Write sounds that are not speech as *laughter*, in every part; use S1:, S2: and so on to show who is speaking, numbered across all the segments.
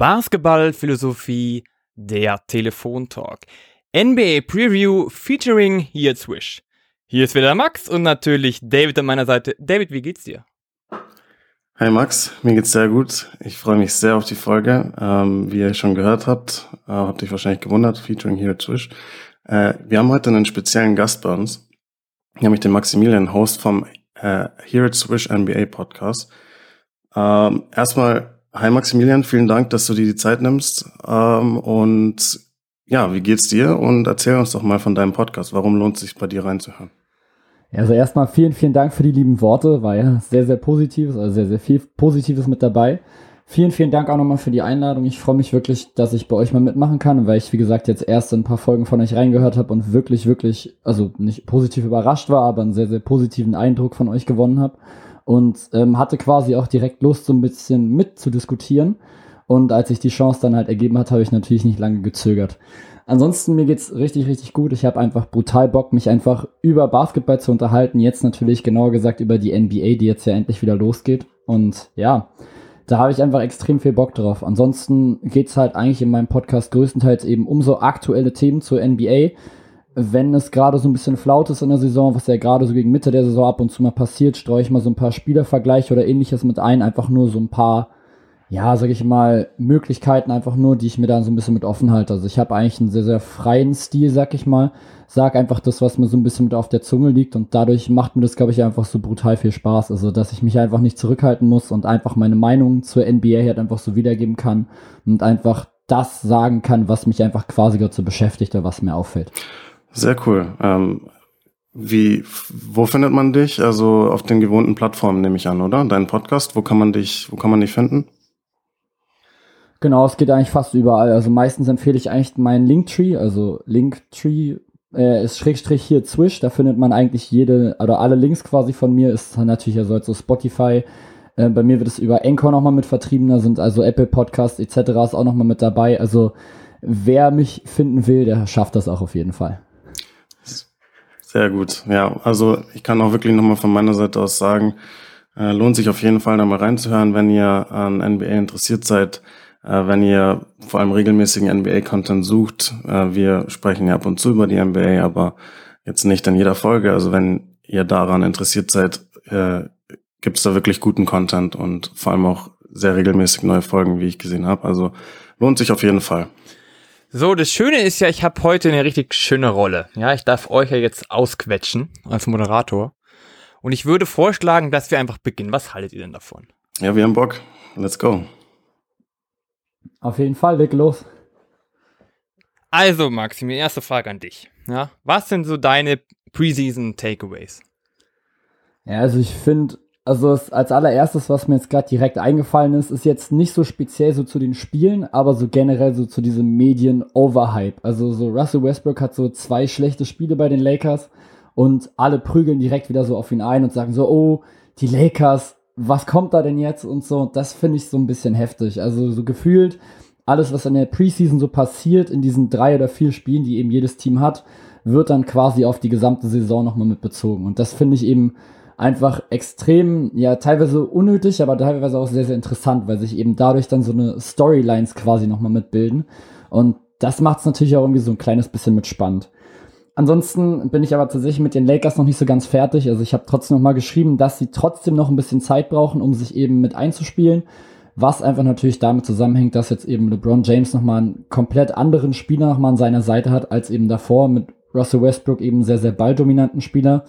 S1: Basketballphilosophie, der Telefontalk. NBA Preview featuring hier Swish. Hier ist wieder Max und natürlich David an meiner Seite. David, wie geht's dir?
S2: Hi Max, mir geht's sehr gut. Ich freue mich sehr auf die Folge. Ähm, wie ihr schon gehört habt, äh, habt euch wahrscheinlich gewundert, featuring here at Swish. Äh, wir haben heute einen speziellen Gast bei uns, nämlich den Maximilian, Host vom äh, Here at Swish NBA Podcast. Ähm, erstmal, hi Maximilian, vielen Dank, dass du dir die Zeit nimmst. Ähm, und ja, wie geht's dir? Und erzähl uns doch mal von deinem Podcast. Warum lohnt es sich bei dir reinzuhören?
S3: Also erstmal vielen, vielen Dank für die lieben Worte. War ja sehr, sehr positives, also sehr, sehr viel Positives mit dabei. Vielen, vielen Dank auch nochmal für die Einladung. Ich freue mich wirklich, dass ich bei euch mal mitmachen kann, weil ich, wie gesagt, jetzt erst ein paar Folgen von euch reingehört habe und wirklich, wirklich, also nicht positiv überrascht war, aber einen sehr, sehr positiven Eindruck von euch gewonnen habe. Und ähm, hatte quasi auch direkt Lust, so ein bisschen mitzudiskutieren. Und als sich die Chance dann halt ergeben hat, habe ich natürlich nicht lange gezögert. Ansonsten mir geht's richtig, richtig gut. Ich habe einfach brutal Bock, mich einfach über Basketball zu unterhalten. Jetzt natürlich genauer gesagt über die NBA, die jetzt ja endlich wieder losgeht. Und ja, da habe ich einfach extrem viel Bock drauf. Ansonsten geht's halt eigentlich in meinem Podcast größtenteils eben um so aktuelle Themen zur NBA. Wenn es gerade so ein bisschen flaut ist in der Saison, was ja gerade so gegen Mitte der Saison ab und zu mal passiert, streue ich mal so ein paar Spielervergleiche oder ähnliches mit ein. Einfach nur so ein paar, ja, sag ich mal, Möglichkeiten einfach nur, die ich mir dann so ein bisschen mit offen halte. Also ich habe eigentlich einen sehr, sehr freien Stil, sag ich mal sag einfach das, was mir so ein bisschen mit auf der Zunge liegt und dadurch macht mir das, glaube ich, einfach so brutal viel Spaß. Also, dass ich mich einfach nicht zurückhalten muss und einfach meine Meinung zur NBA halt einfach so wiedergeben kann und einfach das sagen kann, was mich einfach quasi dazu beschäftigt oder was mir auffällt.
S2: Sehr cool. Ähm, wie, wo findet man dich? Also auf den gewohnten Plattformen nehme ich an, oder? Dein Podcast, wo kann man dich, wo kann man dich finden?
S3: Genau, es geht eigentlich fast überall. Also meistens empfehle ich eigentlich meinen Linktree, also Linktree äh, ist Schrägstrich hier Zwish, da findet man eigentlich jede, oder alle Links quasi von mir, ist natürlich also so Spotify. Äh, bei mir wird es über Anchor nochmal mit vertrieben, da sind also Apple Podcasts etc. ist auch nochmal mit dabei. Also wer mich finden will, der schafft das auch auf jeden Fall.
S2: Sehr gut. Ja, also ich kann auch wirklich nochmal von meiner Seite aus sagen, äh, lohnt sich auf jeden Fall da mal reinzuhören, wenn ihr an NBA interessiert seid äh, wenn ihr vor allem regelmäßigen NBA-Content sucht. Äh, wir sprechen ja ab und zu über die NBA, aber jetzt nicht in jeder Folge. Also wenn ihr daran interessiert seid, äh, gibt es da wirklich guten Content und vor allem auch sehr regelmäßig neue Folgen, wie ich gesehen habe. Also lohnt sich auf jeden Fall.
S1: So, das Schöne ist ja, ich habe heute eine richtig schöne Rolle. Ja, ich darf euch ja jetzt ausquetschen als Moderator. Und ich würde vorschlagen, dass wir einfach beginnen. Was haltet ihr denn davon?
S2: Ja, wir haben Bock. Let's go.
S3: Auf jeden Fall, leg los.
S1: Also, Maxi, erste Frage an dich. Ja, was sind so deine Preseason Takeaways?
S3: Ja, also ich finde, also als allererstes, was mir jetzt gerade direkt eingefallen ist, ist jetzt nicht so speziell so zu den Spielen, aber so generell so zu diesem Medien-Overhype. Also so Russell Westbrook hat so zwei schlechte Spiele bei den Lakers und alle prügeln direkt wieder so auf ihn ein und sagen so, oh, die Lakers, was kommt da denn jetzt und so. Das finde ich so ein bisschen heftig. Also so gefühlt alles, was in der Preseason so passiert, in diesen drei oder vier Spielen, die eben jedes Team hat, wird dann quasi auf die gesamte Saison nochmal mit bezogen. Und das finde ich eben einfach extrem, ja, teilweise unnötig, aber teilweise auch sehr, sehr interessant, weil sich eben dadurch dann so eine Storylines quasi nochmal mitbilden. Und das macht es natürlich auch irgendwie so ein kleines bisschen mit spannend. Ansonsten bin ich aber tatsächlich mit den Lakers noch nicht so ganz fertig. Also ich habe trotzdem noch mal geschrieben, dass sie trotzdem noch ein bisschen Zeit brauchen, um sich eben mit einzuspielen. Was einfach natürlich damit zusammenhängt, dass jetzt eben LeBron James noch mal einen komplett anderen Spieler noch mal an seiner Seite hat, als eben davor mit Russell Westbrook eben sehr, sehr balldominanten Spieler.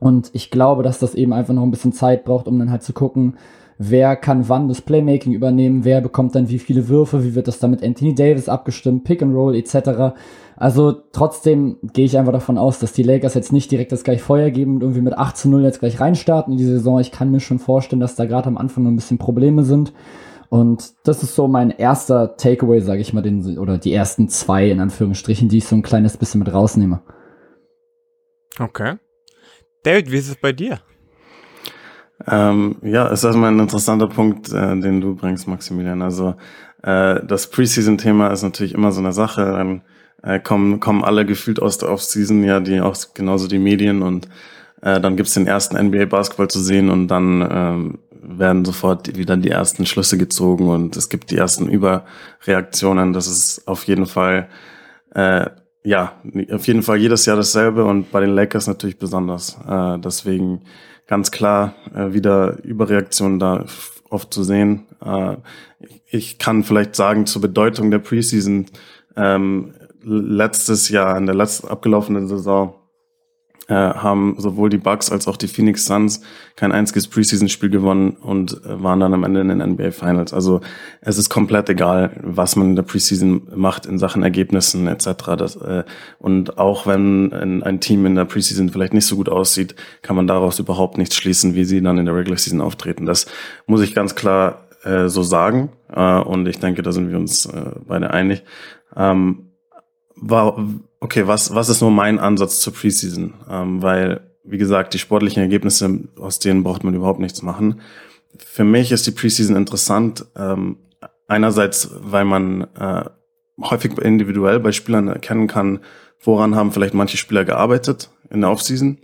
S3: Und ich glaube, dass das eben einfach noch ein bisschen Zeit braucht, um dann halt zu gucken, wer kann wann das Playmaking übernehmen, wer bekommt dann wie viele Würfe, wie wird das dann mit Anthony Davis abgestimmt, Pick and Roll etc. Also trotzdem gehe ich einfach davon aus, dass die Lakers jetzt nicht direkt das gleich Feuer geben und irgendwie mit 8 zu 0 jetzt gleich reinstarten in die Saison. Ich kann mir schon vorstellen, dass da gerade am Anfang noch ein bisschen Probleme sind. Und das ist so mein erster Takeaway, sage ich mal, den, oder die ersten zwei in Anführungsstrichen, die ich so ein kleines bisschen mit rausnehme.
S1: Okay. David, wie ist es bei dir?
S2: Ähm, ja, ist erstmal ein interessanter Punkt, äh, den du bringst, Maximilian. Also äh, das Preseason-Thema ist natürlich immer so eine Sache. Dann äh, kommen, kommen alle gefühlt aus der Offseason, ja, die auch genauso die Medien und äh, dann gibt's den ersten NBA-Basketball zu sehen und dann ähm, werden sofort wieder die ersten Schlüsse gezogen und es gibt die ersten Überreaktionen. Das ist auf jeden Fall, äh, ja, auf jeden Fall jedes Jahr dasselbe und bei den Lakers natürlich besonders. Äh, deswegen ganz klar äh, wieder Überreaktionen da oft zu sehen. Äh, ich kann vielleicht sagen zur Bedeutung der Preseason. Ähm, letztes Jahr, in der letzten abgelaufenen Saison, äh, haben sowohl die Bucks als auch die Phoenix Suns kein einziges Preseason-Spiel gewonnen und äh, waren dann am Ende in den NBA Finals. Also es ist komplett egal, was man in der Preseason macht in Sachen Ergebnissen etc. Das, äh, und auch wenn ein, ein, Team in der Preseason vielleicht nicht so gut aussieht, kann man daraus überhaupt nichts schließen, wie sie dann in der Regular Season auftreten. Das muss ich ganz klar äh, so sagen äh, und ich denke, da sind wir uns äh, beide einig. Ähm, war, okay, was, was ist nur mein Ansatz zur Preseason? Ähm, weil, wie gesagt, die sportlichen Ergebnisse, aus denen braucht man überhaupt nichts machen. Für mich ist die Preseason interessant, ähm, einerseits, weil man äh, häufig individuell bei Spielern erkennen kann, woran haben vielleicht manche Spieler gearbeitet in der Offseason.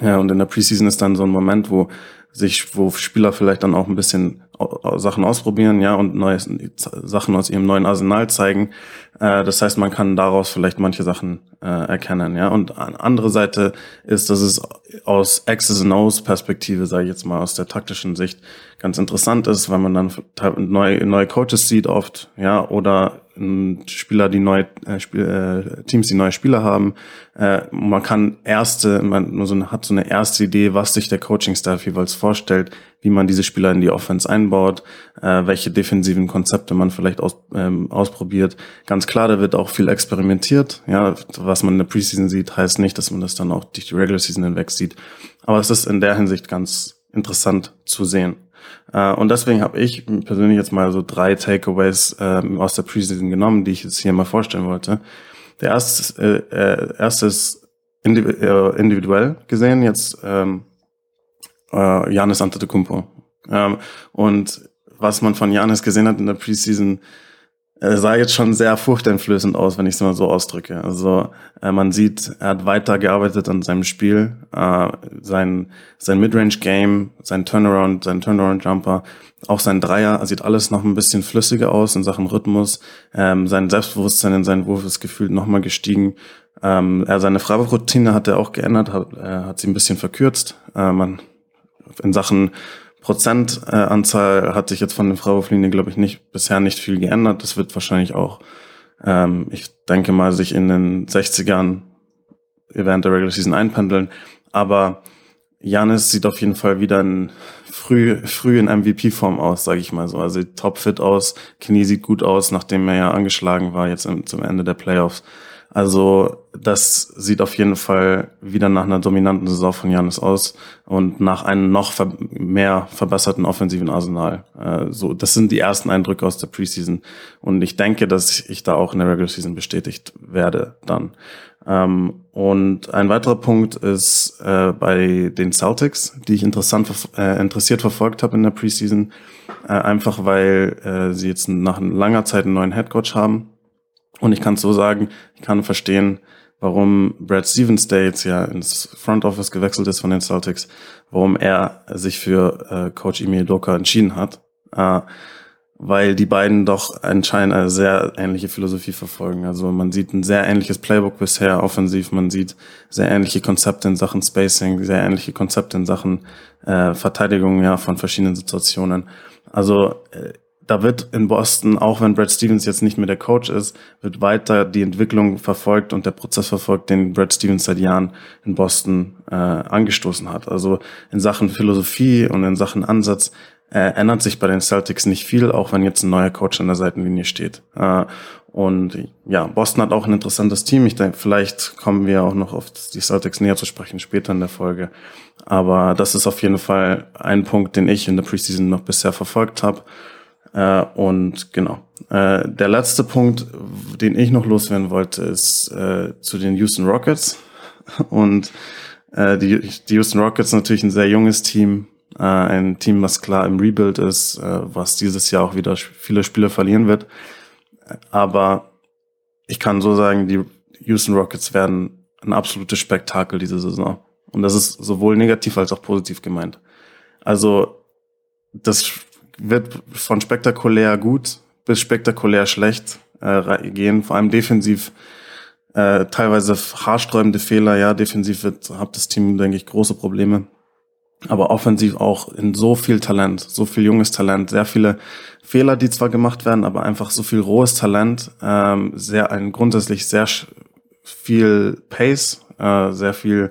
S2: Ja, und in der Preseason ist dann so ein Moment, wo sich, wo Spieler vielleicht dann auch ein bisschen Sachen ausprobieren, ja, und neue Sachen aus ihrem neuen Arsenal zeigen. Äh, das heißt, man kann daraus vielleicht manche Sachen äh, erkennen, ja. Und andere Seite ist, dass es aus X's and O's Perspektive, sage ich jetzt mal, aus der taktischen Sicht ganz interessant ist, weil man dann neue, neue Coaches sieht oft, ja, oder Spieler, die neue äh, Spiel, äh, Teams, die neue Spieler haben. Äh, man kann erste, man so hat so eine erste Idee, was sich der Coaching-Staff jeweils vorstellt, wie man diese Spieler in die Offense einbaut, äh, welche defensiven Konzepte man vielleicht aus, ähm, ausprobiert. Ganz klar, da wird auch viel experimentiert. Ja, was man in der Preseason sieht, heißt nicht, dass man das dann auch durch die Regular Season hinweg sieht. Aber es ist in der Hinsicht ganz interessant zu sehen. Uh, und deswegen habe ich persönlich jetzt mal so drei Takeaways ähm, aus der Preseason genommen, die ich jetzt hier mal vorstellen wollte. Der erste, äh, äh, erste ist äh, individuell gesehen jetzt ähm, äh, Janis Antetokounmpo. Ähm, und was man von Janis gesehen hat in der Preseason, äh, sah jetzt schon sehr furchteinflößend aus, wenn ich es mal so ausdrücke. Also äh, man sieht, er hat weitergearbeitet an seinem Spiel, äh, sein sein Midrange Game, sein Turnaround, sein Turnaround Jumper, auch sein Dreier, sieht alles noch ein bisschen flüssiger aus in Sachen Rhythmus. Ähm, sein Selbstbewusstsein in seinen Wurf ist gefühlt noch mal gestiegen. Ähm, er seine Freiwurfroutine hat er auch geändert, hat, äh, hat sie ein bisschen verkürzt. Äh, man in Sachen Prozentanzahl hat sich jetzt von den Freiwurflinien, glaube ich, nicht bisher nicht viel geändert. Das wird wahrscheinlich auch, ähm, ich denke mal, sich in den 60ern während der Regular Season einpendeln. Aber Janis sieht auf jeden Fall wieder in früh, früh in MVP-Form aus, sage ich mal so. Also topfit aus, Knie sieht gut aus, nachdem er ja angeschlagen war jetzt im, zum Ende der Playoffs. Also das sieht auf jeden Fall wieder nach einer dominanten Saison von Janis aus und nach einem noch ver mehr verbesserten offensiven Arsenal. Äh, so, das sind die ersten Eindrücke aus der Preseason und ich denke, dass ich da auch in der Regular Season bestätigt werde dann. Ähm, und ein weiterer Punkt ist äh, bei den Celtics, die ich interessant äh, interessiert verfolgt habe in der Preseason, äh, einfach weil äh, sie jetzt nach langer Zeit einen neuen Headcoach haben und ich kann so sagen, ich kann verstehen, warum Brad Stevens, der jetzt ja ins Front Office gewechselt ist von den Celtics, warum er sich für äh, Coach Emil Doka entschieden hat. Äh, weil die beiden doch anscheinend eine sehr ähnliche Philosophie verfolgen. Also man sieht ein sehr ähnliches Playbook bisher offensiv, man sieht sehr ähnliche Konzepte in Sachen Spacing, sehr ähnliche Konzepte in Sachen äh, Verteidigung ja von verschiedenen Situationen. Also äh, da wird in Boston, auch wenn Brad Stevens jetzt nicht mehr der Coach ist, wird weiter die Entwicklung verfolgt und der Prozess verfolgt, den Brad Stevens seit Jahren in Boston äh, angestoßen hat. Also in Sachen Philosophie und in Sachen Ansatz äh, ändert sich bei den Celtics nicht viel, auch wenn jetzt ein neuer Coach an der Seitenlinie steht. Äh, und ja, Boston hat auch ein interessantes Team. Ich denke, vielleicht kommen wir auch noch auf die Celtics näher zu sprechen später in der Folge. Aber das ist auf jeden Fall ein Punkt, den ich in der Preseason noch bisher verfolgt habe. Äh, und genau. Äh, der letzte Punkt, den ich noch loswerden wollte, ist äh, zu den Houston Rockets. *laughs* Und äh, die, die Houston Rockets natürlich ein sehr junges Team, äh, ein Team, was klar im Rebuild ist, äh, was dieses Jahr auch wieder viele Spiele verlieren wird. Aber ich kann so sagen, die Houston Rockets werden ein absolutes Spektakel diese Saison. Und das ist sowohl negativ als auch positiv gemeint. Also das wird von spektakulär gut bis spektakulär schlecht äh, gehen, vor allem defensiv. Äh, teilweise haarsträubende Fehler, ja, defensiv wird, hat das Team, denke ich, große Probleme. Aber offensiv auch in so viel Talent, so viel junges Talent, sehr viele Fehler, die zwar gemacht werden, aber einfach so viel rohes Talent, ähm, sehr ein grundsätzlich sehr viel Pace, äh, sehr viel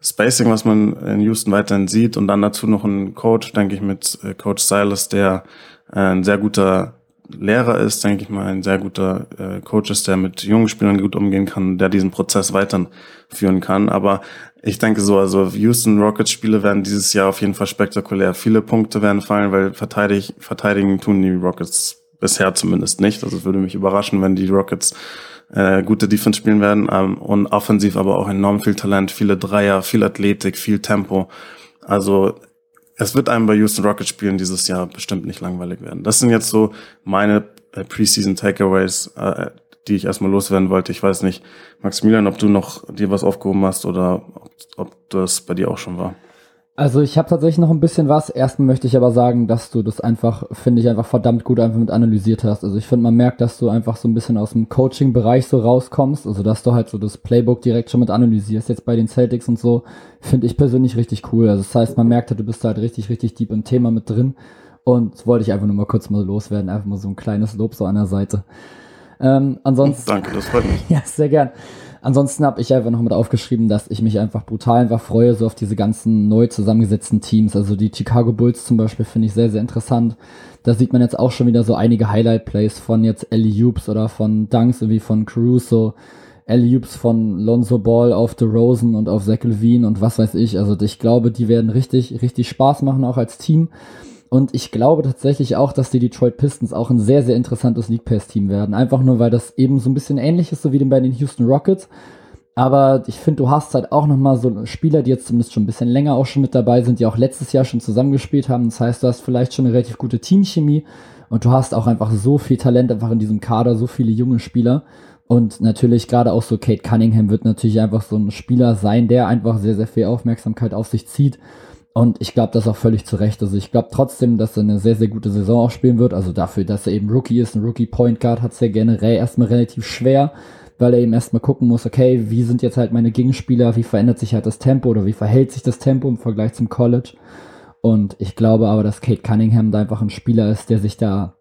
S2: Spacing, was man in Houston weiterhin sieht und dann dazu noch ein Coach, denke ich, mit äh, Coach Silas, der äh, ein sehr guter Lehrer ist, denke ich mal, ein sehr guter äh, Coach ist, der mit jungen Spielern gut umgehen kann, der diesen Prozess weiterführen kann. Aber ich denke so, also Houston Rockets Spiele werden dieses Jahr auf jeden Fall spektakulär. Viele Punkte werden fallen, weil verteidig, verteidigen tun die Rockets bisher zumindest nicht. Also es würde mich überraschen, wenn die Rockets äh, gute Defense spielen werden ähm, und offensiv aber auch enorm viel Talent, viele Dreier, viel Athletik, viel Tempo. Also es wird einem bei Houston Rockets spielen dieses Jahr bestimmt nicht langweilig werden. Das sind jetzt so meine äh, Preseason Takeaways, äh, die ich erstmal loswerden wollte. Ich weiß nicht, Maximilian, ob du noch dir was aufgehoben hast oder ob, ob das bei dir auch schon war.
S3: Also ich habe tatsächlich noch ein bisschen was. Erstmal möchte ich aber sagen, dass du das einfach, finde ich, einfach verdammt gut einfach mit analysiert hast. Also ich finde, man merkt, dass du einfach so ein bisschen aus dem Coaching-Bereich so rauskommst. Also dass du halt so das Playbook direkt schon mit analysierst, jetzt bei den Celtics und so, finde ich persönlich richtig cool. Also das heißt, man merkt halt, du bist halt richtig, richtig deep im Thema mit drin. Und wollte ich einfach nur mal kurz mal loswerden. Einfach mal so ein kleines Lob so an der Seite. Ähm, ansonsten.
S2: Danke, das freut mich. *laughs*
S3: ja, sehr gern. Ansonsten habe ich einfach noch mit aufgeschrieben, dass ich mich einfach brutal einfach freue, so auf diese ganzen neu zusammengesetzten Teams. Also die Chicago Bulls zum Beispiel finde ich sehr, sehr interessant. Da sieht man jetzt auch schon wieder so einige Highlight-Plays von jetzt Ellie Hoops oder von Dunks wie von Caruso. Ellie Hoops von Lonzo Ball auf Rosen und auf Zach Levine und was weiß ich. Also ich glaube, die werden richtig, richtig Spaß machen, auch als Team. Und ich glaube tatsächlich auch, dass die Detroit Pistons auch ein sehr, sehr interessantes League Pass Team werden. Einfach nur, weil das eben so ein bisschen ähnlich ist, so wie bei den Houston Rockets. Aber ich finde, du hast halt auch nochmal so Spieler, die jetzt zumindest schon ein bisschen länger auch schon mit dabei sind, die auch letztes Jahr schon zusammengespielt haben. Das heißt, du hast vielleicht schon eine relativ gute Teamchemie und du hast auch einfach so viel Talent einfach in diesem Kader, so viele junge Spieler. Und natürlich gerade auch so Kate Cunningham wird natürlich einfach so ein Spieler sein, der einfach sehr, sehr viel Aufmerksamkeit auf sich zieht. Und ich glaube das auch völlig zu Recht. Also ich glaube trotzdem, dass er eine sehr, sehr gute Saison auch spielen wird. Also dafür, dass er eben Rookie ist, ein Rookie Point Guard hat es ja generell erstmal relativ schwer, weil er eben erstmal gucken muss, okay, wie sind jetzt halt meine Gegenspieler, wie verändert sich halt das Tempo oder wie verhält sich das Tempo im Vergleich zum College. Und ich glaube aber, dass Kate Cunningham da einfach ein Spieler ist, der sich da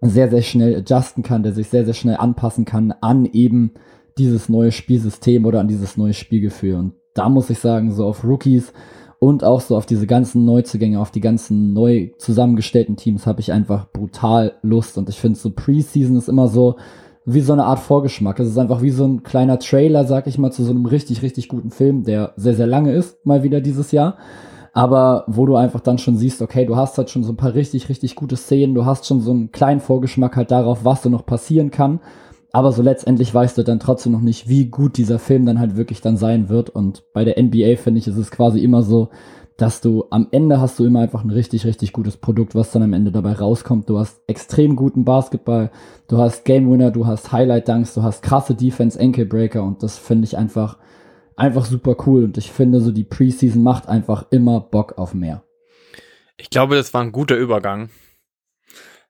S3: sehr, sehr schnell adjusten kann, der sich sehr, sehr schnell anpassen kann an eben dieses neue Spielsystem oder an dieses neue Spielgefühl. Und da muss ich sagen, so auf Rookies, und auch so auf diese ganzen Neuzugänge, auf die ganzen neu zusammengestellten Teams habe ich einfach brutal Lust. Und ich finde so Preseason ist immer so wie so eine Art Vorgeschmack. Es ist einfach wie so ein kleiner Trailer, sag ich mal, zu so einem richtig, richtig guten Film, der sehr, sehr lange ist, mal wieder dieses Jahr. Aber wo du einfach dann schon siehst, okay, du hast halt schon so ein paar richtig, richtig gute Szenen, du hast schon so einen kleinen Vorgeschmack halt darauf, was da noch passieren kann. Aber so letztendlich weißt du dann trotzdem noch nicht, wie gut dieser Film dann halt wirklich dann sein wird. Und bei der NBA finde ich, ist es quasi immer so, dass du am Ende hast du immer einfach ein richtig, richtig gutes Produkt, was dann am Ende dabei rauskommt. Du hast extrem guten Basketball, du hast Game Winner, du hast Highlight Dunks, du hast krasse Defense, Ankle Breaker und das finde ich einfach, einfach super cool. Und ich finde so die Preseason macht einfach immer Bock auf mehr.
S1: Ich glaube, das war ein guter Übergang.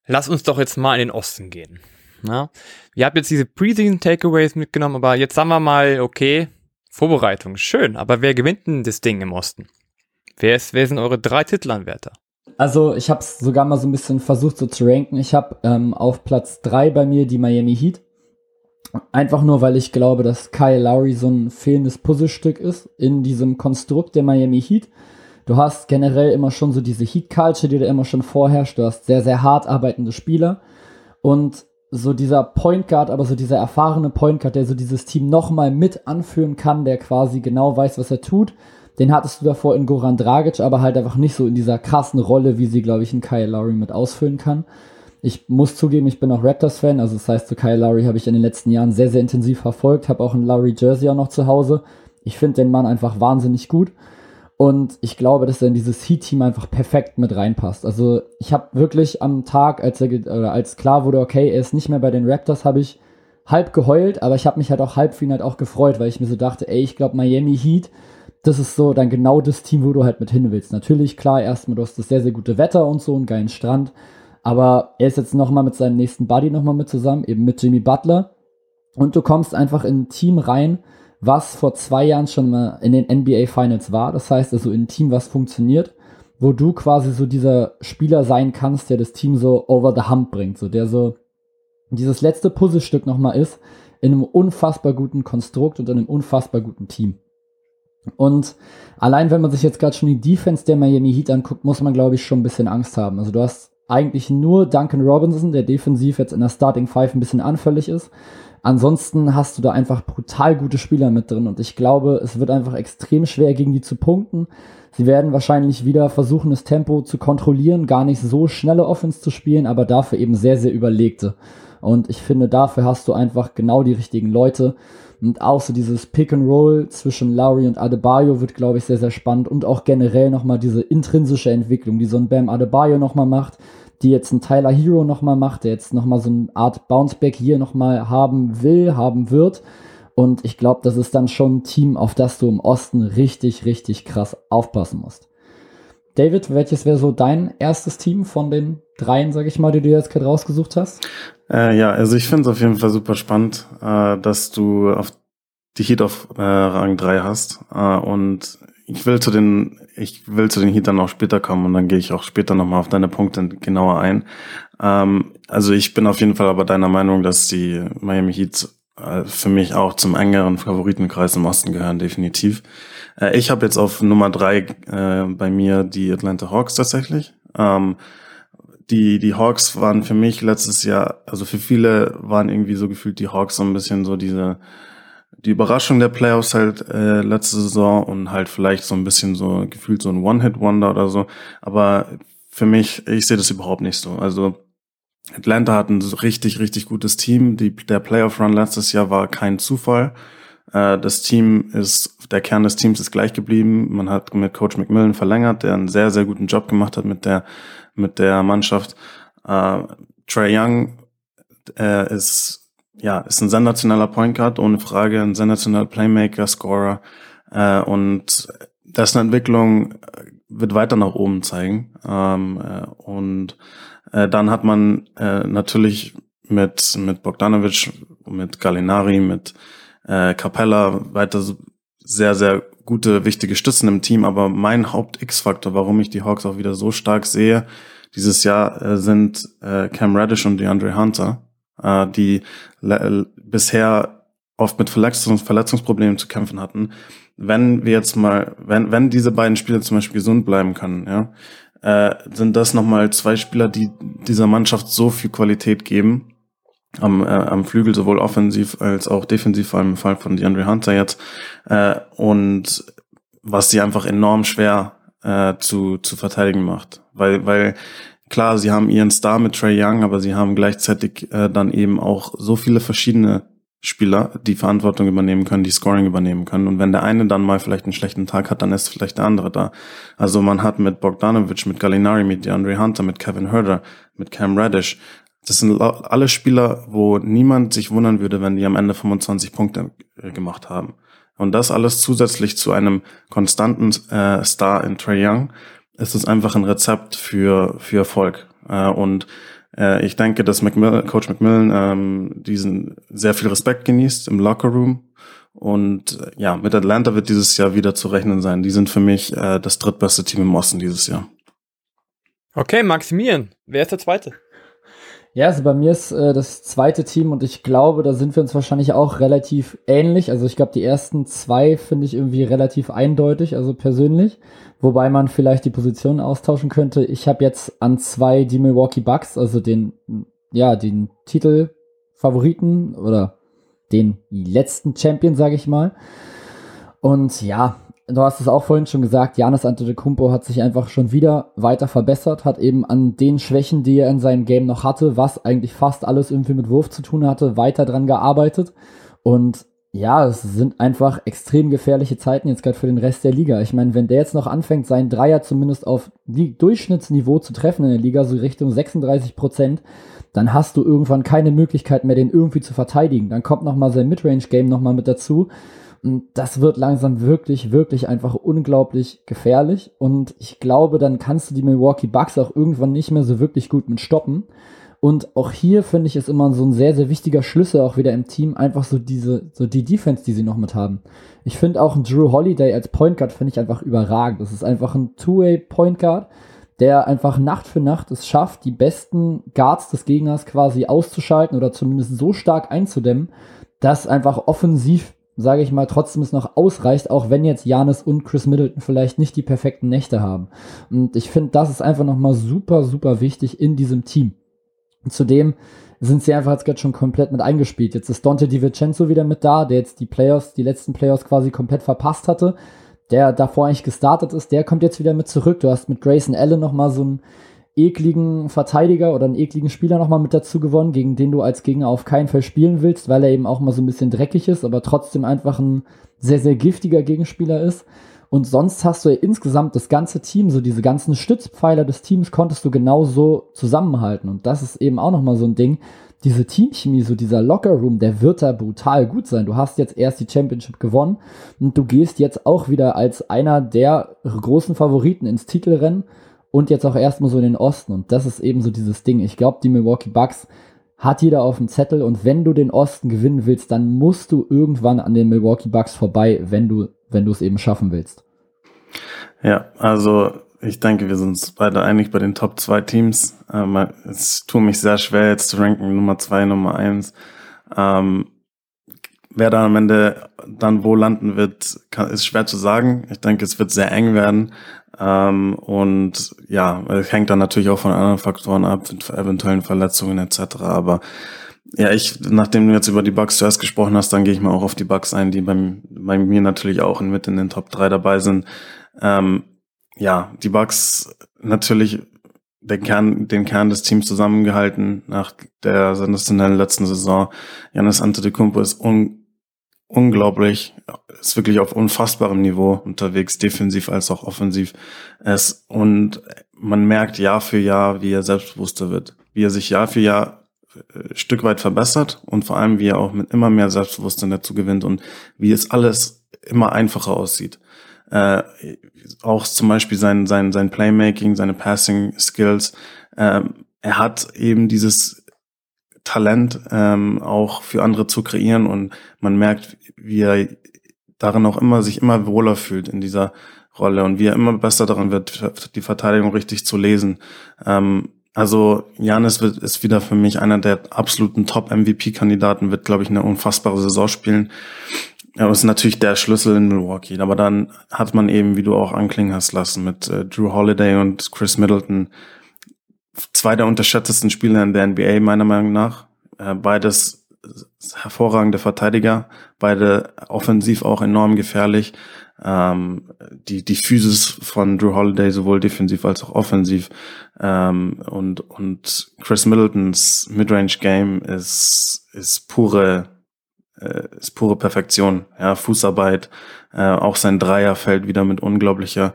S1: Lass uns doch jetzt mal in den Osten gehen. Na? Ihr habt jetzt diese Preseason Takeaways mitgenommen, aber jetzt sagen wir mal, okay, Vorbereitung, schön, aber wer gewinnt denn das Ding im Osten? Wer, ist, wer sind eure drei Titelanwärter?
S3: Also ich habe es sogar mal so ein bisschen versucht so zu ranken. Ich habe ähm, auf Platz drei bei mir die Miami Heat. Einfach nur, weil ich glaube, dass Kyle Lowry so ein fehlendes Puzzlestück ist in diesem Konstrukt der Miami Heat. Du hast generell immer schon so diese Heat-Culture, die da immer schon vorherrscht. Du hast sehr, sehr hart arbeitende Spieler. Und so dieser Point Guard, aber so dieser erfahrene Point Guard, der so dieses Team nochmal mit anführen kann, der quasi genau weiß, was er tut. Den hattest du davor in Goran Dragic, aber halt einfach nicht so in dieser krassen Rolle, wie sie, glaube ich, in Kyle Lowry mit ausfüllen kann. Ich muss zugeben, ich bin auch Raptors-Fan, also das heißt, so Kyle Lowry habe ich in den letzten Jahren sehr, sehr intensiv verfolgt, habe auch ein Lowry Jersey auch noch zu Hause. Ich finde den Mann einfach wahnsinnig gut. Und ich glaube, dass er in dieses Heat-Team einfach perfekt mit reinpasst. Also ich habe wirklich am Tag, als, er, als klar wurde, okay, er ist nicht mehr bei den Raptors, habe ich halb geheult, aber ich habe mich halt auch halb für ihn halt auch gefreut, weil ich mir so dachte, ey, ich glaube, Miami Heat, das ist so dann genau das Team, wo du halt mit hin willst. Natürlich, klar, erstmal, du hast das sehr, sehr gute Wetter und so, einen geilen Strand. Aber er ist jetzt nochmal mit seinem nächsten Buddy nochmal mit zusammen, eben mit Jimmy Butler. Und du kommst einfach in ein Team rein, was vor zwei Jahren schon mal in den NBA Finals war. Das heißt also in Team, was funktioniert, wo du quasi so dieser Spieler sein kannst, der das Team so over the hump bringt, so der so dieses letzte Puzzlestück nochmal ist in einem unfassbar guten Konstrukt und in einem unfassbar guten Team. Und allein wenn man sich jetzt gerade schon die Defense der Miami Heat anguckt, muss man glaube ich schon ein bisschen Angst haben. Also du hast eigentlich nur Duncan Robinson, der defensiv jetzt in der Starting Five ein bisschen anfällig ist. Ansonsten hast du da einfach brutal gute Spieler mit drin und ich glaube, es wird einfach extrem schwer gegen die zu punkten. Sie werden wahrscheinlich wieder versuchen, das Tempo zu kontrollieren, gar nicht so schnelle Offense zu spielen, aber dafür eben sehr, sehr überlegte. Und ich finde, dafür hast du einfach genau die richtigen Leute. Und auch so dieses Pick and Roll zwischen Lowry und Adebayo wird, glaube ich, sehr, sehr spannend. Und auch generell nochmal diese intrinsische Entwicklung, die so ein Bam Adebayo nochmal macht die jetzt ein Tyler Hero nochmal macht, der jetzt nochmal so eine Art Bounceback hier nochmal haben will, haben wird. Und ich glaube, das ist dann schon ein Team, auf das du im Osten richtig, richtig krass aufpassen musst. David, welches wäre so dein erstes Team von den dreien, sag ich mal, die du jetzt gerade rausgesucht hast?
S2: Äh, ja, also ich finde es auf jeden Fall super spannend, äh, dass du auf die Heat auf äh, Rang 3 hast. Äh, und ich will zu den, ich will zu den Heatern auch später kommen und dann gehe ich auch später nochmal auf deine Punkte genauer ein. Ähm, also ich bin auf jeden Fall aber deiner Meinung, dass die Miami Heat äh, für mich auch zum engeren Favoritenkreis im Osten gehören, definitiv. Äh, ich habe jetzt auf Nummer drei äh, bei mir die Atlanta Hawks tatsächlich. Ähm, die, die Hawks waren für mich letztes Jahr, also für viele waren irgendwie so gefühlt die Hawks so ein bisschen so diese die Überraschung der Playoffs halt äh, letzte Saison und halt vielleicht so ein bisschen so gefühlt so ein One-Hit-Wonder oder so. Aber für mich, ich sehe das überhaupt nicht so. Also Atlanta hat ein richtig, richtig gutes Team. Die, der Playoff-Run letztes Jahr war kein Zufall. Äh, das Team ist, der Kern des Teams ist gleich geblieben. Man hat mit Coach McMillan verlängert, der einen sehr, sehr guten Job gemacht hat mit der, mit der Mannschaft. Äh, Trey Young äh, ist ja, ist ein sensationeller Point Guard, ohne Frage, ein sensationeller Playmaker, Scorer. Äh, und dessen Entwicklung äh, wird weiter nach oben zeigen. Ähm, äh, und äh, dann hat man äh, natürlich mit, mit Bogdanovic, mit Gallinari, mit äh, Capella weiter sehr, sehr gute, wichtige Stützen im Team. Aber mein Haupt-X-Faktor, warum ich die Hawks auch wieder so stark sehe, dieses Jahr äh, sind äh, Cam Reddish und DeAndre Hunter äh, die bisher oft mit Verletzungs Verletzungsproblemen zu kämpfen hatten. Wenn wir jetzt mal, wenn, wenn diese beiden Spieler zum Beispiel gesund bleiben können, ja, äh, sind das nochmal zwei Spieler, die dieser Mannschaft so viel Qualität geben. Am, äh, am Flügel sowohl offensiv als auch defensiv, vor allem im Fall von DeAndre Hunter jetzt. Äh, und was sie einfach enorm schwer äh, zu, zu verteidigen macht. Weil, weil klar, sie haben ihren Star mit Trey Young, aber sie haben gleichzeitig äh, dann eben auch so viele verschiedene Spieler, die Verantwortung übernehmen können, die Scoring übernehmen können. Und wenn der eine dann mal vielleicht einen schlechten Tag hat, dann ist vielleicht der andere da. Also man hat mit Bogdanovic, mit Gallinari, mit DeAndre Hunter, mit Kevin Herder, mit Cam Reddish, das sind alle Spieler, wo niemand sich wundern würde, wenn die am Ende 25 Punkte äh, gemacht haben. Und das alles zusätzlich zu einem konstanten äh, Star in Trey Young, ist einfach ein Rezept für, für Erfolg. Äh, und äh, ich denke, dass McMillan, Coach McMillan ähm, diesen sehr viel Respekt genießt im Lockerroom. Und ja, mit Atlanta wird dieses Jahr wieder zu rechnen sein. Die sind für mich äh, das drittbeste Team im Osten dieses Jahr.
S1: Okay, Maximilian, wer ist der Zweite?
S3: Ja, also bei mir ist äh, das zweite Team und ich glaube, da sind wir uns wahrscheinlich auch relativ ähnlich. Also ich glaube, die ersten zwei finde ich irgendwie relativ eindeutig, also persönlich. Wobei man vielleicht die Position austauschen könnte. Ich habe jetzt an zwei die Milwaukee Bucks, also den, ja, den Titelfavoriten oder den letzten Champion, sage ich mal. Und ja, du hast es auch vorhin schon gesagt, Janis Antetokounmpo hat sich einfach schon wieder weiter verbessert, hat eben an den Schwächen, die er in seinem Game noch hatte, was eigentlich fast alles irgendwie mit Wurf zu tun hatte, weiter dran gearbeitet. Und ja, es sind einfach extrem gefährliche Zeiten jetzt gerade für den Rest der Liga. Ich meine, wenn der jetzt noch anfängt, seinen Dreier zumindest auf die Durchschnittsniveau zu treffen in der Liga, so Richtung 36 Prozent, dann hast du irgendwann keine Möglichkeit mehr, den irgendwie zu verteidigen. Dann kommt noch mal sein Midrange-Game noch mal mit dazu das wird langsam wirklich, wirklich einfach unglaublich gefährlich. Und ich glaube, dann kannst du die Milwaukee Bucks auch irgendwann nicht mehr so wirklich gut mit stoppen. Und auch hier finde ich es immer so ein sehr, sehr wichtiger Schlüssel auch wieder im Team, einfach so diese, so die Defense, die sie noch mit haben. Ich finde auch ein Drew Holiday als Point Guard finde ich einfach überragend. Das ist einfach ein Two-Way Point Guard, der einfach Nacht für Nacht es schafft, die besten Guards des Gegners quasi auszuschalten oder zumindest so stark einzudämmen, dass einfach offensiv sage ich mal, trotzdem es noch ausreicht, auch wenn jetzt Janis und Chris Middleton vielleicht nicht die perfekten Nächte haben. Und ich finde, das ist einfach nochmal super, super wichtig in diesem Team. Zudem sind sie einfach jetzt gerade schon komplett mit eingespielt. Jetzt ist Dante DiVincenzo wieder mit da, der jetzt die Players, die letzten Players quasi komplett verpasst hatte, der davor eigentlich gestartet ist, der kommt jetzt wieder mit zurück. Du hast mit Grayson Allen nochmal so einen ekligen Verteidiger oder einen ekligen Spieler nochmal mit dazu gewonnen, gegen den du als Gegner auf keinen Fall spielen willst, weil er eben auch mal so ein bisschen dreckig ist, aber trotzdem einfach ein sehr, sehr giftiger Gegenspieler ist. Und sonst hast du ja insgesamt das ganze Team, so diese ganzen Stützpfeiler des Teams konntest du genauso zusammenhalten. Und das ist eben auch nochmal so ein Ding. Diese Teamchemie, so dieser Lockerroom, der wird da brutal gut sein. Du hast jetzt erst die Championship gewonnen und du gehst jetzt auch wieder als einer der großen Favoriten ins Titelrennen und jetzt auch erstmal so in den Osten. Und das ist eben so dieses Ding. Ich glaube, die Milwaukee Bucks hat jeder auf dem Zettel und wenn du den Osten gewinnen willst, dann musst du irgendwann an den Milwaukee Bucks vorbei, wenn du, wenn du es eben schaffen willst.
S2: Ja, also ich denke, wir sind uns beide einig bei den Top 2 Teams. Ähm, es tut mich sehr schwer, jetzt zu ranken, Nummer 2, Nummer 1. Ähm, wer da am Ende dann wo landen wird, kann, ist schwer zu sagen. Ich denke, es wird sehr eng werden. Ähm, und ja, es hängt dann natürlich auch von anderen Faktoren ab, eventuellen Verletzungen etc. Aber ja, ich, nachdem du jetzt über die Bugs zuerst gesprochen hast, dann gehe ich mal auch auf die Bugs ein, die beim, bei mir natürlich auch mit in den Top 3 dabei sind. Ähm, ja, die Bugs natürlich den Kern, den Kern des Teams zusammengehalten nach der sensationellen letzten Saison. Janis Antetokounmpo ist un unglaublich, ist wirklich auf unfassbarem Niveau unterwegs, defensiv als auch offensiv. Es, und man merkt Jahr für Jahr, wie er selbstbewusster wird, wie er sich Jahr für Jahr äh, Stück weit verbessert und vor allem, wie er auch mit immer mehr Selbstbewusstsein dazu gewinnt und wie es alles immer einfacher aussieht. Äh, auch zum Beispiel sein, sein, sein Playmaking, seine Passing Skills. Äh, er hat eben dieses Talent ähm, auch für andere zu kreieren und man merkt, wie er darin auch immer sich immer wohler fühlt in dieser Rolle und wie er immer besser daran wird, die Verteidigung richtig zu lesen. Ähm, also Janis wird, ist wieder für mich einer der absoluten Top-MVP-Kandidaten, wird, glaube ich, eine unfassbare Saison spielen. Ja, ist natürlich der Schlüssel in Milwaukee. Aber dann hat man eben, wie du auch anklingen hast lassen, mit äh, Drew Holiday und Chris Middleton zwei der unterschätztesten Spieler in der NBA, meiner Meinung nach. Äh, beides hervorragende Verteidiger, beide offensiv auch enorm gefährlich. Ähm, die, die Physis von Drew Holiday sowohl defensiv als auch offensiv ähm, und, und Chris Middletons Midrange Game ist, ist pure äh, ist pure Perfektion, ja, Fußarbeit, äh, auch sein Dreier fällt wieder mit unglaublicher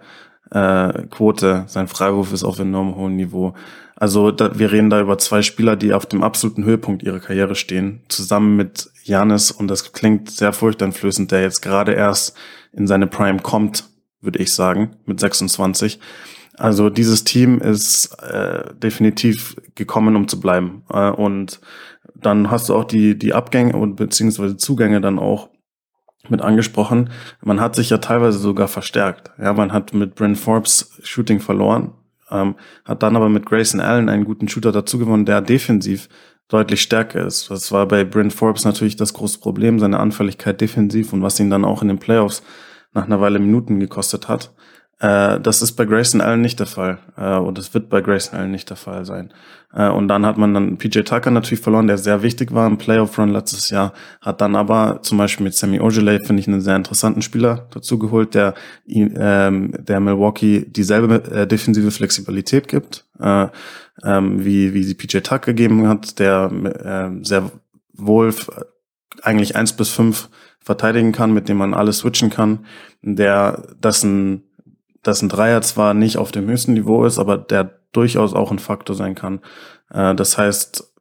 S2: äh, Quote, sein Freiwurf ist auf enorm hohem Niveau. Also da, wir reden da über zwei Spieler, die auf dem absoluten Höhepunkt ihrer Karriere stehen, zusammen mit Janis und das klingt sehr furchteinflößend, der jetzt gerade erst in seine Prime kommt, würde ich sagen, mit 26. Also dieses Team ist äh, definitiv gekommen, um zu bleiben. Äh, und dann hast du auch die, die Abgänge und beziehungsweise Zugänge dann auch mit angesprochen. Man hat sich ja teilweise sogar verstärkt. Ja, man hat mit Brent Forbes Shooting verloren, ähm, hat dann aber mit Grayson Allen einen guten Shooter dazu gewonnen, der defensiv deutlich stärker ist. Das war bei Brent Forbes natürlich das große Problem, seine Anfälligkeit defensiv und was ihn dann auch in den Playoffs nach einer Weile Minuten gekostet hat. Äh, das ist bei Grayson Allen nicht der Fall. Äh, und das wird bei Grayson Allen nicht der Fall sein. Äh, und dann hat man dann PJ Tucker natürlich verloren, der sehr wichtig war im Playoff-Run letztes Jahr. Hat dann aber zum Beispiel mit Sammy Ogilvy, finde ich, einen sehr interessanten Spieler dazu geholt, der, ähm, der Milwaukee dieselbe äh, defensive Flexibilität gibt, äh, ähm, wie, wie sie PJ Tucker gegeben hat, der äh, sehr wohl eigentlich eins bis fünf verteidigen kann, mit dem man alles switchen kann, der dessen dass ein Dreier zwar nicht auf dem höchsten Niveau ist, aber der durchaus auch ein Faktor sein kann. Äh, das heißt,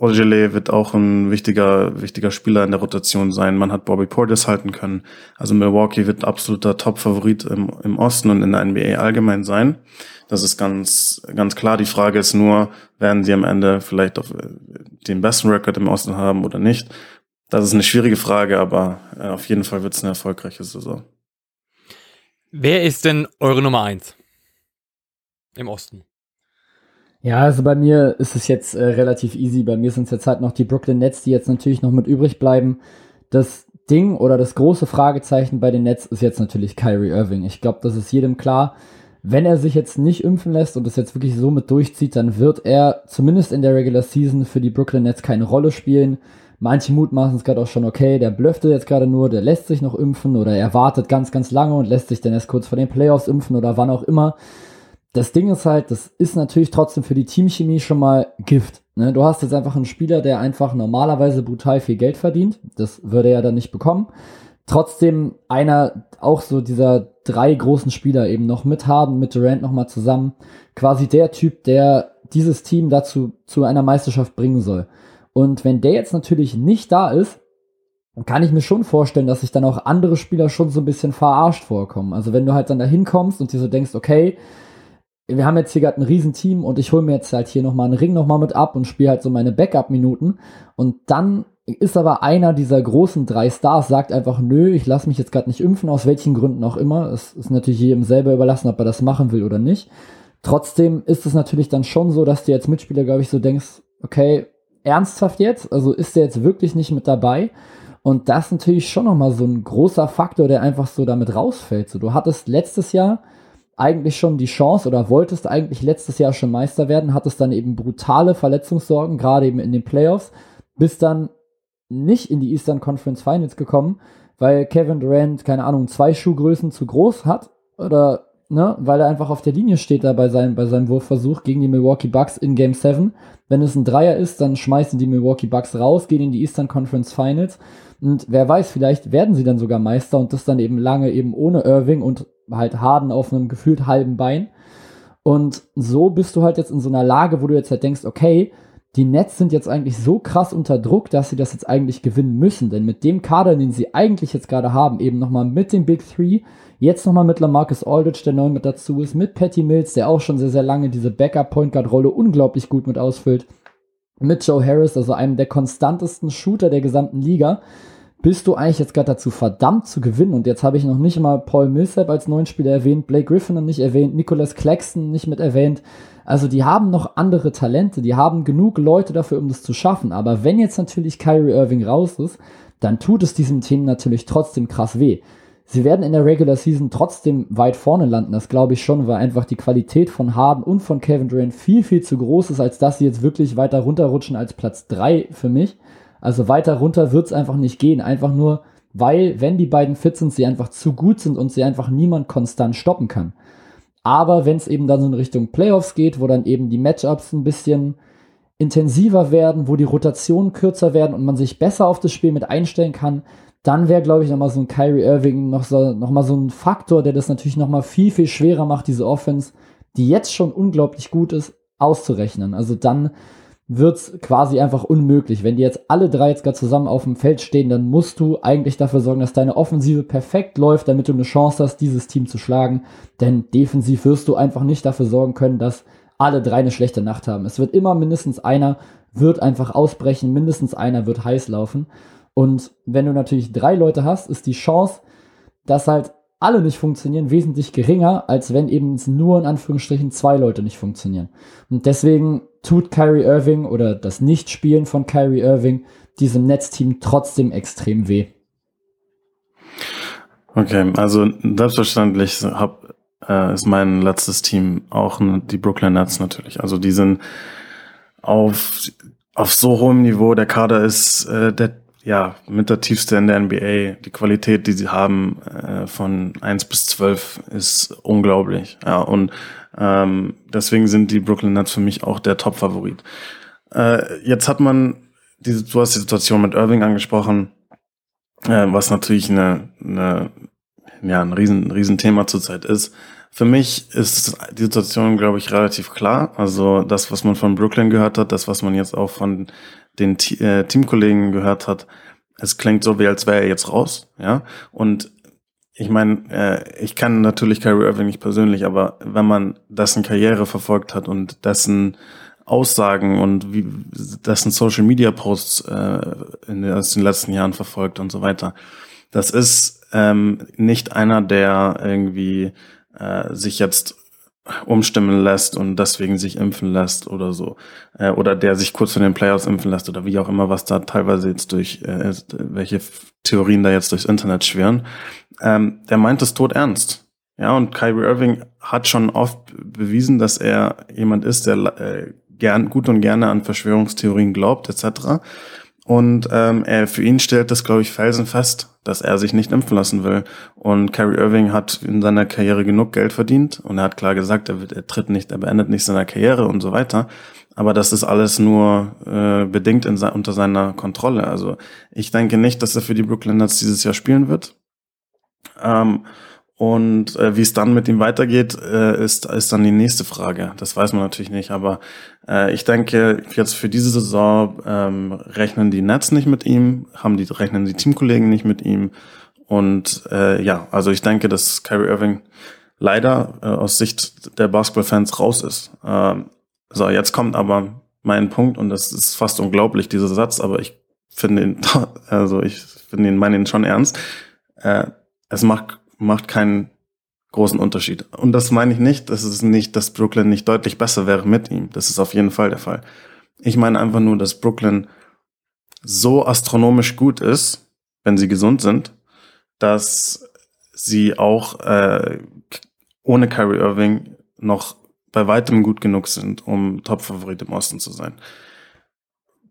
S2: Ogile wird auch ein wichtiger, wichtiger Spieler in der Rotation sein. Man hat Bobby Portis halten können. Also Milwaukee wird absoluter Top-Favorit im, im Osten und in der NBA allgemein sein. Das ist ganz, ganz klar. Die Frage ist nur, werden sie am Ende vielleicht auf äh, den besten Rekord im Osten haben oder nicht? Das ist eine schwierige Frage, aber äh, auf jeden Fall wird es eine erfolgreiche Saison.
S1: Wer ist denn eure Nummer eins im Osten?
S3: Ja, also bei mir ist es jetzt äh, relativ easy. Bei mir sind es jetzt halt noch die Brooklyn Nets, die jetzt natürlich noch mit übrig bleiben. Das Ding oder das große Fragezeichen bei den Nets ist jetzt natürlich Kyrie Irving. Ich glaube, das ist jedem klar. Wenn er sich jetzt nicht impfen lässt und das jetzt wirklich so mit durchzieht, dann wird er zumindest in der Regular Season für die Brooklyn Nets keine Rolle spielen. Manche mutmaßen es gerade auch schon, okay, der blöfte jetzt gerade nur, der lässt sich noch impfen oder er wartet ganz, ganz lange und lässt sich dann erst kurz vor den Playoffs impfen oder wann auch immer das Ding ist halt, das ist natürlich trotzdem für die Teamchemie schon mal Gift. Ne? Du hast jetzt einfach einen Spieler, der einfach normalerweise brutal viel Geld verdient. Das würde er dann nicht bekommen. Trotzdem einer, auch so dieser drei großen Spieler eben noch mit Harden, mit Durant nochmal zusammen. Quasi der Typ, der dieses Team dazu zu einer Meisterschaft bringen soll. Und wenn der jetzt natürlich nicht da ist, dann kann ich mir schon vorstellen, dass sich dann auch andere Spieler schon so ein bisschen verarscht vorkommen. Also wenn du halt dann da hinkommst und dir so denkst, okay, wir haben jetzt hier gerade ein Riesenteam und ich hole mir jetzt halt hier nochmal einen Ring nochmal mit ab und spiele halt so meine Backup-Minuten. Und dann ist aber einer dieser großen drei Stars, sagt einfach, nö, ich lasse mich jetzt gerade nicht impfen, aus welchen Gründen auch immer. Es ist natürlich jedem selber überlassen, ob er das machen will oder nicht. Trotzdem ist es natürlich dann schon so, dass du jetzt Mitspieler, glaube ich, so denkst, okay, ernsthaft jetzt? Also ist der jetzt wirklich nicht mit dabei? Und das ist natürlich schon nochmal so ein großer Faktor, der einfach so damit rausfällt. So, du hattest letztes Jahr eigentlich schon die Chance oder wolltest eigentlich letztes Jahr schon Meister werden, hattest dann eben brutale Verletzungssorgen, gerade eben in den Playoffs, bist dann nicht in die Eastern Conference Finals gekommen, weil Kevin Durant, keine Ahnung, zwei Schuhgrößen zu groß hat oder ne, weil er einfach auf der Linie steht da bei seinem, bei seinem Wurfversuch gegen die Milwaukee Bucks in Game 7. Wenn es ein Dreier ist, dann schmeißen die Milwaukee Bucks raus, gehen in die Eastern Conference Finals und wer weiß, vielleicht werden sie dann sogar Meister und das dann eben lange eben ohne Irving und halt Harden auf einem gefühlt halben Bein. Und so bist du halt jetzt in so einer Lage, wo du jetzt halt denkst, okay, die Nets sind jetzt eigentlich so krass unter Druck, dass sie das jetzt eigentlich gewinnen müssen. Denn mit dem Kader, den sie eigentlich jetzt gerade haben, eben nochmal mit dem Big Three, jetzt nochmal mit Lamarcus Aldridge, der neu mit dazu ist, mit Patty Mills, der auch schon sehr, sehr lange diese Backup-Point Guard-Rolle unglaublich gut mit ausfüllt, mit Joe Harris, also einem der konstantesten Shooter der gesamten Liga, bist du eigentlich jetzt gerade dazu verdammt zu gewinnen. Und jetzt habe ich noch nicht mal Paul Millsap als neuen Spieler erwähnt, Blake Griffin nicht erwähnt, Nicholas Claxton nicht mit erwähnt. Also die haben noch andere Talente, die haben genug Leute dafür, um das zu schaffen. Aber wenn jetzt natürlich Kyrie Irving raus ist, dann tut es diesem Team natürlich trotzdem krass weh. Sie werden in der Regular Season trotzdem weit vorne landen, das glaube ich schon, weil einfach die Qualität von Harden und von Kevin Durant viel, viel zu groß ist, als dass sie jetzt wirklich weiter runterrutschen als Platz 3 für mich. Also weiter runter wird es einfach nicht gehen. Einfach nur, weil, wenn die beiden fit sind, sie einfach zu gut sind und sie einfach niemand konstant stoppen kann. Aber wenn es eben dann so in Richtung Playoffs geht, wo dann eben die Matchups ein bisschen intensiver werden, wo die Rotationen kürzer werden und man sich besser auf das Spiel mit einstellen kann, dann wäre, glaube ich, nochmal so ein Kyrie Irving noch, so, noch mal so ein Faktor, der das natürlich nochmal viel, viel schwerer macht, diese Offense, die jetzt schon unglaublich gut ist, auszurechnen. Also dann wird's quasi einfach unmöglich. Wenn die jetzt alle drei jetzt gerade zusammen auf dem Feld stehen, dann musst du eigentlich dafür sorgen, dass deine Offensive perfekt läuft, damit du eine Chance hast, dieses Team zu schlagen. Denn defensiv wirst du einfach nicht dafür sorgen können, dass alle drei eine schlechte Nacht haben. Es wird immer mindestens einer wird einfach ausbrechen, mindestens einer wird heiß laufen. Und wenn du natürlich drei Leute hast, ist die Chance, dass halt alle nicht funktionieren, wesentlich geringer, als wenn eben nur in Anführungsstrichen zwei Leute nicht funktionieren. Und deswegen tut Kyrie Irving oder das Nichtspielen von Kyrie Irving diesem Netzteam trotzdem extrem weh.
S2: Okay, also selbstverständlich hab, äh, ist mein letztes Team auch die Brooklyn Nets natürlich. Also die sind auf, auf so hohem Niveau, der Kader ist äh, der ja, mit der tiefste in der NBA. Die Qualität, die sie haben äh, von eins bis zwölf ist unglaublich. Ja, und ähm, deswegen sind die Brooklyn Nets für mich auch der Top-Favorit. Äh, jetzt hat man, diese, du hast die Situation mit Irving angesprochen, äh, was natürlich eine, eine, ja, ein riesen, riesen Thema zurzeit ist. Für mich ist die Situation, glaube ich, relativ klar. Also das, was man von Brooklyn gehört hat, das, was man jetzt auch von den äh, Teamkollegen gehört hat, es klingt so, wie als wäre er jetzt raus, ja. Und ich meine, äh, ich kann natürlich Kyrie Irving nicht persönlich, aber wenn man dessen Karriere verfolgt hat und dessen Aussagen und wie dessen Social Media Posts äh, in aus den letzten Jahren verfolgt und so weiter, das ist ähm, nicht einer, der irgendwie äh, sich jetzt umstimmen lässt und deswegen sich impfen lässt oder so. Äh, oder der sich kurz vor den Playoffs impfen lässt oder wie auch immer, was da teilweise jetzt durch, äh, welche Theorien da jetzt durchs Internet schwirren. Ähm, der meint es tot ernst. Ja, und Kyrie Irving hat schon oft bewiesen, dass er jemand ist, der äh, gern, gut und gerne an Verschwörungstheorien glaubt, etc. Und ähm, er, für ihn stellt das, glaube ich, felsenfest, dass er sich nicht impfen lassen will. Und Kyrie Irving hat in seiner Karriere genug Geld verdient und er hat klar gesagt, er, wird, er tritt nicht, er beendet nicht seine Karriere und so weiter. Aber das ist alles nur äh, bedingt in, unter seiner Kontrolle. Also ich denke nicht, dass er für die Brooklyn Nets dieses Jahr spielen wird. Ähm, und äh, wie es dann mit ihm weitergeht, äh, ist, ist dann die nächste Frage. Das weiß man natürlich nicht. Aber äh, ich denke, jetzt für diese Saison ähm, rechnen die Nets nicht mit ihm, haben die, rechnen die Teamkollegen nicht mit ihm. Und äh, ja, also ich denke, dass Kyrie Irving leider äh, aus Sicht der Basketballfans raus ist. Ähm, so, jetzt kommt aber mein Punkt, und das ist fast unglaublich, dieser Satz, aber ich finde ihn, *laughs* also ich finde ihn, meine ihn schon ernst. Äh, es macht macht keinen großen Unterschied. Und das meine ich nicht, dass es nicht, dass Brooklyn nicht deutlich besser wäre mit ihm. Das ist auf jeden Fall der Fall. Ich meine einfach nur, dass Brooklyn so astronomisch gut ist, wenn sie gesund sind, dass sie auch äh, ohne Kyrie Irving noch bei weitem gut genug sind, um Topfavorit im Osten zu sein.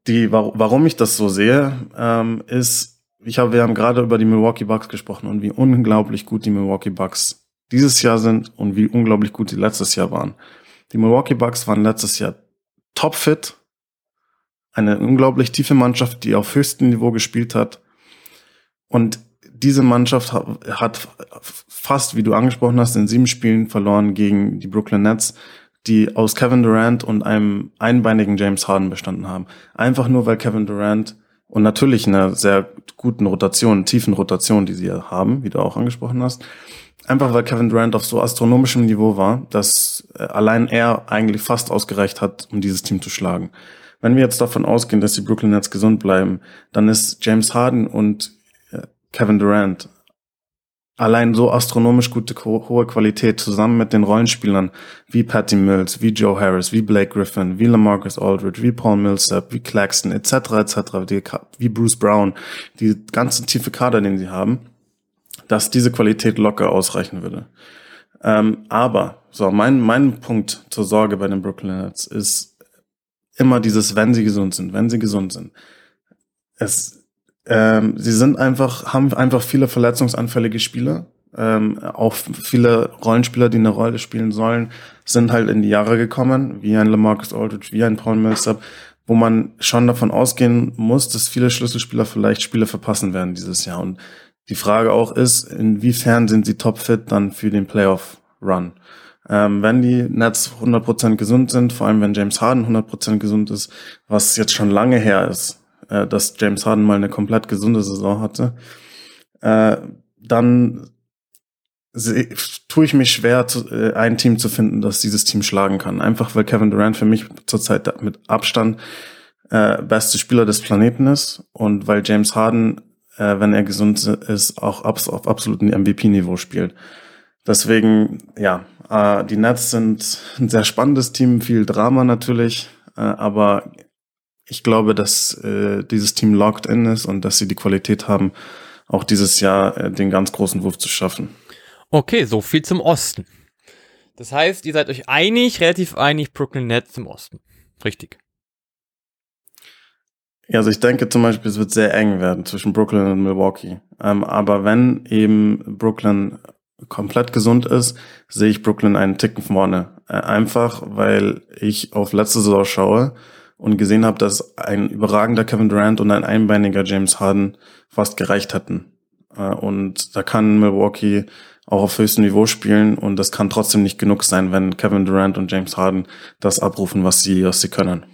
S2: Die, warum ich das so sehe, ähm, ist, ich habe, wir haben gerade über die Milwaukee Bucks gesprochen und wie unglaublich gut die Milwaukee Bucks dieses Jahr sind und wie unglaublich gut sie letztes Jahr waren. Die Milwaukee Bucks waren letztes Jahr topfit, eine unglaublich tiefe Mannschaft, die auf höchstem Niveau gespielt hat. Und diese Mannschaft hat fast, wie du angesprochen hast, in sieben Spielen verloren gegen die Brooklyn Nets, die aus Kevin Durant und einem einbeinigen James Harden bestanden haben. Einfach nur, weil Kevin Durant und natürlich einer sehr guten Rotation, tiefen Rotation, die sie haben, wie du auch angesprochen hast. Einfach weil Kevin Durant auf so astronomischem Niveau war, dass äh, allein er eigentlich fast ausgereicht hat, um dieses Team zu schlagen. Wenn wir jetzt davon ausgehen, dass die Brooklyn Nets gesund bleiben, dann ist James Harden und äh, Kevin Durant allein so astronomisch gute hohe Qualität zusammen mit den Rollenspielern wie Patty Mills, wie Joe Harris, wie Blake Griffin, wie LaMarcus Aldridge, wie Paul Millsap, wie Claxton etc. etc. wie Bruce Brown, die ganzen tiefe Kader, den sie haben, dass diese Qualität locker ausreichen würde. Ähm, aber so mein mein Punkt zur Sorge bei den Brooklyn Nets ist immer dieses, wenn sie gesund sind, wenn sie gesund sind. Es ähm, sie sind einfach, haben einfach viele verletzungsanfällige Spieler. Ähm, auch viele Rollenspieler, die eine Rolle spielen sollen, sind halt in die Jahre gekommen, wie ein LaMarcus Aldridge, wie ein Paul Millsap, wo man schon davon ausgehen muss, dass viele Schlüsselspieler vielleicht Spiele verpassen werden dieses Jahr. Und die Frage auch ist, inwiefern sind sie topfit dann für den Playoff-Run? Ähm, wenn die Nets 100% gesund sind, vor allem wenn James Harden 100% gesund ist, was jetzt schon lange her ist, äh, dass James Harden mal eine komplett gesunde Saison hatte, äh, dann tue ich mich schwer, äh, ein Team zu finden, das dieses Team schlagen kann. Einfach weil Kevin Durant für mich zurzeit mit Abstand äh, beste Spieler des Planeten ist und weil James Harden, äh, wenn er gesund ist, auch abs auf absolutem MVP-Niveau spielt. Deswegen, ja, äh, die Nets sind ein sehr spannendes Team, viel Drama natürlich, äh, aber ich glaube, dass äh, dieses Team locked in ist und dass sie die Qualität haben, auch dieses Jahr äh, den ganz großen Wurf zu schaffen.
S1: Okay, so viel zum Osten. Das heißt, ihr seid euch einig, relativ einig, Brooklyn Nets im Osten. Richtig.
S2: Ja, also ich denke zum Beispiel, es wird sehr eng werden zwischen Brooklyn und Milwaukee. Ähm, aber wenn eben Brooklyn komplett gesund ist, sehe ich Brooklyn einen Ticken vorne. Äh, einfach, weil ich auf letzte Saison schaue und gesehen habe, dass ein überragender Kevin Durant und ein einbeiniger James Harden fast gereicht hätten. Äh, und da kann Milwaukee auch auf höchstem Niveau spielen und das kann trotzdem nicht genug sein, wenn Kevin Durant und James Harden das abrufen, was sie, was sie können.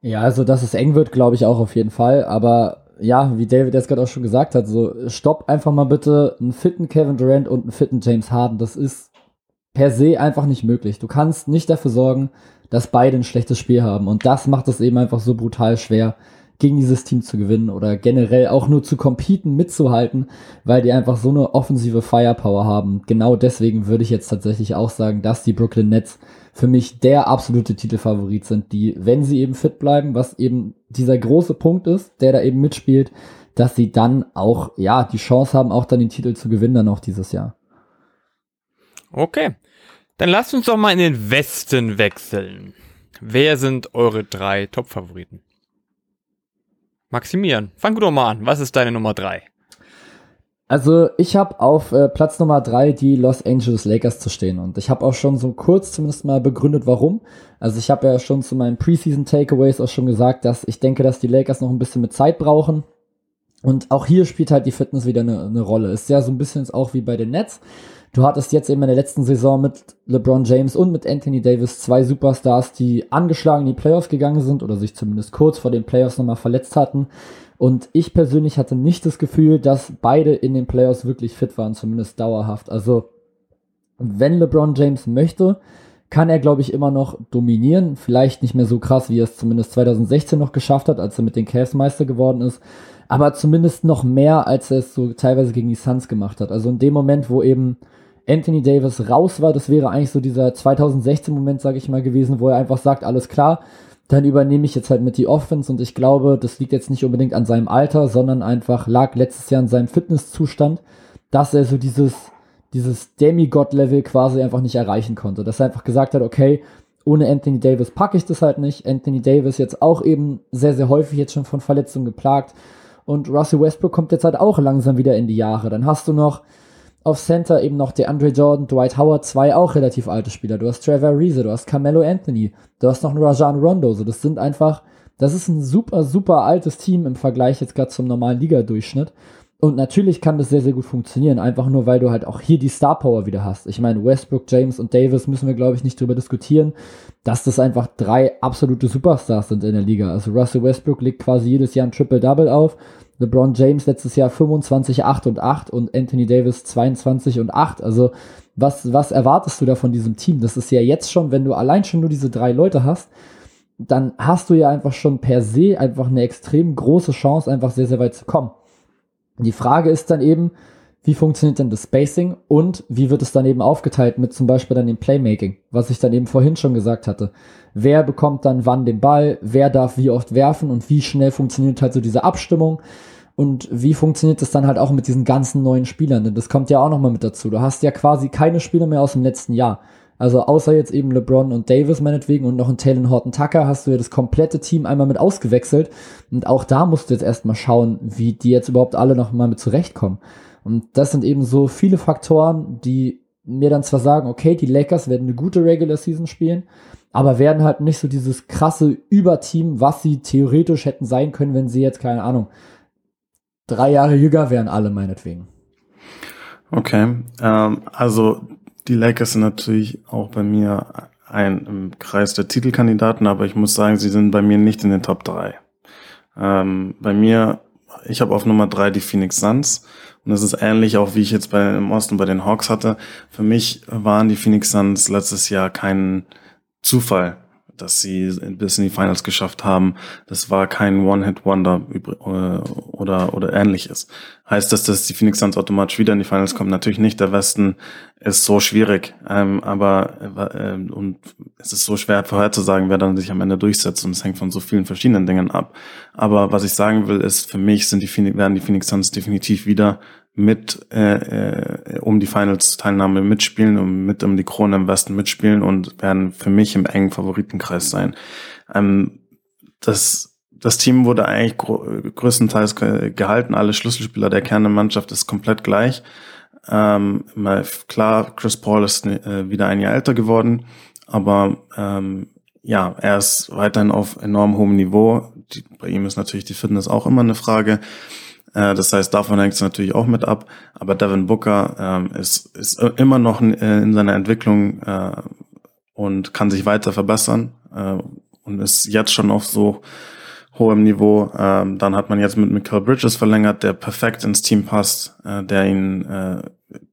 S3: Ja, also dass es eng wird, glaube ich auch auf jeden Fall. Aber ja, wie David jetzt gerade auch schon gesagt hat, so stopp einfach mal bitte einen fitten Kevin Durant und einen fitten James Harden. Das ist per se einfach nicht möglich. Du kannst nicht dafür sorgen, dass beide ein schlechtes Spiel haben. Und das macht es eben einfach so brutal schwer, gegen dieses Team zu gewinnen oder generell auch nur zu competen, mitzuhalten, weil die einfach so eine offensive Firepower haben. Genau deswegen würde ich jetzt tatsächlich auch sagen, dass die Brooklyn Nets für mich der absolute Titelfavorit sind, die, wenn sie eben fit bleiben, was eben dieser große Punkt ist, der da eben mitspielt, dass sie dann auch, ja, die Chance haben, auch dann den Titel zu gewinnen, dann auch dieses Jahr.
S1: Okay. Dann lasst uns doch mal in den Westen wechseln. Wer sind eure drei Top-Favoriten? Maximieren, fang du doch mal an. Was ist deine Nummer drei?
S3: Also ich habe auf äh, Platz Nummer drei die Los Angeles Lakers zu stehen und ich habe auch schon so kurz zumindest mal begründet, warum. Also ich habe ja schon zu meinen Preseason Takeaways auch schon gesagt, dass ich denke, dass die Lakers noch ein bisschen mit Zeit brauchen. Und auch hier spielt halt die Fitness wieder eine, eine Rolle. Ist ja so ein bisschen auch wie bei den Nets. Du hattest jetzt eben in der letzten Saison mit LeBron James und mit Anthony Davis zwei Superstars, die angeschlagen in die Playoffs gegangen sind oder sich zumindest kurz vor den Playoffs nochmal verletzt hatten. Und ich persönlich hatte nicht das Gefühl, dass beide in den Playoffs wirklich fit waren, zumindest dauerhaft. Also, wenn LeBron James möchte, kann er, glaube ich, immer noch dominieren. Vielleicht nicht mehr so krass, wie er es zumindest 2016 noch geschafft hat, als er mit den Cavs Meister geworden ist. Aber zumindest noch mehr, als er es so teilweise gegen die Suns gemacht hat. Also in dem Moment, wo eben Anthony Davis raus war, das wäre eigentlich so dieser 2016-Moment, sage ich mal, gewesen, wo er einfach sagt, alles klar, dann übernehme ich jetzt halt mit die Offense und ich glaube, das liegt jetzt nicht unbedingt an seinem Alter, sondern einfach lag letztes Jahr an seinem Fitnesszustand, dass er so dieses, dieses Demigod-Level quasi einfach nicht erreichen konnte. Dass er einfach gesagt hat, okay, ohne Anthony Davis packe ich das halt nicht. Anthony Davis jetzt auch eben sehr, sehr häufig jetzt schon von Verletzungen geplagt. Und Russell Westbrook kommt jetzt halt auch langsam wieder in die Jahre. Dann hast du noch auf Center eben noch der Andre Jordan, Dwight Howard, zwei auch relativ alte Spieler. Du hast Trevor Reese, du hast Carmelo Anthony, du hast noch einen Rajan Rondo. So, das sind einfach, das ist ein super, super altes Team im Vergleich jetzt gerade zum normalen Liga-Durchschnitt. Und natürlich kann das sehr, sehr gut funktionieren, einfach nur, weil du halt auch hier die Star Power wieder hast. Ich meine, Westbrook, James und Davis müssen wir, glaube ich, nicht drüber diskutieren, dass das einfach drei absolute Superstars sind in der Liga. Also Russell Westbrook legt quasi jedes Jahr ein Triple-Double auf. LeBron James letztes Jahr 25, 8 und 8 und Anthony Davis 22 und 8. Also was, was erwartest du da von diesem Team? Das ist ja jetzt schon, wenn du allein schon nur diese drei Leute hast, dann hast du ja einfach schon per se einfach eine extrem große Chance, einfach sehr, sehr weit zu kommen. Die Frage ist dann eben, wie funktioniert denn das Spacing und wie wird es dann eben aufgeteilt mit zum Beispiel dann dem Playmaking, was ich dann eben vorhin schon gesagt hatte wer bekommt dann wann den Ball, wer darf wie oft werfen und wie schnell funktioniert halt so diese Abstimmung und wie funktioniert das dann halt auch mit diesen ganzen neuen Spielern, denn das kommt ja auch nochmal mit dazu. Du hast ja quasi keine Spieler mehr aus dem letzten Jahr. Also außer jetzt eben LeBron und Davis meinetwegen und noch ein Taylor Horton Tucker hast du ja das komplette Team einmal mit ausgewechselt und auch da musst du jetzt erstmal schauen, wie die jetzt überhaupt alle nochmal mit zurechtkommen. Und das sind eben so viele Faktoren, die mir dann zwar sagen, okay, die Lakers werden eine gute Regular Season spielen, aber werden halt nicht so dieses krasse Überteam, was sie theoretisch hätten sein können, wenn sie jetzt, keine Ahnung, drei Jahre jünger wären, alle meinetwegen.
S2: Okay, ähm, also die Lakers sind natürlich auch bei mir ein im Kreis der Titelkandidaten, aber ich muss sagen, sie sind bei mir nicht in den Top 3. Ähm, bei mir, ich habe auf Nummer 3 die Phoenix Suns und das ist ähnlich auch, wie ich jetzt bei, im Osten bei den Hawks hatte. Für mich waren die Phoenix Suns letztes Jahr kein Zufall, dass sie bis in die Finals geschafft haben. Das war kein One-Hit-Wonder äh, oder, oder ähnliches. Heißt das, dass die Phoenix Suns automatisch wieder in die Finals kommen? Natürlich nicht. Der Westen ist so schwierig. Ähm, aber äh, und es ist so schwer vorherzusagen, wer dann sich am Ende durchsetzt. Und es hängt von so vielen verschiedenen Dingen ab. Aber was ich sagen will, ist, für mich sind die, werden die Phoenix Suns definitiv wieder mit äh, äh, um die Finals-Teilnahme mitspielen und mit um die Krone im Westen mitspielen und werden für mich im engen Favoritenkreis sein. Ähm, das, das Team wurde eigentlich größtenteils gehalten. Alle Schlüsselspieler der Kernmannschaft ist komplett gleich. Ähm, klar, Chris Paul ist äh, wieder ein Jahr älter geworden, aber ähm, ja, er ist weiterhin auf enorm hohem Niveau. Die, bei ihm ist natürlich die Fitness auch immer eine Frage. Äh, das heißt, davon hängt es natürlich auch mit ab. Aber Devin Booker ähm, ist, ist immer noch in, äh, in seiner Entwicklung äh, und kann sich weiter verbessern. Äh, und ist jetzt schon auf so hohem Niveau. Ähm, dann hat man jetzt mit Michael Bridges verlängert, der perfekt ins Team passt, äh, der ihnen äh,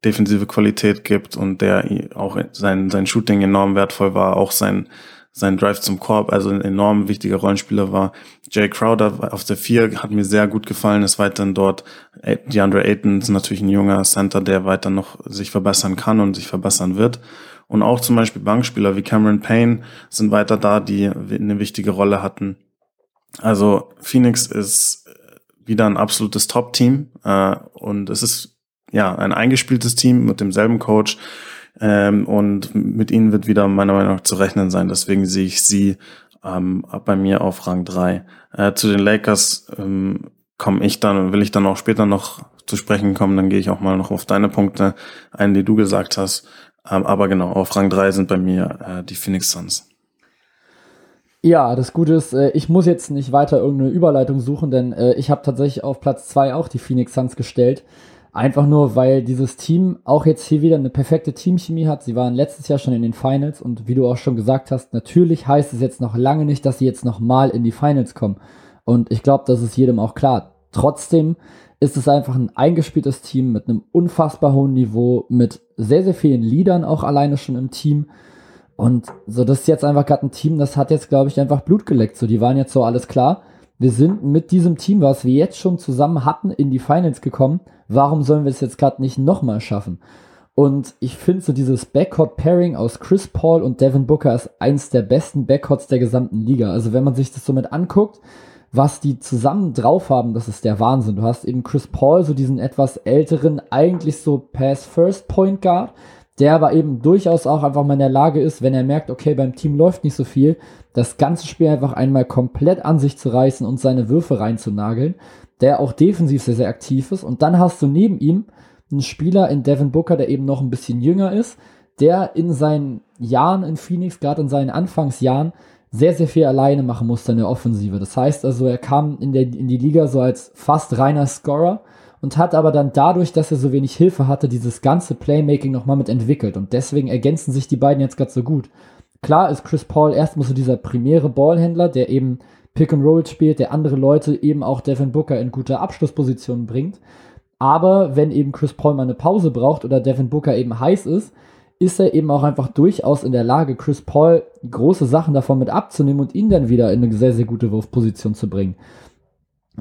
S2: defensive Qualität gibt und der auch sein, sein Shooting enorm wertvoll war, auch sein, sein Drive zum Korb, also ein enorm wichtiger Rollenspieler war. Jay Crowder auf der 4 hat mir sehr gut gefallen, ist weiterhin dort. DeAndre Ayton ist natürlich ein junger Center, der weiter noch sich verbessern kann und sich verbessern wird. Und auch zum Beispiel Bankspieler wie Cameron Payne sind weiter da, die eine wichtige Rolle hatten. Also Phoenix ist wieder ein absolutes Top-Team äh, und es ist ja ein eingespieltes Team mit demselben Coach ähm, und mit ihnen wird wieder meiner Meinung nach zu rechnen sein. Deswegen sehe ich sie ähm, bei mir auf Rang 3. Äh, zu den Lakers ähm, komme ich dann, will ich dann auch später noch zu sprechen kommen, dann gehe ich auch mal noch auf deine Punkte ein, die du gesagt hast. Ähm, aber genau, auf Rang 3 sind bei mir äh, die Phoenix Suns.
S3: Ja, das Gute ist, äh, ich muss jetzt nicht weiter irgendeine Überleitung suchen, denn äh, ich habe tatsächlich auf Platz 2 auch die Phoenix Suns gestellt. Einfach nur, weil dieses Team auch jetzt hier wieder eine perfekte Teamchemie hat. Sie waren letztes Jahr schon in den Finals und wie du auch schon gesagt hast, natürlich heißt es jetzt noch lange nicht, dass sie jetzt nochmal in die Finals kommen. Und ich glaube, das ist jedem auch klar. Trotzdem ist es einfach ein eingespieltes Team mit einem unfassbar hohen Niveau, mit sehr, sehr vielen Leadern auch alleine schon im Team. Und so, das ist jetzt einfach gerade ein Team, das hat jetzt, glaube ich, einfach Blut geleckt. So, die waren jetzt so alles klar. Wir sind mit diesem Team, was wir jetzt schon zusammen hatten, in die Finals gekommen. Warum sollen wir es jetzt gerade nicht nochmal schaffen? Und ich finde so dieses Backcourt-Pairing aus Chris Paul und Devin Booker ist eins der besten Backcourts der gesamten Liga. Also wenn man sich das so mit anguckt, was die zusammen drauf haben, das ist der Wahnsinn. Du hast eben Chris Paul, so diesen etwas älteren, eigentlich so Pass-First-Point Guard, der aber eben durchaus auch einfach mal in der Lage ist, wenn er merkt, okay, beim Team läuft nicht so viel, das ganze Spiel einfach einmal komplett an sich zu reißen und seine Würfe reinzunageln, der auch defensiv sehr, sehr aktiv ist. Und dann hast du neben ihm einen Spieler in Devin Booker, der eben noch ein bisschen jünger ist, der in seinen Jahren in Phoenix, gerade in seinen Anfangsjahren, sehr, sehr viel alleine machen musste in der Offensive. Das heißt also, er kam in, der, in die Liga so als fast reiner Scorer und hat aber dann dadurch, dass er so wenig Hilfe hatte, dieses ganze Playmaking nochmal mit entwickelt. Und deswegen ergänzen sich die beiden jetzt gerade so gut. Klar ist Chris Paul erstmal so dieser primäre Ballhändler, der eben Pick and Roll spielt, der andere Leute eben auch Devin Booker in gute Abschlusspositionen bringt. Aber wenn eben Chris Paul mal eine Pause braucht oder Devin Booker eben heiß ist, ist er eben auch einfach durchaus in der Lage, Chris Paul große Sachen davon mit abzunehmen und ihn dann wieder in eine sehr, sehr gute Wurfposition zu bringen.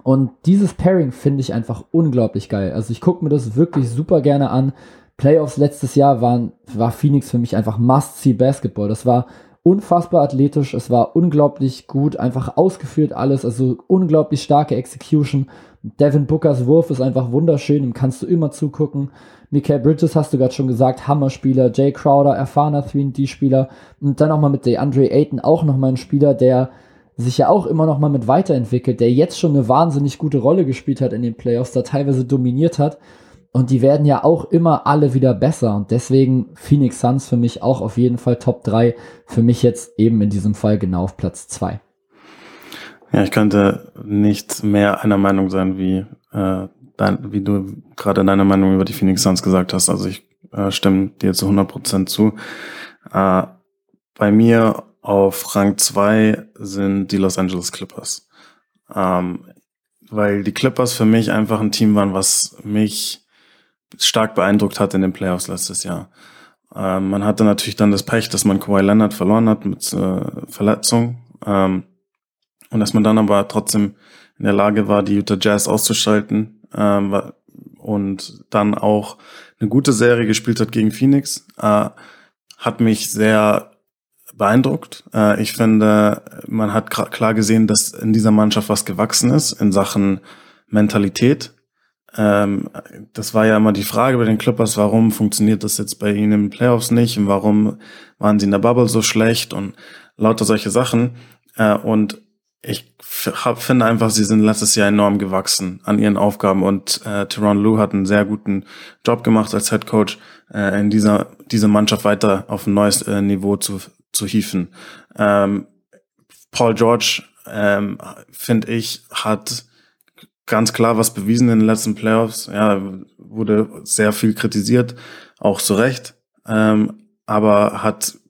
S3: Und dieses Pairing finde ich einfach unglaublich geil. Also ich gucke mir das wirklich super gerne an. Playoffs letztes Jahr waren, war Phoenix für mich einfach Must-See Basketball. Das war unfassbar athletisch, es war unglaublich gut, einfach ausgeführt alles, also unglaublich starke Execution. Devin Bookers Wurf ist einfach wunderschön, dem kannst du immer zugucken. Michael Bridges hast du gerade schon gesagt, Hammerspieler, Jay Crowder, erfahrener 3D-Spieler und dann auch mal mit DeAndre Ayton auch nochmal ein Spieler, der sich ja auch immer nochmal mit weiterentwickelt, der jetzt schon eine wahnsinnig gute Rolle gespielt hat in den Playoffs, da teilweise dominiert hat. Und die werden ja auch immer alle wieder besser. Und deswegen Phoenix Suns für mich auch auf jeden Fall Top 3. Für mich jetzt eben in diesem Fall genau auf Platz 2.
S2: Ja, ich könnte nicht mehr einer Meinung sein, wie äh, dein, wie du gerade deine Meinung über die Phoenix Suns gesagt hast. Also ich äh, stimme dir zu 100% zu. Äh, bei mir auf Rang 2 sind die Los Angeles Clippers. Ähm, weil die Clippers für mich einfach ein Team waren, was mich stark beeindruckt hat in den Playoffs letztes Jahr. Ähm, man hatte natürlich dann das Pech, dass man Kawhi Leonard verloren hat mit äh, Verletzung. Ähm, und dass man dann aber trotzdem in der Lage war, die Utah Jazz auszuschalten ähm, und dann auch eine gute Serie gespielt hat gegen Phoenix, äh, hat mich sehr beeindruckt. Äh, ich finde, man hat klar gesehen, dass in dieser Mannschaft was gewachsen ist in Sachen Mentalität. Ähm, das war ja immer die Frage bei den Clippers, warum funktioniert das jetzt bei ihnen in Playoffs nicht und warum waren sie in der Bubble so schlecht und lauter solche Sachen. Äh, und ich hab, finde einfach, sie sind letztes Jahr enorm gewachsen an ihren Aufgaben und äh, Teron Lou hat einen sehr guten Job gemacht als Head Coach, äh, in dieser diese Mannschaft weiter auf ein neues äh, Niveau zu, zu hieven. Ähm, Paul George, ähm, finde ich, hat ganz klar was bewiesen in den letzten Playoffs. Ja, wurde sehr viel kritisiert, auch zu Recht, ähm, aber hat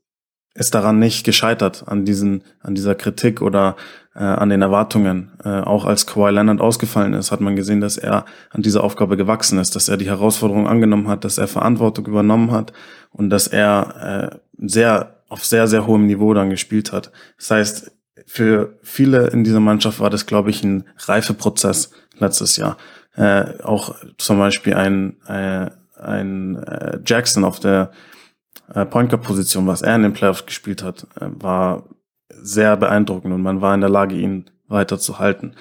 S2: ist daran nicht gescheitert, an diesen, an dieser Kritik oder äh, an den Erwartungen. Äh, auch als Kawhi Leonard ausgefallen ist, hat man gesehen, dass er an dieser Aufgabe gewachsen ist, dass er die Herausforderung angenommen hat, dass er Verantwortung übernommen hat und dass er äh, sehr auf sehr, sehr hohem Niveau dann gespielt hat. Das heißt, für viele in dieser Mannschaft war das, glaube ich, ein Reifeprozess letztes Jahr. Äh, auch zum Beispiel ein, äh, ein äh, Jackson auf der äh, Point Guard Position, was er in den Playoffs gespielt hat, äh, war sehr beeindruckend und man war in der Lage, ihn weiter zu halten.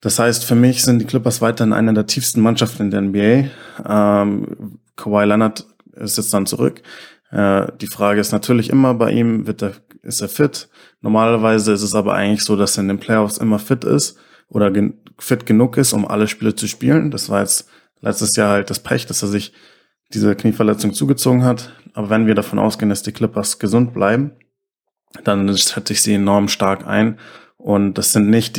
S2: Das heißt, für mich sind die Clippers weiterhin eine der tiefsten Mannschaften in der NBA. Ähm, Kawhi Leonard ist jetzt dann zurück. Äh, die Frage ist natürlich immer bei ihm, wird er, ist er fit? Normalerweise ist es aber eigentlich so, dass er in den Playoffs immer fit ist oder gen fit genug ist, um alle Spiele zu spielen. Das war jetzt letztes Jahr halt das Pech, dass er sich diese Knieverletzung zugezogen hat. Aber wenn wir davon ausgehen, dass die Clippers gesund bleiben, dann schätze ich sie enorm stark ein. Und das sind nicht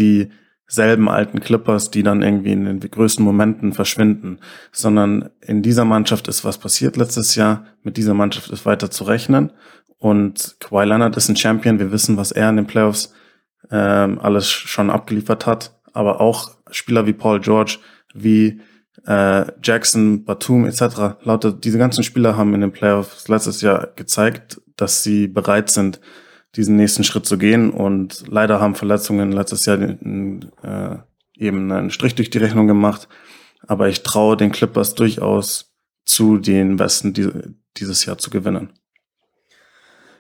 S2: dieselben alten Clippers, die dann irgendwie in den größten Momenten verschwinden, sondern in dieser Mannschaft ist was passiert letztes Jahr. Mit dieser Mannschaft ist weiter zu rechnen. Und Kawhi Leonard ist ein Champion. Wir wissen, was er in den Playoffs ähm, alles schon abgeliefert hat. Aber auch Spieler wie Paul George, wie äh, Jackson, Batum etc. Lauter diese ganzen Spieler haben in den Playoffs letztes Jahr gezeigt, dass sie bereit sind, diesen nächsten Schritt zu gehen. Und leider haben Verletzungen letztes Jahr äh, eben einen Strich durch die Rechnung gemacht. Aber ich traue den Clippers durchaus zu, den Westen die, dieses Jahr zu gewinnen.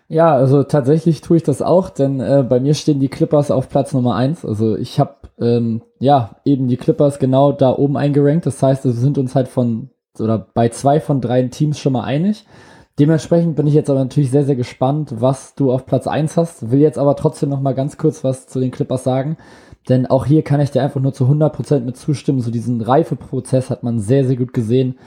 S3: Ja, also tatsächlich tue ich das auch, denn äh, bei mir stehen die Clippers auf Platz Nummer eins. Also ich habe ähm, ja eben die Clippers genau da oben eingerankt. Das heißt, wir sind uns halt von oder bei zwei von drei Teams schon mal einig. Dementsprechend bin ich jetzt aber natürlich sehr, sehr gespannt, was du auf Platz eins hast. Will jetzt aber trotzdem noch mal ganz kurz was zu den Clippers sagen. Denn auch hier kann ich dir einfach nur zu 100% mit zustimmen. So diesen Reifeprozess hat man sehr, sehr gut gesehen.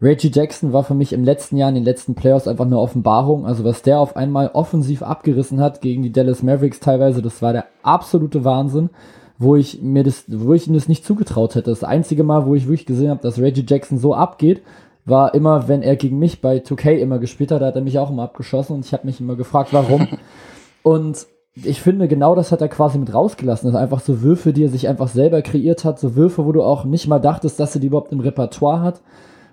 S3: Reggie Jackson war für mich im letzten Jahr in den letzten Playoffs einfach eine Offenbarung. Also was der auf einmal offensiv abgerissen hat gegen die Dallas Mavericks teilweise, das war der absolute Wahnsinn, wo ich mir das, wo ich ihm das nicht zugetraut hätte. Das einzige Mal, wo ich wirklich gesehen habe, dass Reggie Jackson so abgeht, war immer, wenn er gegen mich bei 2K immer gespielt hat, hat er mich auch immer abgeschossen und ich habe mich immer gefragt, warum. *laughs* und ich finde, genau das hat er quasi mit rausgelassen. Das also einfach so Würfe, die er sich einfach selber kreiert hat, so Würfe, wo du auch nicht mal dachtest, dass er die überhaupt im Repertoire hat.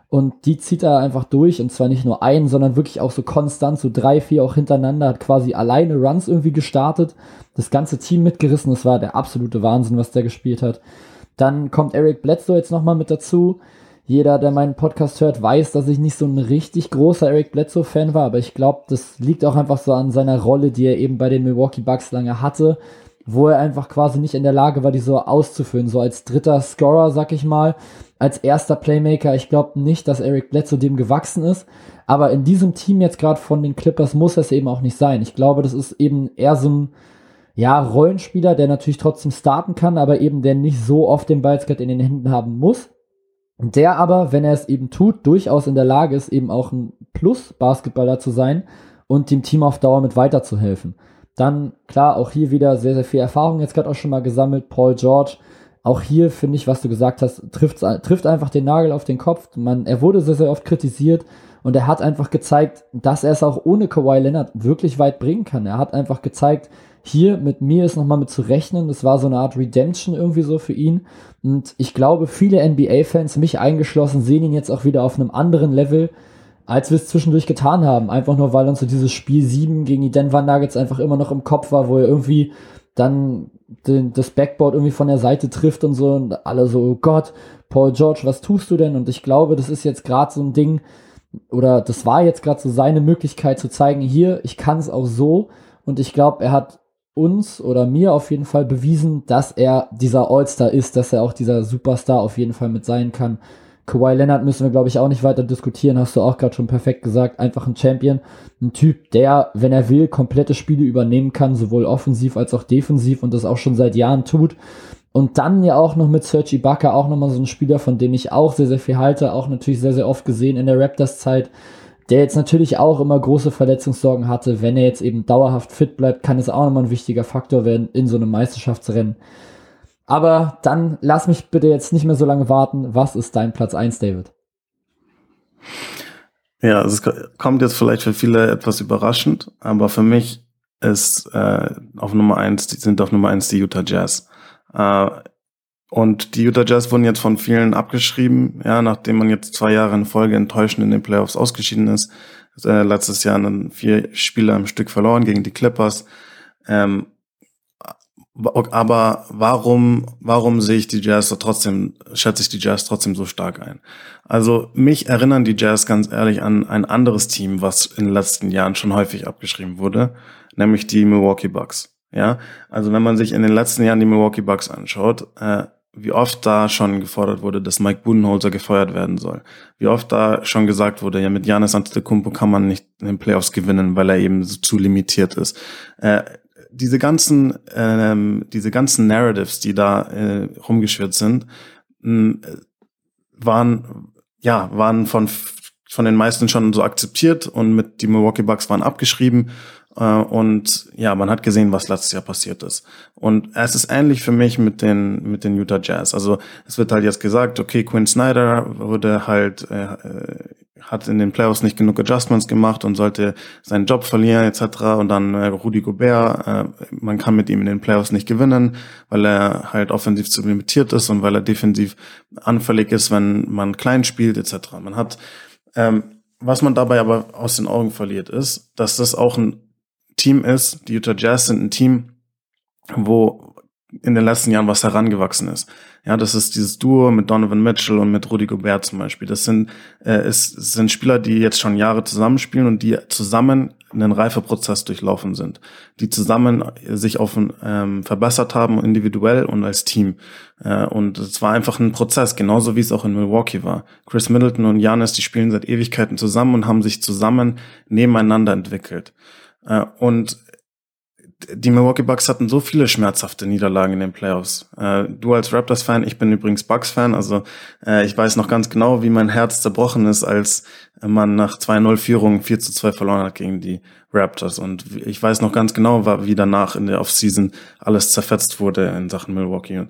S3: Und die zieht er einfach durch und zwar nicht nur ein, sondern wirklich auch so konstant, so drei, vier auch hintereinander, hat quasi alleine Runs irgendwie gestartet, das ganze Team mitgerissen, das war der absolute Wahnsinn, was der gespielt hat. Dann kommt Eric Bledsoe jetzt nochmal mit dazu. Jeder, der meinen Podcast hört, weiß, dass ich nicht so ein richtig großer Eric Bledsoe-Fan war, aber ich glaube, das liegt auch einfach so an seiner Rolle, die er eben bei den Milwaukee Bucks lange hatte, wo er einfach quasi nicht in der Lage war, die so auszufüllen, so als dritter Scorer, sag ich mal als erster Playmaker. Ich glaube nicht, dass Eric Bledsoe dem gewachsen ist. Aber in diesem Team jetzt gerade von den Clippers muss es eben auch nicht sein. Ich glaube, das ist eben eher so ein ja, Rollenspieler, der natürlich trotzdem starten kann, aber eben der nicht so oft den Ball in den Händen haben muss. Der aber, wenn er es eben tut, durchaus in der Lage ist, eben auch ein Plus-Basketballer zu sein und dem Team auf Dauer mit weiterzuhelfen. Dann, klar, auch hier wieder sehr, sehr viel Erfahrung jetzt gerade auch schon mal gesammelt. Paul George, auch hier finde ich, was du gesagt hast, trifft, einfach den Nagel auf den Kopf. Man, er wurde sehr, sehr oft kritisiert und er hat einfach gezeigt, dass er es auch ohne Kawhi Leonard wirklich weit bringen kann. Er hat einfach gezeigt, hier mit mir ist nochmal mit zu rechnen. Das war so eine Art Redemption irgendwie so für ihn. Und ich glaube, viele NBA-Fans, mich eingeschlossen, sehen ihn jetzt auch wieder auf einem anderen Level, als wir es zwischendurch getan haben. Einfach nur, weil uns so dieses Spiel 7 gegen die Denver Nuggets einfach immer noch im Kopf war, wo er irgendwie dann den, das Backboard irgendwie von der Seite trifft und so und alle so, oh Gott, Paul George, was tust du denn? Und ich glaube, das ist jetzt gerade so ein Ding, oder das war jetzt gerade so seine Möglichkeit zu zeigen, hier, ich kann es auch so. Und ich glaube, er hat uns oder mir auf jeden Fall bewiesen, dass er dieser All-Star ist, dass er auch dieser Superstar auf jeden Fall mit sein kann. Kawhi Leonard müssen wir, glaube ich, auch nicht weiter diskutieren, hast du auch gerade schon perfekt gesagt. Einfach ein Champion. Ein Typ, der, wenn er will, komplette Spiele übernehmen kann, sowohl offensiv als auch defensiv und das auch schon seit Jahren tut. Und dann ja auch noch mit Serge Ibaka auch nochmal so ein Spieler, von dem ich auch sehr, sehr viel halte, auch natürlich sehr, sehr oft gesehen in der Raptors-Zeit, der jetzt natürlich auch immer große Verletzungssorgen hatte. Wenn er jetzt eben dauerhaft fit bleibt, kann es auch nochmal ein wichtiger Faktor werden in so einem Meisterschaftsrennen. Aber dann lass mich bitte jetzt nicht mehr so lange warten. Was ist dein Platz 1, David?
S2: Ja, es kommt jetzt vielleicht für viele etwas überraschend, aber für mich ist äh, auf Nummer eins, die sind auf Nummer eins die Utah Jazz. Äh, und die Utah Jazz wurden jetzt von vielen abgeschrieben, ja, nachdem man jetzt zwei Jahre in Folge enttäuschend in den Playoffs ausgeschieden ist. Äh, letztes Jahr dann vier Spieler im Stück verloren gegen die Clippers. Ähm, aber warum, warum sehe ich die Jazz trotzdem, schätze ich die Jazz trotzdem so stark ein? Also mich erinnern die Jazz ganz ehrlich an ein anderes Team, was in den letzten Jahren schon häufig abgeschrieben wurde, nämlich die Milwaukee Bucks. Ja, also wenn man sich in den letzten Jahren die Milwaukee Bucks anschaut, äh, wie oft da schon gefordert wurde, dass Mike Budenholzer gefeuert werden soll. Wie oft da schon gesagt wurde, ja, mit Janis Antetokounmpo kann man nicht in den Playoffs gewinnen, weil er eben so zu limitiert ist. Äh, diese ganzen, ähm, diese ganzen Narratives, die da äh, rumgeschwirrt sind, mh, waren, ja, waren von, von den meisten schon so akzeptiert und mit die Milwaukee Bucks waren abgeschrieben. Äh, und ja, man hat gesehen, was letztes Jahr passiert ist. Und es ist ähnlich für mich mit den, mit den Utah Jazz. Also es wird halt jetzt gesagt, okay, Quinn Snyder wurde halt, äh, hat in den Playoffs nicht genug Adjustments gemacht und sollte seinen Job verlieren etc. Und dann äh, Rudy Gobert, äh, man kann mit ihm in den Playoffs nicht gewinnen, weil er halt offensiv zu limitiert ist und weil er defensiv anfällig ist, wenn man klein spielt etc. Man hat, ähm, was man dabei aber aus den Augen verliert, ist, dass das auch ein Team ist. Die Utah Jazz sind ein Team, wo in den letzten Jahren was herangewachsen ist. Ja, das ist dieses Duo mit Donovan Mitchell und mit Rudy Gobert zum Beispiel. Das sind, äh, es sind Spieler, die jetzt schon Jahre zusammenspielen und die zusammen einen Reifeprozess durchlaufen sind, die zusammen sich auf ähm, verbessert haben, individuell und als Team. Äh, und es war einfach ein Prozess, genauso wie es auch in Milwaukee war. Chris Middleton und Janis, die spielen seit Ewigkeiten zusammen und haben sich zusammen nebeneinander entwickelt. Äh, und die Milwaukee Bucks hatten so viele schmerzhafte Niederlagen in den Playoffs. Äh, du als Raptors-Fan, ich bin übrigens Bucks-Fan, also äh, ich weiß noch ganz genau, wie mein Herz zerbrochen ist, als man nach 2-0-Führung 4 zu 2 verloren hat gegen die Raptors. Und ich weiß noch ganz genau, wie danach in der Offseason alles zerfetzt wurde in Sachen Milwaukee.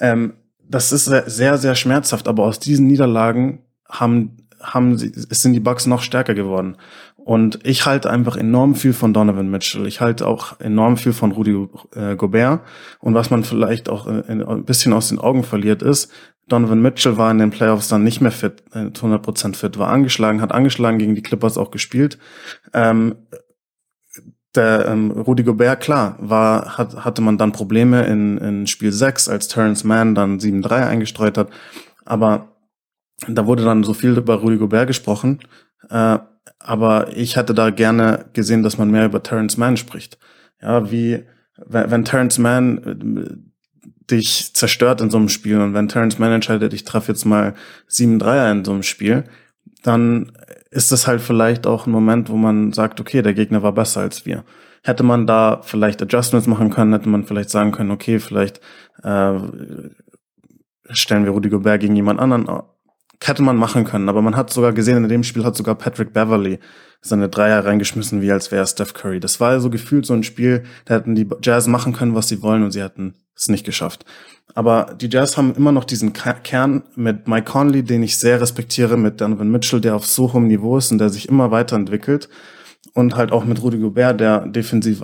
S2: Ähm, das ist sehr, sehr schmerzhaft, aber aus diesen Niederlagen haben haben sie, es sind die Bucks noch stärker geworden. Und ich halte einfach enorm viel von Donovan Mitchell. Ich halte auch enorm viel von Rudy äh, Gobert. Und was man vielleicht auch äh, ein bisschen aus den Augen verliert ist, Donovan Mitchell war in den Playoffs dann nicht mehr fit, äh, 100% fit, war angeschlagen, hat angeschlagen gegen die Clippers auch gespielt. Ähm, der ähm, Rudy Gobert, klar, war, hat, hatte man dann Probleme in, in Spiel 6, als Terrence Mann dann 7-3 eingestreut hat. Aber da wurde dann so viel über Rudy Gobert gesprochen. Äh, aber ich hätte da gerne gesehen, dass man mehr über Terrence Mann spricht. Ja, wie, wenn, wenn Terrence Mann äh, dich zerstört in so einem Spiel und wenn Terrence Mann entscheidet, ich treffe jetzt mal 7-3er in so einem Spiel, dann ist das halt vielleicht auch ein Moment, wo man sagt, okay, der Gegner war besser als wir. Hätte man da vielleicht Adjustments machen können, hätte man vielleicht sagen können, okay, vielleicht äh, stellen wir Rudy Gobert gegen jemand anderen hätte man machen können, aber man hat sogar gesehen, in dem Spiel hat sogar Patrick Beverly seine Dreier reingeschmissen, wie als wäre Steph Curry. Das war so gefühlt so ein Spiel, da hätten die Jazz machen können, was sie wollen und sie hätten es nicht geschafft. Aber die Jazz haben immer noch diesen Kern mit Mike Conley, den ich sehr respektiere, mit Donovan Mitchell, der auf so hohem Niveau ist und der sich immer weiterentwickelt und halt auch mit Rudy Gobert, der defensiv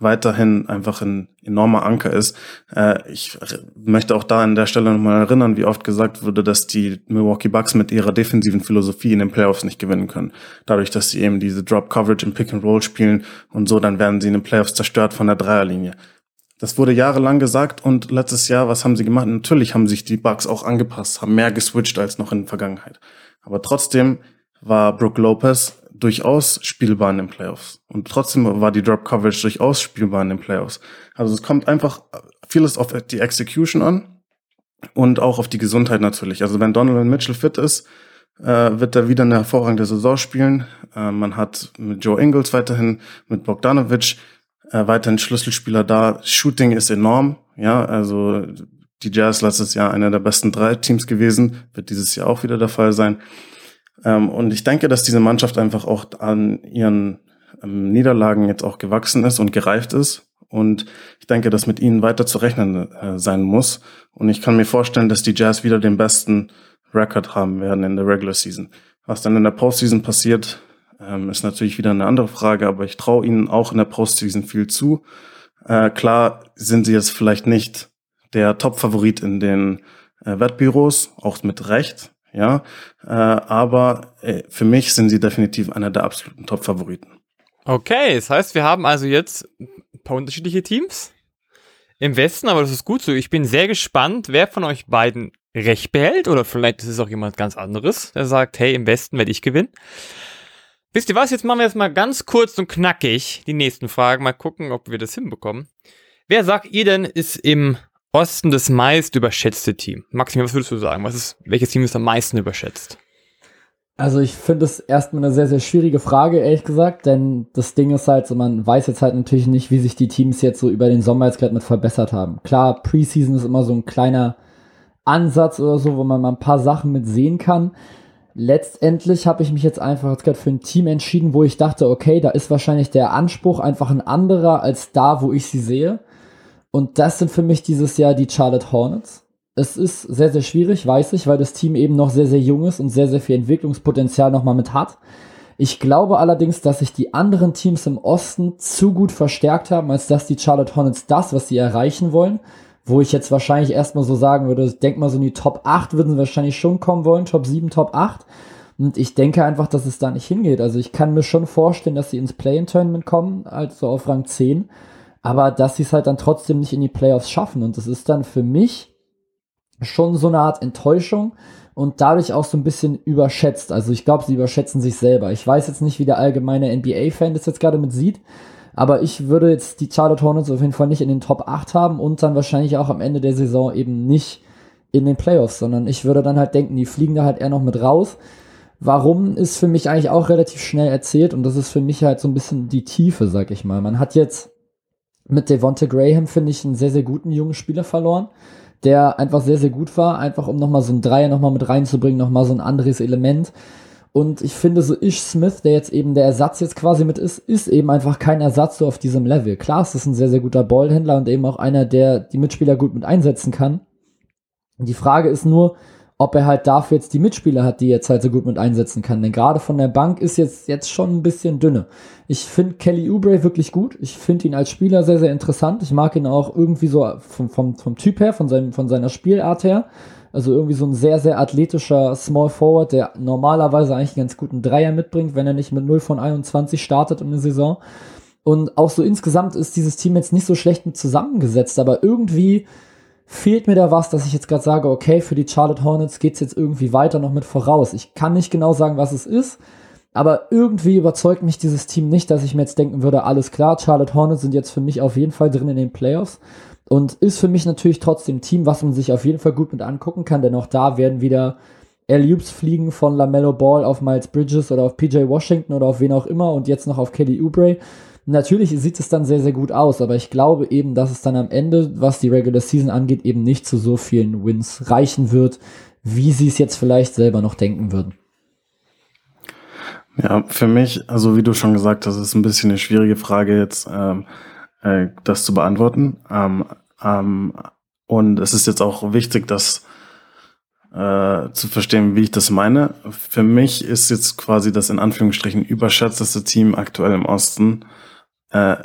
S2: weiterhin einfach ein enormer Anker ist. Äh, ich möchte auch da an der Stelle nochmal erinnern, wie oft gesagt wurde, dass die Milwaukee Bucks mit ihrer defensiven Philosophie in den Playoffs nicht gewinnen können. Dadurch, dass sie eben diese Drop Coverage im Pick and Roll spielen und so, dann werden sie in den Playoffs zerstört von der Dreierlinie. Das wurde jahrelang gesagt und letztes Jahr, was haben sie gemacht? Natürlich haben sich die Bucks auch angepasst, haben mehr geswitcht als noch in der Vergangenheit. Aber trotzdem war Brooke Lopez durchaus spielbar in den Playoffs. Und trotzdem war die Drop Coverage durchaus spielbar in den Playoffs. Also es kommt einfach vieles auf die Execution an und auch auf die Gesundheit natürlich. Also wenn Donovan Mitchell fit ist, äh, wird er wieder eine hervorragende Saison spielen. Äh, man hat mit Joe Ingles weiterhin, mit Bogdanovic äh, weiterhin Schlüsselspieler da. Shooting ist enorm. Ja, also die Jazz letztes Jahr einer der besten drei Teams gewesen, wird dieses Jahr auch wieder der Fall sein. Ähm, und ich denke, dass diese Mannschaft einfach auch an ihren ähm, Niederlagen jetzt auch gewachsen ist und gereift ist. Und ich denke, dass mit ihnen weiter zu rechnen äh, sein muss. Und ich kann mir vorstellen, dass die Jazz wieder den besten Record haben werden in der Regular Season. Was dann in der Postseason passiert, ähm, ist natürlich wieder eine andere Frage, aber ich traue ihnen auch in der Postseason viel zu. Äh, klar sind sie jetzt vielleicht nicht der Top-Favorit in den äh, Wettbüros, auch mit Recht, ja. Äh, aber äh, für mich sind sie definitiv einer der absoluten Top-Favoriten.
S1: Okay, das heißt, wir haben also jetzt ein paar unterschiedliche Teams im Westen, aber das ist gut so. Ich bin sehr gespannt, wer von euch beiden Recht behält oder vielleicht ist es auch jemand ganz anderes, der sagt, hey, im Westen werde ich gewinnen. Wisst ihr was? Jetzt machen wir jetzt mal ganz kurz und knackig die nächsten Fragen. Mal gucken, ob wir das hinbekommen. Wer sagt ihr denn, ist im Osten das meist überschätzte Team? Maximilian, was würdest du sagen? Was ist, welches Team ist am meisten überschätzt?
S3: Also ich finde es erstmal eine sehr, sehr schwierige Frage, ehrlich gesagt, denn das Ding ist halt so, man weiß jetzt halt natürlich nicht, wie sich die Teams jetzt so über den Sommer jetzt gerade mit verbessert haben. Klar, Preseason ist immer so ein kleiner Ansatz oder so, wo man mal ein paar Sachen mit sehen kann. Letztendlich habe ich mich jetzt einfach jetzt gerade für ein Team entschieden, wo ich dachte, okay, da ist wahrscheinlich der Anspruch einfach ein anderer als da, wo ich sie sehe. Und das sind für mich dieses Jahr die Charlotte Hornets. Es ist sehr, sehr schwierig, weiß ich, weil das Team eben noch sehr, sehr jung ist und sehr, sehr viel Entwicklungspotenzial nochmal mit hat. Ich glaube allerdings, dass sich die anderen Teams im Osten zu gut verstärkt haben, als dass die Charlotte Hornets das, was sie erreichen wollen, wo ich jetzt wahrscheinlich erstmal so sagen würde, denk mal so in die Top 8 würden sie wahrscheinlich schon kommen wollen, Top 7, Top 8. Und ich denke einfach, dass es da nicht hingeht. Also ich kann mir schon vorstellen, dass sie ins Play-in-Tournament kommen, also auf Rang 10, aber dass sie es halt dann trotzdem nicht in die Playoffs schaffen. Und das ist dann für mich schon so eine Art Enttäuschung und dadurch auch so ein bisschen überschätzt. Also ich glaube, sie überschätzen sich selber. Ich weiß jetzt nicht, wie der allgemeine NBA-Fan das jetzt gerade mit sieht, aber ich würde jetzt die Charlotte Hornets auf jeden Fall nicht in den Top 8 haben und dann wahrscheinlich auch am Ende der Saison eben nicht in den Playoffs, sondern ich würde dann halt denken, die fliegen da halt eher noch mit raus. Warum ist für mich eigentlich auch relativ schnell erzählt und das ist für mich halt so ein bisschen die Tiefe, sag ich mal. Man hat jetzt mit Devonta Graham, finde ich, einen sehr, sehr guten jungen Spieler verloren der einfach sehr, sehr gut war, einfach um nochmal so ein Dreier nochmal mit reinzubringen, nochmal so ein anderes Element. Und ich finde, so Ish Smith, der jetzt eben der Ersatz jetzt quasi mit ist, ist eben einfach kein Ersatz so auf diesem Level. Klar, es ist ein sehr, sehr guter Ballhändler und eben auch einer, der die Mitspieler gut mit einsetzen kann. Die Frage ist nur, ob er halt dafür jetzt die Mitspieler hat, die er jetzt halt so gut mit einsetzen kann. Denn gerade von der Bank ist jetzt, jetzt schon ein bisschen dünne. Ich finde Kelly Oubre wirklich gut. Ich finde ihn als Spieler sehr, sehr interessant. Ich mag ihn auch irgendwie so vom, vom, vom Typ her, von, seinem, von seiner Spielart her. Also irgendwie so ein sehr, sehr athletischer Small Forward, der normalerweise eigentlich einen ganz guten Dreier mitbringt, wenn er nicht mit 0 von 21 startet in der Saison. Und auch so insgesamt ist dieses Team jetzt nicht so schlecht mit zusammengesetzt, aber irgendwie fehlt mir da was, dass ich jetzt gerade sage, okay, für die Charlotte Hornets geht's jetzt irgendwie weiter noch mit voraus. Ich kann nicht genau sagen, was es ist, aber irgendwie überzeugt mich dieses Team nicht, dass ich mir jetzt denken würde, alles klar, Charlotte Hornets sind jetzt für mich auf jeden Fall drin in den Playoffs und ist für mich natürlich trotzdem Team, was man sich auf jeden Fall gut mit angucken kann, denn auch da werden wieder Alley-Oops fliegen von LaMelo Ball auf Miles Bridges oder auf PJ Washington oder auf wen auch immer und jetzt noch auf Kelly Oubre. Natürlich sieht es dann sehr, sehr gut aus, aber ich glaube eben, dass es dann am Ende, was die Regular Season angeht, eben nicht zu so vielen Wins reichen wird, wie sie es jetzt vielleicht selber noch denken würden.
S2: Ja, für mich, also wie du schon gesagt hast, ist ein bisschen eine schwierige Frage jetzt, ähm, äh, das zu beantworten. Ähm, ähm, und es ist jetzt auch wichtig, das äh, zu verstehen, wie ich das meine. Für mich ist jetzt quasi das in Anführungsstrichen überschätzteste Team aktuell im Osten äh,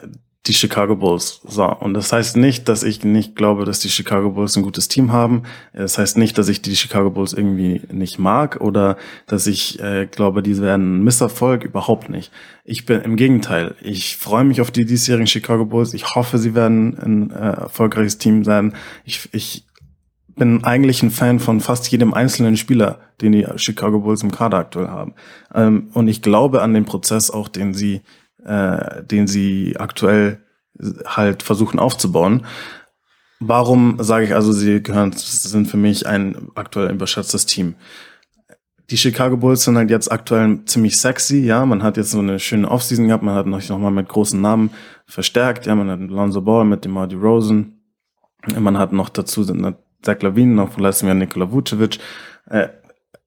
S2: die Chicago Bulls. So, und das heißt nicht, dass ich nicht glaube, dass die Chicago Bulls ein gutes Team haben. Das heißt nicht, dass ich die Chicago Bulls irgendwie nicht mag oder dass ich äh, glaube, die werden ein Misserfolg. Überhaupt nicht. Ich bin im Gegenteil. Ich freue mich auf die diesjährigen Chicago Bulls. Ich hoffe, sie werden ein äh, erfolgreiches Team sein. Ich, ich bin eigentlich ein Fan von fast jedem einzelnen Spieler, den die Chicago Bulls im Kader aktuell haben. Ähm, und ich glaube an den Prozess auch, den sie äh, den sie aktuell halt versuchen aufzubauen. Warum sage ich also, sie gehören, sind für mich ein aktuell überschätztes Team? Die Chicago Bulls sind halt jetzt aktuell ziemlich sexy, ja. Man hat jetzt so eine schöne Offseason gehabt, man hat noch, noch mal mit großen Namen verstärkt, ja. Man hat Lonzo Ball mit dem Marty Rosen, man hat noch dazu Zach Lavine, noch letztem Jahr Nikola Vucevic. Äh,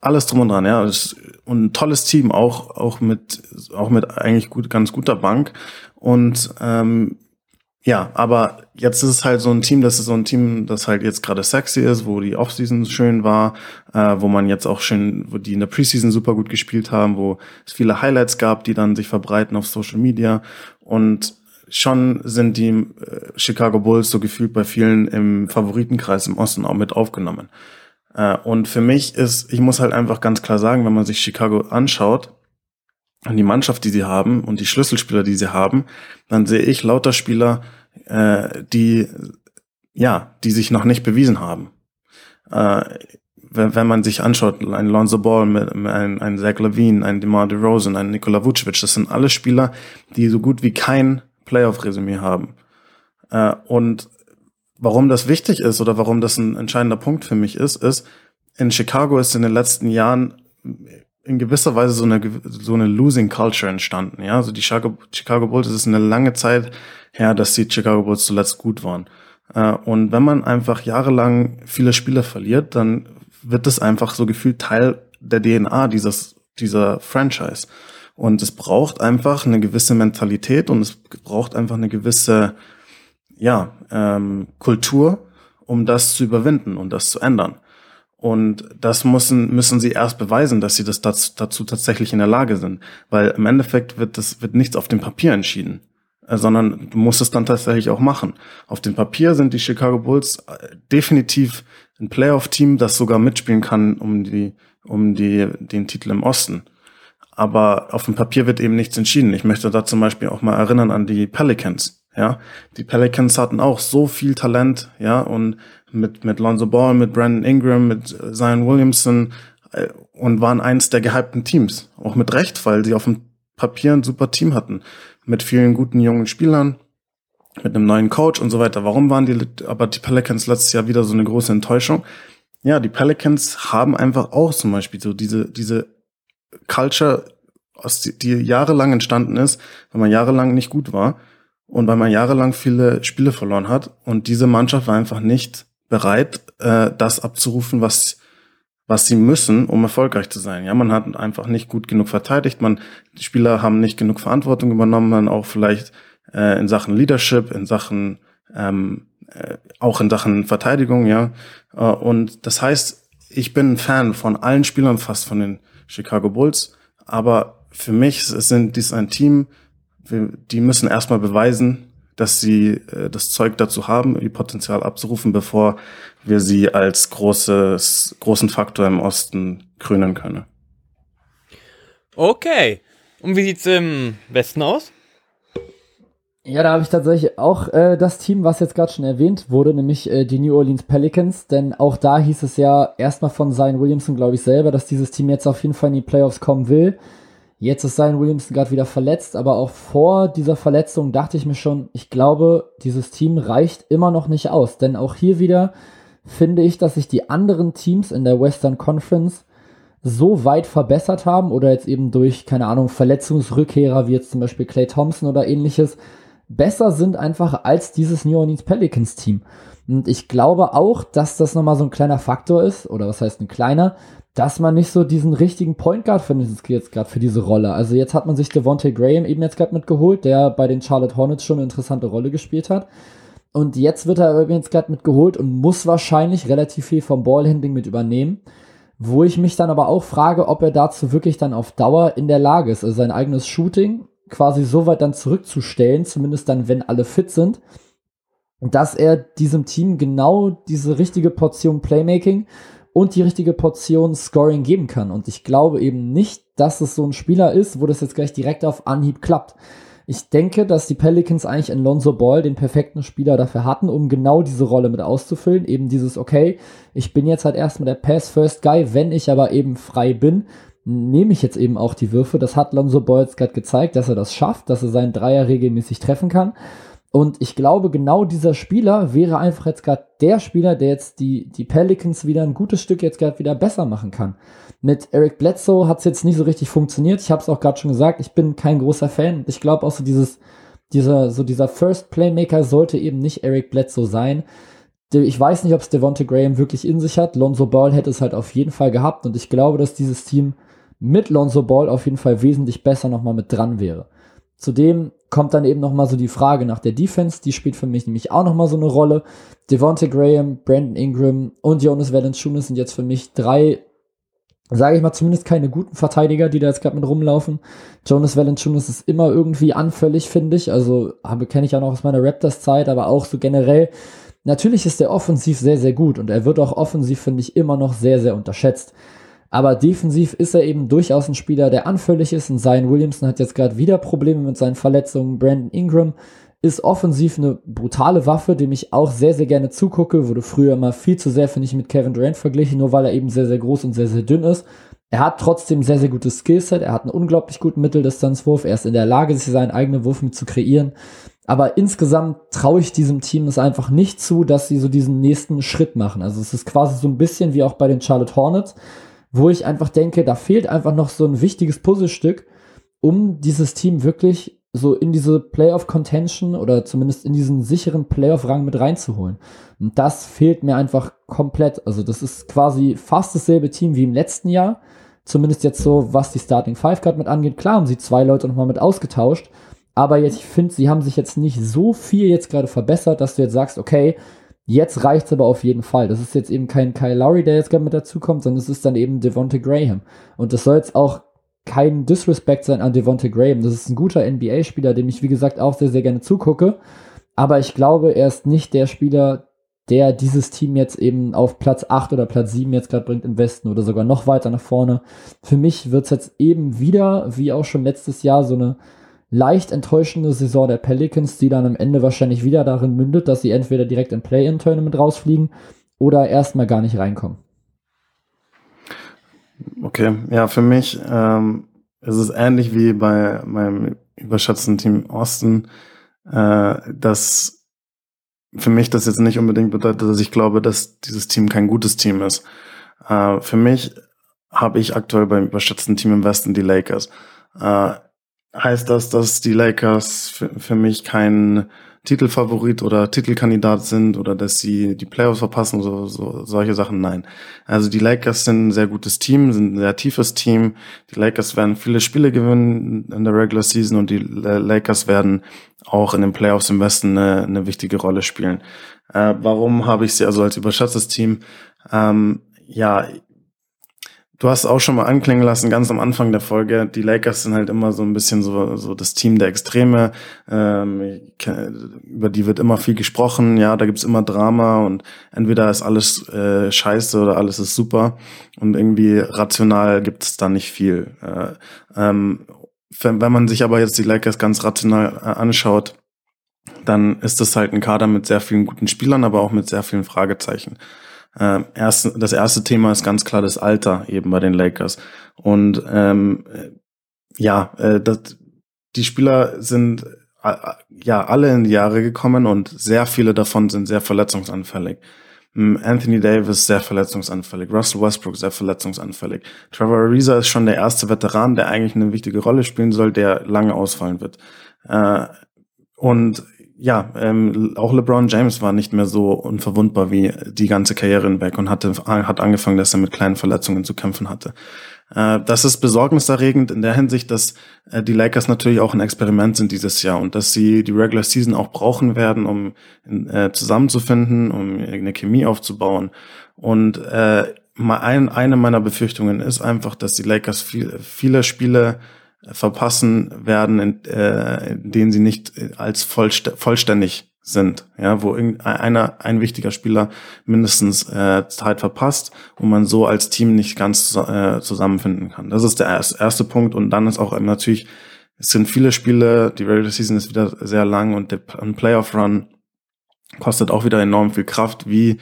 S2: alles drum und dran, ja. Und ein tolles Team, auch, auch mit, auch mit eigentlich gut, ganz guter Bank. Und ähm, Ja, aber jetzt ist es halt so ein Team, das ist so ein Team, das halt jetzt gerade sexy ist, wo die Offseason schön war, äh, wo man jetzt auch schön, wo die in der Preseason super gut gespielt haben, wo es viele Highlights gab, die dann sich verbreiten auf Social Media und schon sind die äh, Chicago Bulls so gefühlt bei vielen im Favoritenkreis im Osten auch mit aufgenommen. Äh, und für mich ist, ich muss halt einfach ganz klar sagen, wenn man sich Chicago anschaut, und die Mannschaft, die sie haben und die Schlüsselspieler, die sie haben, dann sehe ich lauter Spieler, äh, die ja, die sich noch nicht bewiesen haben. Äh, wenn, man sich anschaut, ein Lonzo Ball, ein, ein Zach Levine, ein DeMar DeRozan, ein Nikola Vucevic, das sind alle Spieler, die so gut wie kein Playoff-Resümee haben. Äh, und warum das wichtig ist oder warum das ein entscheidender Punkt für mich ist, ist, in Chicago ist in den letzten Jahren in gewisser Weise so eine, so eine Losing Culture entstanden. Ja, also die Chicago, Chicago Bulls, es ist eine lange Zeit her, dass die Chicago Bulls zuletzt gut waren. Äh, und wenn man einfach jahrelang viele Spieler verliert, dann wird das einfach so gefühlt Teil der DNA dieses, dieser Franchise. Und es braucht einfach eine gewisse Mentalität und es braucht einfach eine gewisse, ja, ähm, Kultur, um das zu überwinden und das zu ändern. Und das müssen, müssen sie erst beweisen, dass sie das dazu, dazu tatsächlich in der Lage sind. Weil im Endeffekt wird das, wird nichts auf dem Papier entschieden, äh, sondern du musst es dann tatsächlich auch machen. Auf dem Papier sind die Chicago Bulls äh, definitiv ein Playoff-Team, das sogar mitspielen kann um die, um die, den Titel im Osten. Aber auf dem Papier wird eben nichts entschieden. Ich möchte da zum Beispiel auch mal erinnern an die Pelicans. Ja, die Pelicans hatten auch so viel Talent, ja, und mit, mit Lonzo Ball, mit Brandon Ingram, mit Zion Williamson äh, und waren eins der gehypten Teams. Auch mit Recht, weil sie auf dem Papier ein super Team hatten. Mit vielen guten jungen Spielern, mit einem neuen Coach und so weiter. Warum waren die, aber die Pelicans letztes Jahr wieder so eine große Enttäuschung? Ja, die Pelicans haben einfach auch zum Beispiel so diese, diese Culture, die jahrelang entstanden ist, wenn man jahrelang nicht gut war und weil man jahrelang viele Spiele verloren hat und diese Mannschaft war einfach nicht bereit, äh, das abzurufen, was was sie müssen, um erfolgreich zu sein. Ja, man hat einfach nicht gut genug verteidigt, man die Spieler haben nicht genug Verantwortung übernommen, man auch vielleicht äh, in Sachen Leadership, in Sachen ähm, äh, auch in Sachen Verteidigung, ja. Äh, und das heißt, ich bin ein Fan von allen Spielern fast von den Chicago Bulls, aber für mich sind dies ein Team, die müssen erstmal beweisen, dass sie äh, das Zeug dazu haben, ihr Potenzial abzurufen, bevor wir sie als großes, großen Faktor im Osten krönen können.
S1: Okay. Und wie sieht's im Westen aus?
S3: Ja, da habe ich tatsächlich auch äh, das Team, was jetzt gerade schon erwähnt wurde, nämlich äh, die New Orleans Pelicans. Denn auch da hieß es ja erstmal von Zion Williamson, glaube ich, selber, dass dieses Team jetzt auf jeden Fall in die Playoffs kommen will. Jetzt ist Zion Williamson gerade wieder verletzt, aber auch vor dieser Verletzung dachte ich mir schon, ich glaube, dieses Team reicht immer noch nicht aus. Denn auch hier wieder finde ich, dass sich die anderen Teams in der Western Conference so weit verbessert haben oder jetzt eben durch, keine Ahnung, Verletzungsrückkehrer wie jetzt zum Beispiel Clay Thompson oder ähnliches, besser sind einfach als dieses New Orleans Pelicans Team. Und ich glaube auch, dass das nochmal so ein kleiner Faktor ist, oder was heißt ein kleiner, dass man nicht so diesen richtigen Point Guard findet jetzt gerade für diese Rolle. Also jetzt hat man sich Devontae Graham eben jetzt gerade mitgeholt, der bei den Charlotte Hornets schon eine interessante Rolle gespielt hat. Und jetzt wird er jetzt gerade mitgeholt und muss wahrscheinlich relativ viel vom Ballhandling mit übernehmen. Wo ich mich dann aber auch frage, ob er dazu wirklich dann auf Dauer in der Lage ist, also sein eigenes Shooting quasi so weit dann zurückzustellen, zumindest dann, wenn alle fit sind, dass er diesem Team genau diese richtige Portion Playmaking und die richtige Portion Scoring geben kann. Und ich glaube eben nicht, dass es so ein Spieler ist, wo das jetzt gleich direkt auf Anhieb klappt. Ich denke, dass die Pelicans eigentlich in Lonzo Ball den perfekten Spieler dafür hatten, um genau diese Rolle mit auszufüllen. Eben dieses, okay, ich bin jetzt halt erstmal der Pass-First-Guy, wenn ich aber eben frei bin, nehme ich jetzt eben auch die Würfe. Das hat Lonzo Ball jetzt gerade gezeigt, dass er das schafft, dass er seinen Dreier regelmäßig treffen kann. Und ich glaube, genau dieser Spieler wäre einfach jetzt gerade der Spieler, der jetzt die, die Pelicans wieder ein gutes Stück jetzt gerade wieder besser machen kann. Mit Eric Bledsoe hat es jetzt nicht so richtig funktioniert. Ich habe es auch gerade schon gesagt, ich bin kein großer Fan. Ich glaube auch so dieses, dieser, so dieser First Playmaker sollte eben nicht Eric Bledsoe sein. Ich weiß nicht, ob es Devonta Graham wirklich in sich hat. Lonzo Ball hätte es halt auf jeden Fall gehabt und ich glaube, dass dieses Team mit Lonzo Ball auf jeden Fall wesentlich besser nochmal mit dran wäre. Zudem kommt dann eben nochmal so die Frage nach der Defense. Die spielt für mich nämlich auch nochmal so eine Rolle. Devontae Graham, Brandon Ingram und Jonas Valanciunas sind jetzt für mich drei, sage ich mal, zumindest keine guten Verteidiger, die da jetzt gerade mit rumlaufen. Jonas Valanciunas ist immer irgendwie anfällig, finde ich. Also kenne ich ja noch aus meiner Raptors-Zeit, aber auch so generell. Natürlich ist er offensiv sehr, sehr gut und er wird auch offensiv, finde ich, immer noch sehr, sehr unterschätzt. Aber defensiv ist er eben durchaus ein Spieler, der anfällig ist. Und Zion Williamson hat jetzt gerade wieder Probleme mit seinen Verletzungen. Brandon Ingram ist offensiv eine brutale Waffe, dem ich auch sehr, sehr gerne zugucke. Wurde früher immer viel zu sehr, finde ich, mit Kevin Durant verglichen, nur weil er eben sehr, sehr groß und sehr, sehr dünn ist. Er hat trotzdem sehr, sehr gutes Skillset. Er hat einen unglaublich guten Mitteldistanzwurf. Er ist in der Lage, sich seinen eigenen Wurf mit zu kreieren. Aber insgesamt traue ich diesem Team es einfach nicht zu, dass sie so diesen nächsten Schritt machen. Also es ist quasi so ein bisschen wie auch bei den Charlotte Hornets wo ich einfach denke, da fehlt einfach noch so ein wichtiges Puzzlestück, um dieses Team wirklich so in diese Playoff-Contention oder zumindest in diesen sicheren Playoff-Rang mit reinzuholen. Und das fehlt mir einfach komplett. Also das ist quasi fast dasselbe Team wie im letzten Jahr. Zumindest jetzt so, was die Starting Five Card mit angeht. Klar haben sie zwei Leute nochmal mit ausgetauscht. Aber jetzt, ich finde, sie haben sich jetzt nicht so viel jetzt gerade verbessert, dass du jetzt sagst, okay, Jetzt reicht's aber auf jeden Fall. Das ist jetzt eben kein Kyle Lowry, der jetzt gerade mit dazukommt, sondern es ist dann eben Devonte Graham. Und das soll jetzt auch kein Disrespect sein an Devonte Graham. Das ist ein guter NBA-Spieler, dem ich, wie gesagt, auch sehr, sehr gerne zugucke. Aber ich glaube, er ist nicht der Spieler, der dieses Team jetzt eben auf Platz 8 oder Platz 7 jetzt gerade bringt im Westen oder sogar noch weiter nach vorne. Für mich wird's jetzt eben wieder, wie auch schon letztes Jahr, so eine leicht enttäuschende Saison der Pelicans, die dann am Ende wahrscheinlich wieder darin mündet, dass sie entweder direkt im Play-In-Tournament rausfliegen oder erstmal gar nicht reinkommen.
S2: Okay, ja, für mich ähm, ist es ähnlich wie bei meinem überschätzten Team Austin, äh, dass für mich das jetzt nicht unbedingt bedeutet, dass ich glaube, dass dieses Team kein gutes Team ist. Äh, für mich habe ich aktuell beim überschätzten Team im Westen die Lakers. Äh, heißt das, dass die Lakers für, für mich kein Titelfavorit oder Titelkandidat sind oder dass sie die Playoffs verpassen, so, so solche Sachen. Nein. Also die Lakers sind ein sehr gutes Team, sind ein sehr tiefes Team. Die Lakers werden viele Spiele gewinnen in der Regular Season und die Lakers werden auch in den Playoffs im Westen eine, eine wichtige Rolle spielen. Äh, warum habe ich sie also als überschätztes Team? Ähm, ja, Du hast auch schon mal anklingen lassen, ganz am Anfang der Folge, die Lakers sind halt immer so ein bisschen so, so das Team der Extreme, ähm, über die wird immer viel gesprochen, ja, da gibt's immer Drama und entweder ist alles äh, scheiße oder alles ist super und irgendwie rational gibt's da nicht viel. Äh, ähm, wenn man sich aber jetzt die Lakers ganz rational äh, anschaut, dann ist das halt ein Kader mit sehr vielen guten Spielern, aber auch mit sehr vielen Fragezeichen. Äh, erst, das erste Thema ist ganz klar das Alter eben bei den Lakers. Und ähm, ja, äh, das, die Spieler sind äh, ja alle in die Jahre gekommen und sehr viele davon sind sehr verletzungsanfällig. Anthony Davis sehr verletzungsanfällig, Russell Westbrook sehr verletzungsanfällig. Trevor Ariza ist schon der erste Veteran, der eigentlich eine wichtige Rolle spielen soll, der lange ausfallen wird. Äh, und ja, ähm, auch LeBron James war nicht mehr so unverwundbar wie die ganze Karriere hinweg und hatte, hat angefangen, dass er mit kleinen Verletzungen zu kämpfen hatte. Äh, das ist besorgniserregend in der Hinsicht, dass äh, die Lakers natürlich auch ein Experiment sind dieses Jahr und dass sie die Regular Season auch brauchen werden, um äh, zusammenzufinden, um eine Chemie aufzubauen. Und äh, ein, eine meiner Befürchtungen ist einfach, dass die Lakers viel, viele Spiele verpassen werden, in, äh, in denen sie nicht als vollst vollständig sind, ja, wo einer, ein wichtiger Spieler mindestens äh, Zeit verpasst und man so als Team nicht ganz äh, zusammenfinden kann. Das ist der erste, Punkt und dann ist auch natürlich, es sind viele Spiele, die Regular Season ist wieder sehr lang und der Playoff Run kostet auch wieder enorm viel Kraft. Wie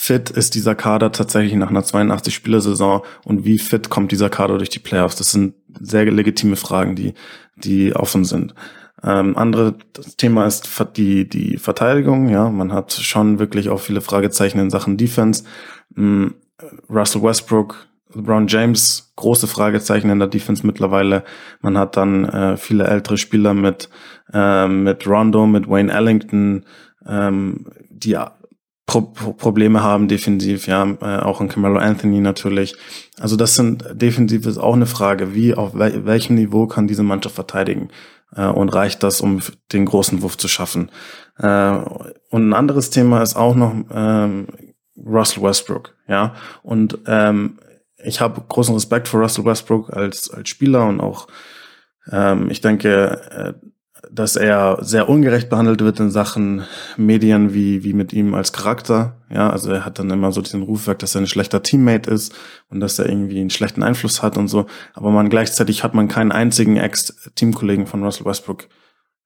S2: fit ist dieser Kader tatsächlich nach einer 82 Spielersaison und wie fit kommt dieser Kader durch die Playoffs? Das sind sehr legitime Fragen, die, die offen sind. Ähm, andere Thema ist die, die Verteidigung. Ja, man hat schon wirklich auch viele Fragezeichen in Sachen Defense. Ähm, Russell Westbrook, LeBron James, große Fragezeichen in der Defense mittlerweile. Man hat dann äh, viele ältere Spieler mit, äh, mit Rondo, mit Wayne Ellington, ähm, die Pro Probleme haben defensiv, ja, äh, auch in Camaro Anthony natürlich. Also das sind defensiv ist auch eine Frage, wie auf wel welchem Niveau kann diese Mannschaft verteidigen äh, und reicht das, um den großen Wurf zu schaffen? Äh, und ein anderes Thema ist auch noch ähm, Russell Westbrook, ja. Und ähm, ich habe großen Respekt vor Russell Westbrook als als Spieler und auch ähm, ich denke, äh, dass er sehr ungerecht behandelt wird in Sachen Medien wie, wie mit ihm als Charakter. Ja, also er hat dann immer so diesen Rufwerk, dass er ein schlechter Teammate ist und dass er irgendwie einen schlechten Einfluss hat und so. Aber man gleichzeitig hat man keinen einzigen Ex-Teamkollegen von Russell Westbrook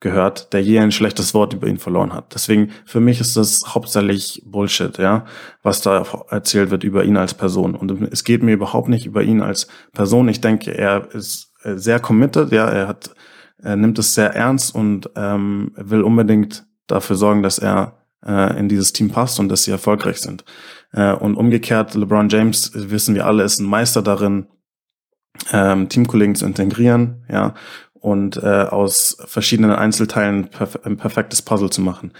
S2: gehört, der je ein schlechtes Wort über ihn verloren hat. Deswegen, für mich ist das hauptsächlich Bullshit, ja, was da erzählt wird über ihn als Person. Und es geht mir überhaupt nicht über ihn als Person. Ich denke, er ist sehr committed, ja, er hat er nimmt es sehr ernst und ähm, will unbedingt dafür sorgen, dass er äh, in dieses Team passt und dass sie erfolgreich sind. Äh, und umgekehrt, LeBron James, wissen wir alle, ist ein Meister darin, ähm, Teamkollegen zu integrieren, ja, und äh, aus verschiedenen Einzelteilen perf ein perfektes Puzzle zu machen.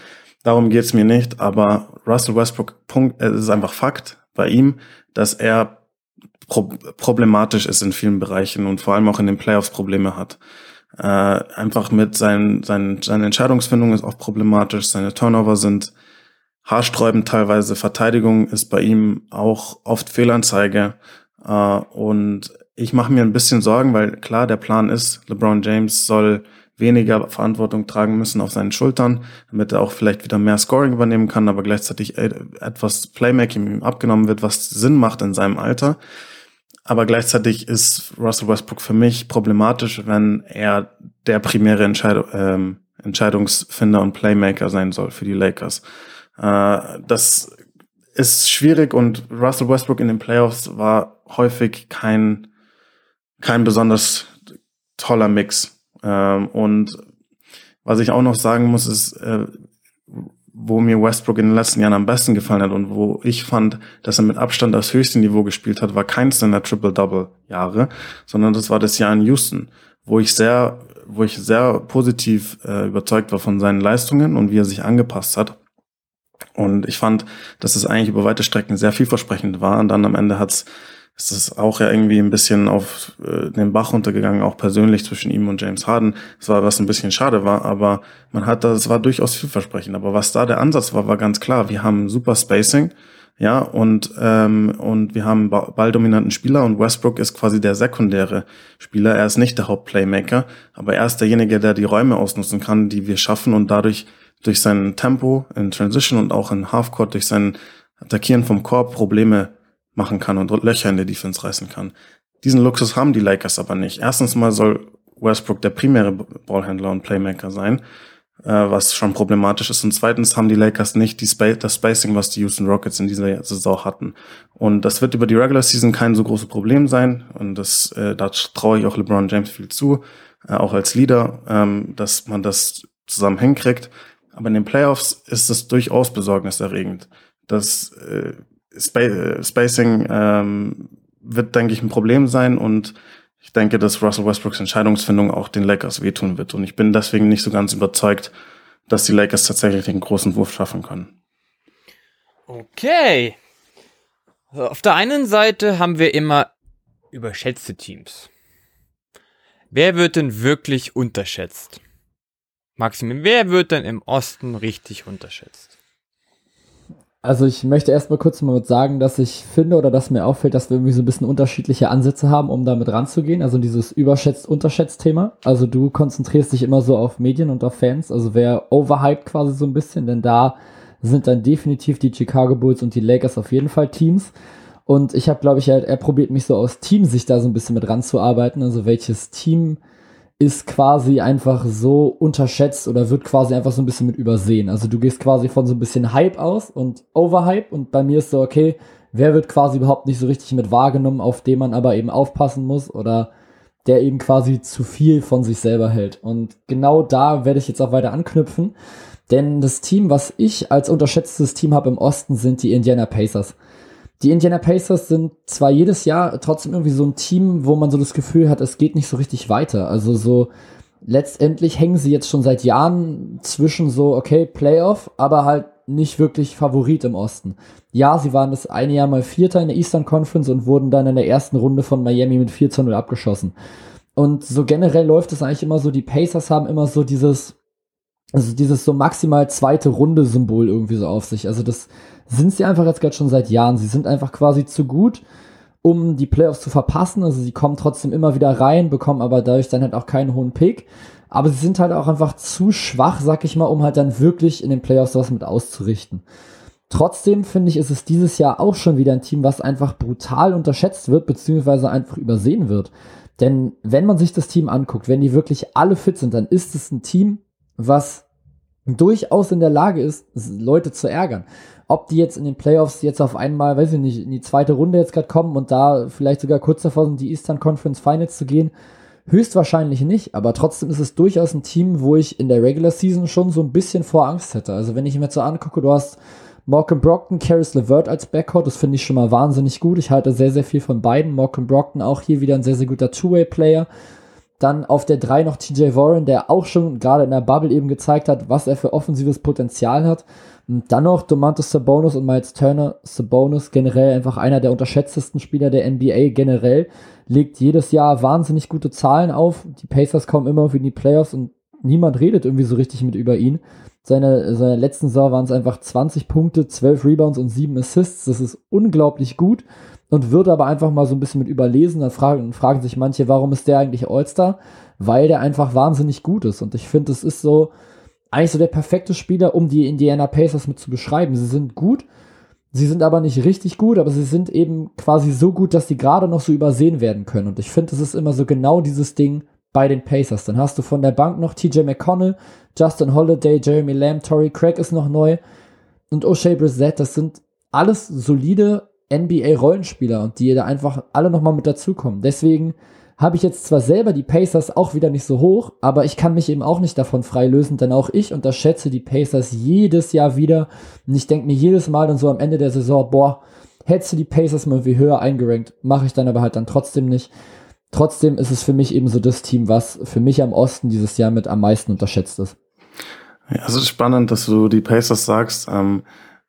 S2: Darum geht's mir nicht, aber Russell Westbrook, Punkt, es ist einfach Fakt bei ihm, dass er pro problematisch ist in vielen Bereichen und vor allem auch in den Playoffs Probleme hat. Äh, einfach mit seinen, seinen, seine Entscheidungsfindung ist auch problematisch, seine Turnover sind haarsträubend teilweise, Verteidigung ist bei ihm auch oft Fehlanzeige. Äh, und ich mache mir ein bisschen Sorgen, weil klar, der Plan ist, LeBron James soll weniger Verantwortung tragen müssen auf seinen Schultern, damit er auch vielleicht wieder mehr Scoring übernehmen kann, aber gleichzeitig etwas Playmaking ihm abgenommen wird, was Sinn macht in seinem Alter. Aber gleichzeitig ist Russell Westbrook für mich problematisch, wenn er der primäre Entscheid ähm, Entscheidungsfinder und Playmaker sein soll für die Lakers. Äh, das ist schwierig und Russell Westbrook in den Playoffs war häufig kein, kein besonders toller Mix. Ähm, und was ich auch noch sagen muss, ist, äh, wo mir Westbrook in den letzten Jahren am besten gefallen hat und wo ich fand, dass er mit Abstand das höchste Niveau gespielt hat, war keins seiner Triple-Double-Jahre, sondern das war das Jahr in Houston, wo ich sehr, wo ich sehr positiv äh, überzeugt war von seinen Leistungen und wie er sich angepasst hat. Und ich fand, dass es eigentlich über weite Strecken sehr vielversprechend war. Und dann am Ende hat's ist es auch ja irgendwie ein bisschen auf äh, den Bach runtergegangen, auch persönlich zwischen ihm und James Harden. Das war was ein bisschen schade war, aber man hat das war durchaus vielversprechend. Aber was da der Ansatz war, war ganz klar. Wir haben super Spacing, ja, und ähm, und wir haben balldominanten Spieler und Westbrook ist quasi der sekundäre Spieler. Er ist nicht der Hauptplaymaker, aber er ist derjenige, der die Räume ausnutzen kann, die wir schaffen und dadurch durch sein Tempo in Transition und auch in Halfcourt durch sein Attackieren vom Korb Probleme machen kann und Löcher in der Defense reißen kann. Diesen Luxus haben die Lakers aber nicht. Erstens mal soll Westbrook der primäre Ballhändler und Playmaker sein, äh, was schon problematisch ist. Und zweitens haben die Lakers nicht die Spa das Spacing, was die Houston Rockets in dieser Saison hatten. Und das wird über die Regular Season kein so großes Problem sein. Und das, äh, da traue ich auch LeBron James viel zu, äh, auch als Leader, ähm, dass man das zusammen hinkriegt. Aber in den Playoffs ist es durchaus besorgniserregend. Das äh, Sp Spacing ähm, wird, denke ich, ein Problem sein und ich denke, dass Russell Westbrooks Entscheidungsfindung auch den Lakers wehtun wird. Und ich bin deswegen nicht so ganz überzeugt, dass die Lakers tatsächlich den großen Wurf schaffen können.
S1: Okay. Auf der einen Seite haben wir immer überschätzte Teams. Wer wird denn wirklich unterschätzt? Maximum, wer wird denn im Osten richtig unterschätzt?
S3: Also ich möchte erstmal kurz mal sagen, dass ich finde oder dass mir auffällt, dass wir irgendwie so ein bisschen unterschiedliche Ansätze haben, um damit ranzugehen. Also dieses überschätzt-unterschätzt-Thema. Also du konzentrierst dich immer so auf Medien und auf Fans. Also wer overhyped quasi so ein bisschen, denn da sind dann definitiv die Chicago Bulls und die Lakers auf jeden Fall Teams. Und ich habe, glaube ich, er, er probiert mich so aus Teamsicht da so ein bisschen mit ranzuarbeiten. Also welches Team ist quasi einfach so unterschätzt oder wird quasi einfach so ein bisschen mit übersehen. Also du gehst quasi von so ein bisschen Hype aus und Overhype und bei mir ist so, okay, wer wird quasi überhaupt nicht so richtig mit wahrgenommen, auf den man aber eben aufpassen muss oder der eben quasi zu viel von sich selber hält. Und genau da werde ich jetzt auch weiter anknüpfen, denn das Team, was ich als unterschätztes Team habe im Osten, sind die Indiana Pacers. Die Indiana Pacers sind zwar jedes Jahr trotzdem irgendwie so ein Team, wo man so das Gefühl hat, es geht nicht so richtig weiter. Also so letztendlich hängen sie jetzt schon seit Jahren zwischen so, okay, Playoff, aber halt nicht wirklich Favorit im Osten. Ja, sie waren das eine Jahr mal Vierter in der Eastern Conference und wurden dann in der ersten Runde von Miami mit 4 zu 0 abgeschossen. Und so generell läuft es eigentlich immer so, die Pacers haben immer so dieses, also dieses so maximal zweite Runde Symbol irgendwie so auf sich. Also das sind sie einfach jetzt gerade schon seit Jahren. Sie sind einfach quasi zu gut, um die Playoffs zu verpassen. Also sie kommen trotzdem immer wieder rein, bekommen aber dadurch dann halt auch keinen hohen Pick. Aber sie sind halt auch einfach zu schwach, sag ich mal, um halt dann wirklich in den Playoffs was mit auszurichten. Trotzdem finde ich, ist es dieses Jahr auch schon wieder ein Team, was einfach brutal unterschätzt wird, beziehungsweise einfach übersehen wird. Denn wenn man sich das Team anguckt, wenn die wirklich alle fit sind, dann ist es ein Team, was durchaus in der Lage ist, Leute zu ärgern. Ob die jetzt in den Playoffs jetzt auf einmal, weiß ich nicht, in die zweite Runde jetzt gerade kommen und da vielleicht sogar kurz davor sind, die Eastern Conference Finals zu gehen, höchstwahrscheinlich nicht. Aber trotzdem ist es durchaus ein Team, wo ich in der Regular Season schon so ein bisschen vor Angst hätte. Also wenn ich mir so angucke, du hast Malcolm Brockton, Caris LeVert als Backcourt, das finde ich schon mal wahnsinnig gut. Ich halte sehr, sehr viel von beiden. Malcolm Brockton auch hier wieder ein sehr, sehr guter Two-Way-Player. Dann auf der 3 noch TJ Warren, der auch schon gerade in der Bubble eben gezeigt hat, was er für offensives Potenzial hat. Und dann noch Domantas Sabonis und Miles Turner. Sabonis generell einfach einer der unterschätztesten Spieler der NBA generell. Legt jedes Jahr wahnsinnig gute Zahlen auf. Die Pacers kommen immer in die Playoffs und niemand redet irgendwie so richtig mit über ihn. Seine, seine letzten Saison waren es einfach 20 Punkte, 12 Rebounds und 7 Assists. Das ist unglaublich gut und wird aber einfach mal so ein bisschen mit überlesen. Dann fragen, fragen sich manche, warum ist der eigentlich All-Star? Weil der einfach wahnsinnig gut ist. Und ich finde, es ist so eigentlich so der perfekte Spieler, um die Indiana Pacers mit zu beschreiben. Sie sind gut, sie sind aber nicht richtig gut, aber sie sind eben quasi so gut, dass sie gerade noch so übersehen werden können. Und ich finde, es ist immer so genau dieses Ding, bei den Pacers. Dann hast du von der Bank noch TJ McConnell, Justin Holiday, Jeremy Lamb, Torrey Craig ist noch neu und O'Shea Brissett. Das sind alles solide NBA-Rollenspieler und die da einfach alle nochmal mit dazukommen. Deswegen habe ich jetzt zwar selber die Pacers auch wieder nicht so hoch, aber ich kann mich eben auch nicht davon freilösen, denn auch ich unterschätze die Pacers jedes Jahr wieder. Und ich denke mir jedes Mal dann so am Ende der Saison, boah, hättest du die Pacers mal wie höher eingerankt, mache ich dann aber halt dann trotzdem nicht. Trotzdem ist es für mich eben so das Team, was für mich am Osten dieses Jahr mit am meisten unterschätzt ist.
S2: Ja, es ist spannend, dass du die Pacers sagst. Ähm,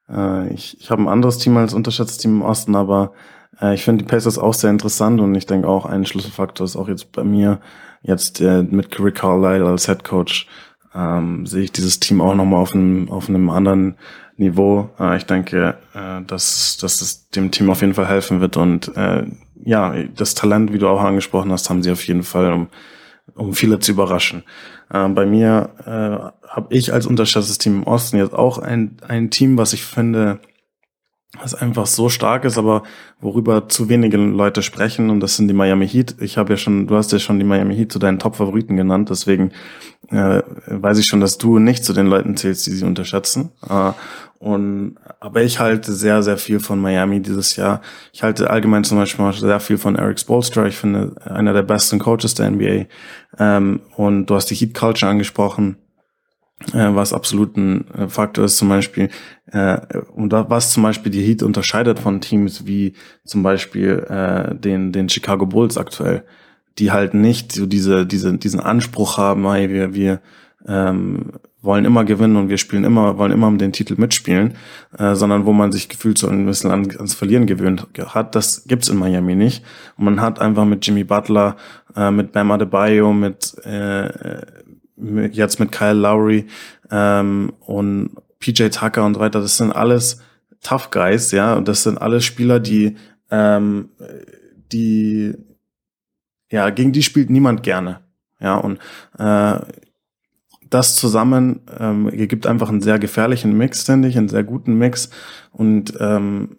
S2: äh, ich ich habe ein anderes Team als unterschätztes Team im Osten, aber äh, ich finde die Pacers auch sehr interessant und ich denke auch ein Schlüsselfaktor ist auch jetzt bei mir, jetzt äh, mit Rick Carlisle als Head Coach, ähm, sehe ich dieses Team auch nochmal auf einem, auf einem anderen Niveau. Äh, ich denke, äh, dass, dass es dem Team auf jeden Fall helfen wird und äh, ja, das Talent, wie du auch angesprochen hast, haben sie auf jeden Fall, um, um viele zu überraschen. Äh, bei mir äh, habe ich als unterschätztes Team im Osten jetzt auch ein, ein Team, was ich finde, was einfach so stark ist, aber worüber zu wenige Leute sprechen und das sind die Miami Heat. Ich habe ja schon, du hast ja schon die Miami Heat zu deinen Top-Favoriten genannt, deswegen äh, weiß ich schon, dass du nicht zu den Leuten zählst, die sie unterschätzen. Äh, und aber ich halte sehr, sehr viel von Miami dieses Jahr. Ich halte allgemein zum Beispiel sehr viel von Eric Spolstra. Ich finde einer der besten Coaches der NBA. Ähm, und du hast die Heat Culture angesprochen äh, was absolut ein äh, Faktor ist, zum Beispiel, äh, und was zum Beispiel die Heat unterscheidet von Teams wie zum Beispiel äh, den, den Chicago Bulls aktuell, die halt nicht so diese, diese, diesen Anspruch haben, hey, wir, wir ähm, wollen immer gewinnen und wir spielen immer, wollen immer um den Titel mitspielen, äh, sondern wo man sich gefühlt so ein bisschen an, ans Verlieren gewöhnt hat. Das gibt's in Miami nicht. Und man hat einfach mit Jimmy Butler, äh, mit Bam Adebayo, mit äh, jetzt mit Kyle Lowry ähm, und PJ Tucker und weiter, das sind alles Tough Guys, ja, und das sind alles Spieler, die, ähm, die, ja, gegen die spielt niemand gerne, ja, und äh, das zusammen ähm, gibt einfach einen sehr gefährlichen Mix, finde ich, einen sehr guten Mix. Und ähm,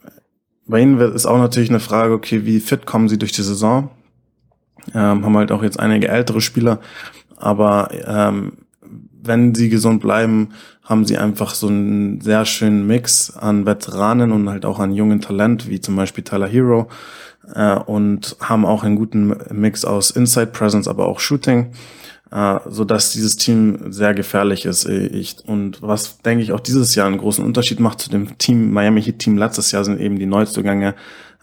S2: bei ihnen ist auch natürlich eine Frage, okay, wie fit kommen sie durch die Saison? Ähm, haben halt auch jetzt einige ältere Spieler, aber ähm, wenn sie gesund bleiben, haben sie einfach so einen sehr schönen Mix an Veteranen und halt auch an jungen Talent, wie zum Beispiel Tyler Hero, äh, und haben auch einen guten Mix aus Inside Presence, aber auch Shooting, äh, so dass dieses Team sehr gefährlich ist. Ich, und was denke ich auch dieses Jahr einen großen Unterschied macht zu dem Team Miami Heat Team letztes Jahr sind eben die Neuzugänge.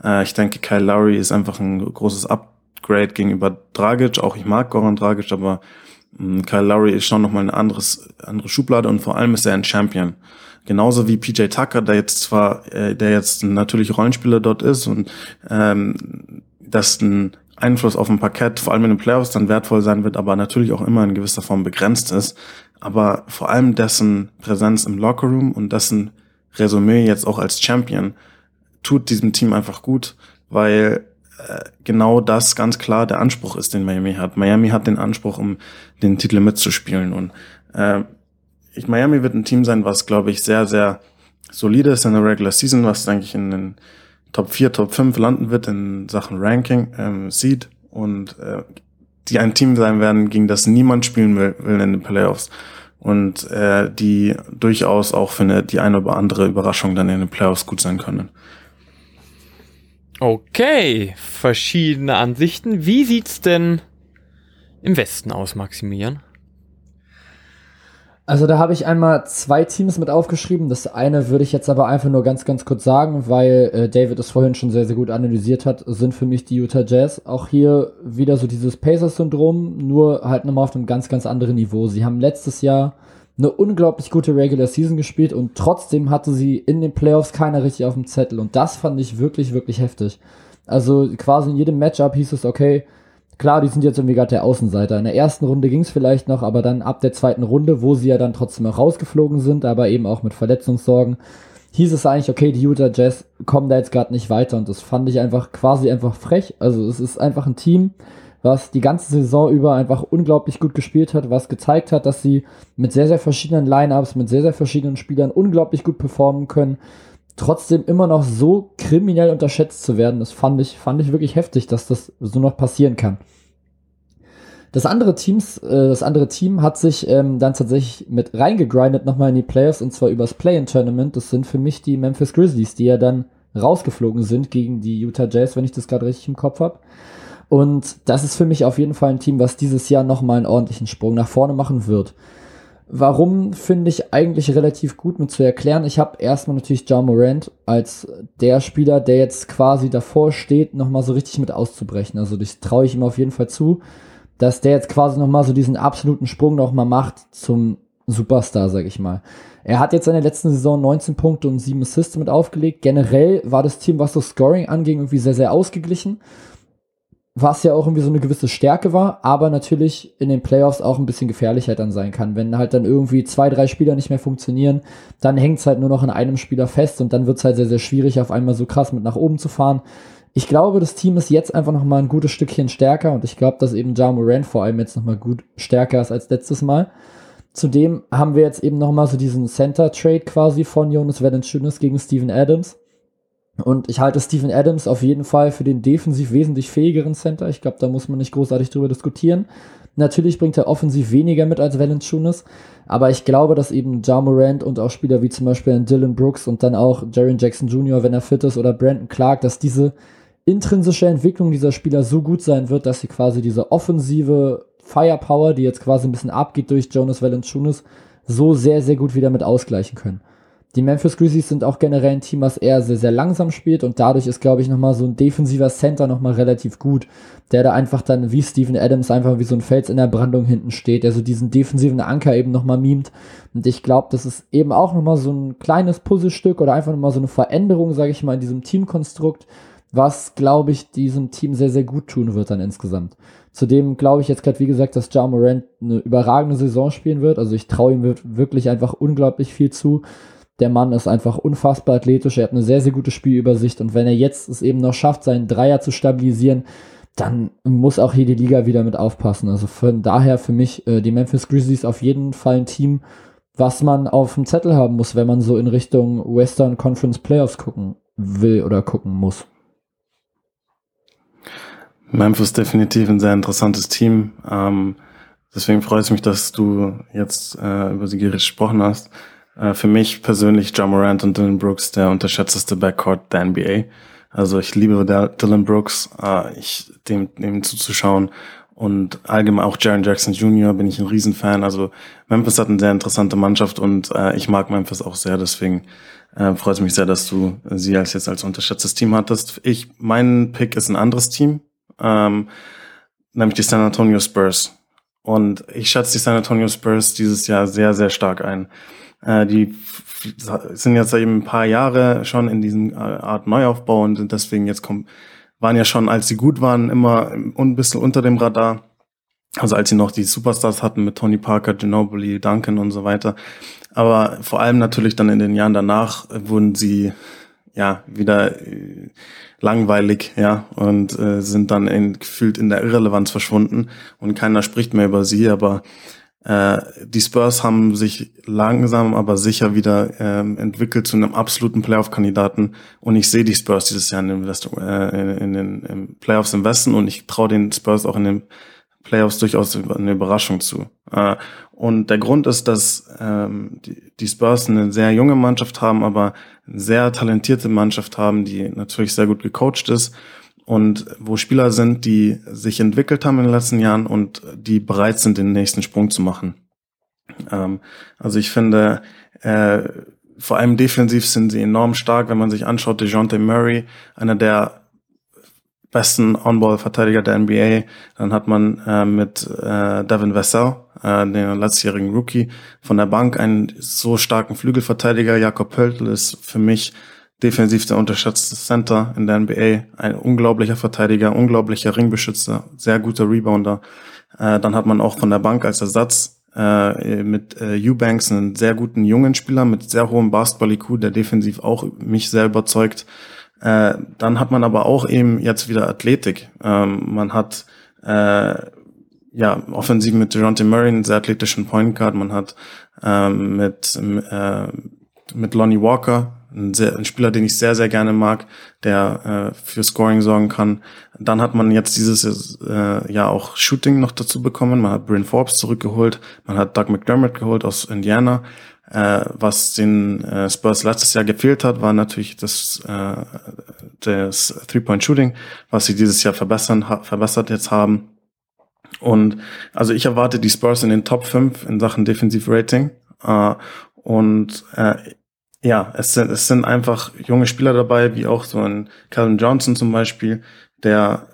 S2: Äh, ich denke, Kyle Lowry ist einfach ein großes Upgrade gegenüber Dragic. Auch ich mag Goran Dragic, aber Mm, Kyle Lowry ist schon nochmal eine anderes, andere Schublade und vor allem ist er ein Champion. genauso wie PJ Tucker, der jetzt zwar, äh, der jetzt natürlich Rollenspieler dort ist und ähm, das ein Einfluss auf dem Parkett, vor allem in den Playoffs, dann wertvoll sein wird, aber natürlich auch immer in gewisser Form begrenzt ist. Aber vor allem dessen Präsenz im Lockerroom und dessen Resümee jetzt auch als Champion tut diesem Team einfach gut, weil äh, genau das ganz klar der Anspruch ist, den Miami hat. Miami hat den Anspruch, um den Titel mitzuspielen. Und äh, ich, Miami wird ein Team sein, was, glaube ich, sehr, sehr solide ist in der Regular Season, was, denke ich, in den Top 4, Top 5 landen wird in Sachen Ranking, ähm, Seed und äh, die ein Team sein werden, gegen das niemand spielen will, will in den Playoffs und äh, die durchaus auch für eine, die eine oder andere Überraschung dann in den Playoffs gut sein können.
S1: Okay, verschiedene Ansichten. Wie sieht's denn im Westen aus, Maximilian?
S3: Also da habe ich einmal zwei Teams mit aufgeschrieben. Das eine würde ich jetzt aber einfach nur ganz, ganz kurz sagen, weil äh, David es vorhin schon sehr, sehr gut analysiert hat, sind für mich die Utah Jazz. Auch hier wieder so dieses Pacers-Syndrom, nur halt nochmal auf einem ganz, ganz anderen Niveau. Sie haben letztes Jahr eine unglaublich gute Regular Season gespielt und trotzdem hatte sie in den Playoffs keiner richtig auf dem Zettel. Und das fand ich wirklich, wirklich heftig. Also quasi in jedem Matchup hieß es, okay, Klar, die sind jetzt irgendwie gerade der Außenseiter. In der ersten Runde ging es vielleicht noch, aber dann ab der zweiten Runde, wo sie ja dann trotzdem auch rausgeflogen sind, aber eben auch mit Verletzungssorgen, hieß es eigentlich, okay, die Utah Jazz kommen da jetzt gerade nicht weiter und das fand ich einfach quasi einfach frech. Also es ist einfach ein Team, was die ganze Saison über einfach unglaublich gut gespielt hat, was gezeigt hat, dass sie mit sehr, sehr verschiedenen Lineups, mit sehr, sehr verschiedenen Spielern unglaublich gut performen können trotzdem immer noch so kriminell unterschätzt zu werden, das fand ich, fand ich wirklich heftig, dass das so noch passieren kann. Das andere Teams, äh, das andere Team hat sich ähm, dann tatsächlich mit reingegrindet nochmal in die Playoffs und zwar übers Play-in-Tournament. Das sind für mich die Memphis Grizzlies, die ja dann rausgeflogen sind gegen die Utah Jazz, wenn ich das gerade richtig im Kopf habe. Und das ist für mich auf jeden Fall ein Team, was dieses Jahr nochmal einen ordentlichen Sprung nach vorne machen wird. Warum finde ich eigentlich relativ gut mit zu erklären. Ich habe erstmal natürlich John Morant als der Spieler, der jetzt quasi davor steht, nochmal so richtig mit auszubrechen. Also das traue ich ihm auf jeden Fall zu, dass der jetzt quasi nochmal so diesen absoluten Sprung nochmal macht zum Superstar, sag ich mal. Er hat jetzt in der letzten Saison 19 Punkte und 7 Assists mit aufgelegt. Generell war das Team, was so Scoring anging, irgendwie sehr, sehr ausgeglichen was ja auch irgendwie so eine gewisse Stärke war, aber natürlich in den Playoffs auch ein bisschen gefährlicher dann sein kann. Wenn halt dann irgendwie zwei, drei Spieler nicht mehr funktionieren, dann hängt es halt nur noch in einem Spieler fest und dann wird es halt sehr, sehr schwierig, auf einmal so krass mit nach oben zu fahren. Ich glaube, das Team ist jetzt einfach noch mal ein gutes Stückchen stärker und ich glaube, dass eben Ja Moran vor allem jetzt noch mal gut stärker ist als letztes Mal. Zudem haben wir jetzt eben noch mal so diesen Center-Trade quasi von Jonas Valanciunas gegen Steven Adams und ich halte Steven Adams auf jeden Fall für den defensiv wesentlich fähigeren Center. Ich glaube, da muss man nicht großartig drüber diskutieren. Natürlich bringt er offensiv weniger mit als Valanciunas, aber ich glaube, dass eben Ja Morant und auch Spieler wie zum Beispiel Dylan Brooks und dann auch Jaron Jackson Jr., wenn er fit ist, oder Brandon Clark, dass diese intrinsische Entwicklung dieser Spieler so gut sein wird, dass sie quasi diese offensive Firepower, die jetzt quasi ein bisschen abgeht durch Jonas Valanciunas, so sehr, sehr gut wieder mit ausgleichen können. Die Memphis Grizzlies sind auch generell ein Team, was eher sehr, sehr langsam spielt und dadurch ist, glaube ich, nochmal so ein defensiver Center nochmal relativ gut, der da einfach dann wie Steven Adams einfach wie so ein Fels in der Brandung hinten steht, der so diesen defensiven Anker eben nochmal mimt. Und ich glaube, das ist eben auch nochmal so ein kleines Puzzlestück oder einfach nochmal so eine Veränderung, sage ich mal, in diesem Teamkonstrukt, was, glaube ich, diesem Team sehr, sehr gut tun wird dann insgesamt. Zudem glaube ich jetzt gerade, wie gesagt, dass Ja Morant eine überragende Saison spielen wird. Also ich traue ihm wirklich einfach unglaublich viel zu. Der Mann ist einfach unfassbar athletisch, er hat eine sehr, sehr gute Spielübersicht und wenn er jetzt es eben noch schafft, seinen Dreier zu stabilisieren, dann muss auch hier die Liga wieder mit aufpassen. Also von daher für mich äh, die Memphis Grizzlies auf jeden Fall ein Team, was man auf dem Zettel haben muss, wenn man so in Richtung Western Conference Playoffs gucken will oder gucken muss.
S2: Memphis definitiv ein sehr interessantes Team. Ähm, deswegen freut es mich, dass du jetzt äh, über sie gesprochen hast. Äh, für mich persönlich John Morant und Dylan Brooks der unterschätzteste Backcourt der NBA. Also ich liebe Dylan Brooks, äh, ich dem, dem zuzuschauen und allgemein auch Jaron Jackson Jr. bin ich ein Riesenfan. Also Memphis hat eine sehr interessante Mannschaft und äh, ich mag Memphis auch sehr. Deswegen freut es mich sehr, dass du sie als jetzt als unterschätztes Team hattest. Ich, mein Pick ist ein anderes Team, ähm, nämlich die San Antonio Spurs. Und ich schätze die San Antonio Spurs dieses Jahr sehr, sehr stark ein. Äh, die sind jetzt eben ein paar Jahre schon in diesem äh, Art Neuaufbau und sind deswegen jetzt kommen, waren ja schon, als sie gut waren, immer ein bisschen unter dem Radar. Also als sie noch die Superstars hatten mit Tony Parker, Ginobili, Duncan und so weiter. Aber vor allem natürlich dann in den Jahren danach wurden sie ja wieder äh, langweilig, ja, und äh, sind dann in, gefühlt in der Irrelevanz verschwunden und keiner spricht mehr über sie, aber äh, die Spurs haben sich langsam, aber sicher wieder ähm, entwickelt zu einem absoluten Playoff-Kandidaten. Und ich sehe die Spurs dieses Jahr in den, West, äh, in den Playoffs im Westen. Und ich traue den Spurs auch in den Playoffs durchaus eine Überraschung zu. Äh, und der Grund ist, dass ähm, die, die Spurs eine sehr junge Mannschaft haben, aber eine sehr talentierte Mannschaft haben, die natürlich sehr gut gecoacht ist und wo Spieler sind, die sich entwickelt haben in den letzten Jahren und die bereit sind, den nächsten Sprung zu machen. Ähm, also ich finde, äh, vor allem defensiv sind sie enorm stark, wenn man sich anschaut, DeJounte Murray, einer der besten On-Ball-Verteidiger der NBA. Dann hat man äh, mit äh, Devin Vassell, äh, den letztjährigen Rookie, von der Bank einen so starken Flügelverteidiger. Jakob Pöltl ist für mich defensiv der unterschätzte Center in der NBA. Ein unglaublicher Verteidiger, unglaublicher Ringbeschützer, sehr guter Rebounder. Äh, dann hat man auch von der Bank als Ersatz äh, mit äh, Eubanks einen sehr guten jungen Spieler mit sehr hohem Basketball-IQ, der defensiv auch mich sehr überzeugt. Äh, dann hat man aber auch eben jetzt wieder Athletik. Ähm, man hat äh, ja offensiv mit Dejounte Murray einen sehr athletischen Point Guard. Man hat ähm, mit äh, mit Lonnie Walker ein, sehr, ein Spieler, den ich sehr sehr gerne mag, der äh, für Scoring sorgen kann. Dann hat man jetzt dieses äh, Jahr auch Shooting noch dazu bekommen. Man hat Bryn Forbes zurückgeholt. Man hat Doug McDermott geholt aus Indiana. Äh, was den äh, Spurs letztes Jahr gefehlt hat, war natürlich das, äh, das Three-Point-Shooting, was sie dieses Jahr verbessern, ha verbessert jetzt haben. Und also ich erwarte die Spurs in den Top 5 in Sachen Defensiv-Rating. Äh, und äh, ja, es sind, es sind einfach junge Spieler dabei, wie auch so ein Calvin Johnson zum Beispiel, der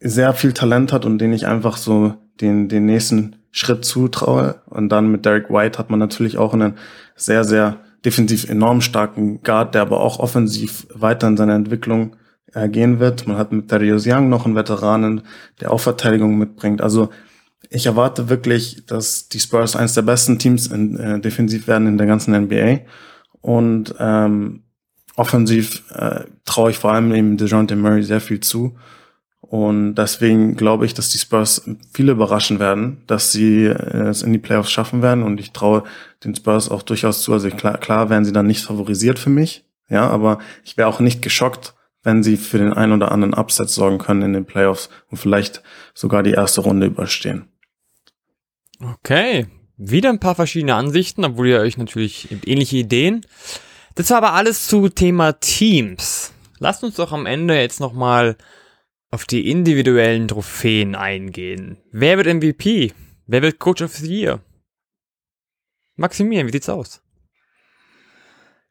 S2: sehr viel Talent hat und den ich einfach so den, den nächsten Schritt zutraue. Und dann mit Derek White hat man natürlich auch einen sehr, sehr defensiv enorm starken Guard, der aber auch offensiv weiter in seiner Entwicklung äh, gehen wird. Man hat mit Darius Young noch einen Veteranen, der auch Verteidigung mitbringt. Also ich erwarte wirklich, dass die Spurs eines der besten Teams in, äh, defensiv werden in der ganzen NBA. Und ähm, offensiv äh, traue ich vor allem eben DeJounte Murray sehr viel zu. Und deswegen glaube ich, dass die Spurs viele überraschen werden, dass sie äh, es in die Playoffs schaffen werden. Und ich traue den Spurs auch durchaus zu. Also klar, klar werden sie dann nicht favorisiert für mich. Ja, aber ich wäre auch nicht geschockt, wenn sie für den einen oder anderen Upset sorgen können in den Playoffs und vielleicht sogar die erste Runde überstehen.
S1: Okay, wieder ein paar verschiedene Ansichten, obwohl ihr euch natürlich ähnliche Ideen. Das war aber alles zu Thema Teams. Lasst uns doch am Ende jetzt nochmal auf die individuellen Trophäen eingehen. Wer wird MVP? Wer wird Coach of the Year? Maximilian, wie sieht's aus?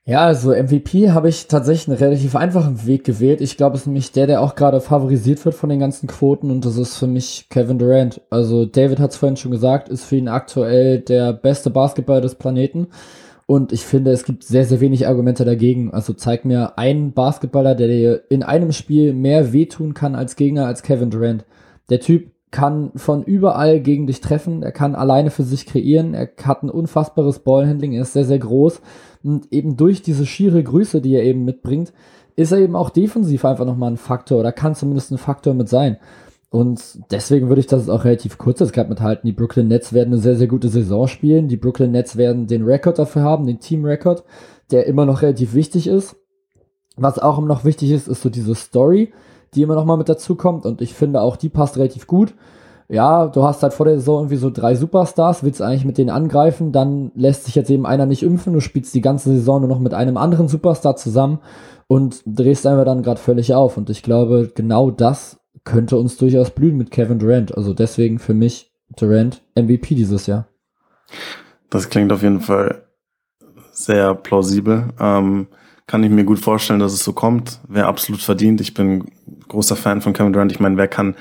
S3: Ja, also MVP habe ich tatsächlich einen relativ einfachen Weg gewählt. Ich glaube, es ist nämlich der, der auch gerade favorisiert wird von den ganzen Quoten und das ist für mich Kevin Durant. Also David hat es vorhin schon gesagt, ist für ihn aktuell der beste Basketballer des Planeten. Und ich finde, es gibt sehr, sehr wenig Argumente dagegen. Also zeig mir einen Basketballer, der dir in einem Spiel mehr wehtun kann als Gegner als Kevin Durant. Der Typ kann von überall gegen dich treffen, er kann alleine für sich kreieren, er hat ein unfassbares Ballhandling, er ist sehr, sehr groß. Und eben durch diese schiere Größe, die er eben mitbringt, ist er eben auch defensiv einfach nochmal ein Faktor oder kann zumindest ein Faktor mit sein. Und deswegen würde ich das auch relativ kurz das Gap mithalten. Die Brooklyn Nets werden eine sehr, sehr gute Saison spielen. Die Brooklyn Nets werden den Rekord dafür haben, den Team-Rekord, der immer noch relativ wichtig ist. Was auch immer noch wichtig ist, ist so diese Story, die immer noch mal mit dazu kommt. Und ich finde auch, die passt relativ gut. Ja, du hast halt vor der Saison irgendwie so drei Superstars, willst eigentlich mit denen angreifen, dann lässt sich jetzt eben einer nicht impfen, du spielst die ganze Saison nur noch mit einem anderen Superstar zusammen und drehst einfach dann gerade völlig auf. Und ich glaube, genau das könnte uns durchaus blühen mit Kevin Durant. Also deswegen für mich Durant MVP dieses Jahr.
S2: Das klingt auf jeden Fall sehr plausibel. Ähm, kann ich mir gut vorstellen, dass es so kommt. Wäre absolut verdient. Ich bin großer Fan von Kevin Durant. Ich meine, wer kann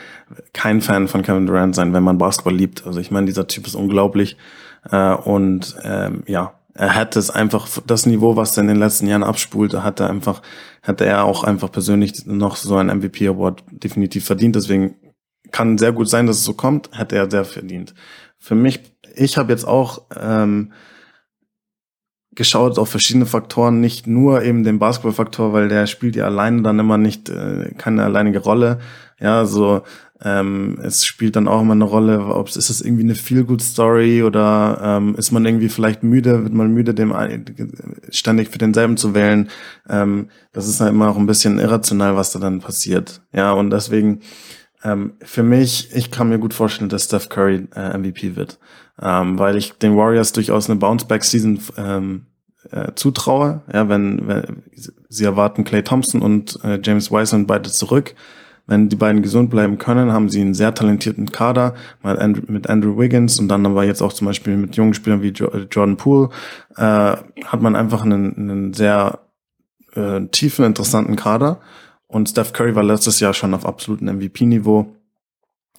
S2: kein Fan von Kevin Durant sein, wenn man Basketball liebt? Also ich meine, dieser Typ ist unglaublich. Äh, und ähm, ja, er hätte es einfach, das Niveau, was er in den letzten Jahren abspult, hat er einfach, hätte er auch einfach persönlich noch so einen MVP Award definitiv verdient. Deswegen kann sehr gut sein, dass es so kommt, hätte er sehr verdient. Für mich, ich habe jetzt auch ähm, geschaut auf verschiedene Faktoren, nicht nur eben den Basketballfaktor, weil der spielt ja alleine dann immer nicht äh, keine alleinige Rolle. Ja, so ähm, es spielt dann auch immer eine Rolle, ob es ist es irgendwie eine feel good Story oder ähm, ist man irgendwie vielleicht müde, wird man müde, dem ständig für denselben zu wählen. Ähm, das ist ja immer auch ein bisschen irrational, was da dann passiert. Ja, und deswegen ähm, für mich, ich kann mir gut vorstellen, dass Steph Curry äh, MVP wird, ähm, weil ich den Warriors durchaus eine Bounce-Back-Season ähm, äh, zutraue. Ja, wenn, wenn sie erwarten Clay Thompson und äh, James Wiseman beide zurück. Wenn die beiden gesund bleiben können, haben sie einen sehr talentierten Kader mit Andrew Wiggins und dann aber jetzt auch zum Beispiel mit jungen Spielern wie Jordan Poole äh, hat man einfach einen, einen sehr äh, tiefen, interessanten Kader. Und Steph Curry war letztes Jahr schon auf absolutem MVP-Niveau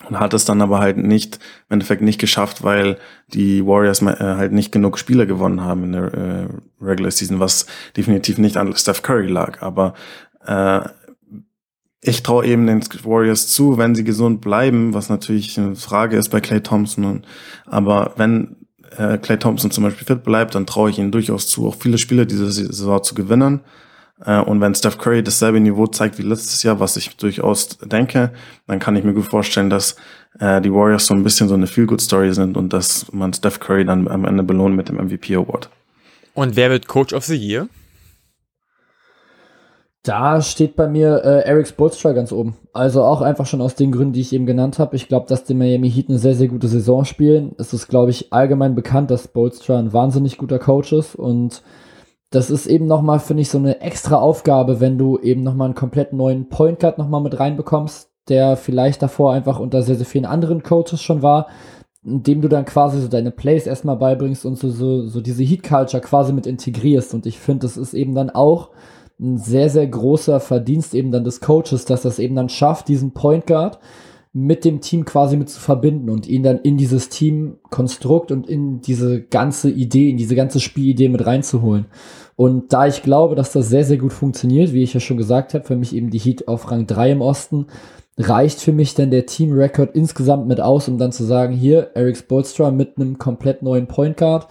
S2: und hat es dann aber halt nicht, im Endeffekt nicht geschafft, weil die Warriors äh, halt nicht genug Spiele gewonnen haben in der äh, Regular Season, was definitiv nicht an Steph Curry lag. Aber äh, ich traue eben den Warriors zu, wenn sie gesund bleiben, was natürlich eine Frage ist bei Clay Thompson. Aber wenn äh, Clay Thompson zum Beispiel fit bleibt, dann traue ich ihnen durchaus zu, auch viele Spiele diese Saison zu gewinnen. Äh, und wenn Steph Curry dasselbe Niveau zeigt wie letztes Jahr, was ich durchaus denke, dann kann ich mir gut vorstellen, dass äh, die Warriors so ein bisschen so eine Feel-Good-Story sind und dass man Steph Curry dann am Ende belohnt mit dem MVP Award.
S1: Und wer wird Coach of the Year?
S3: Da steht bei mir äh, Eric Spolstra ganz oben. Also auch einfach schon aus den Gründen, die ich eben genannt habe. Ich glaube, dass die Miami Heat eine sehr, sehr gute Saison spielen. Es ist, glaube ich, allgemein bekannt, dass Spolstra ein wahnsinnig guter Coach ist und das ist eben nochmal, finde ich, so eine extra Aufgabe, wenn du eben nochmal einen komplett neuen Point Guard nochmal mit reinbekommst, der vielleicht davor einfach unter sehr, sehr vielen anderen Coaches schon war, indem du dann quasi so deine Plays erstmal beibringst und so, so, so diese Heat Culture quasi mit integrierst. Und ich finde, das ist eben dann auch ein sehr, sehr großer Verdienst eben dann des Coaches, dass das eben dann schafft, diesen Point Guard mit dem Team quasi mit zu verbinden und ihn dann in dieses Teamkonstrukt und in diese ganze Idee, in diese ganze Spielidee mit reinzuholen. Und da ich glaube, dass das sehr, sehr gut funktioniert, wie ich ja schon gesagt habe, für mich eben die Heat auf Rang 3 im Osten, reicht für mich dann der Team-Record insgesamt mit aus, um dann zu sagen, hier, Eric Spolstra mit einem komplett neuen Point Guard.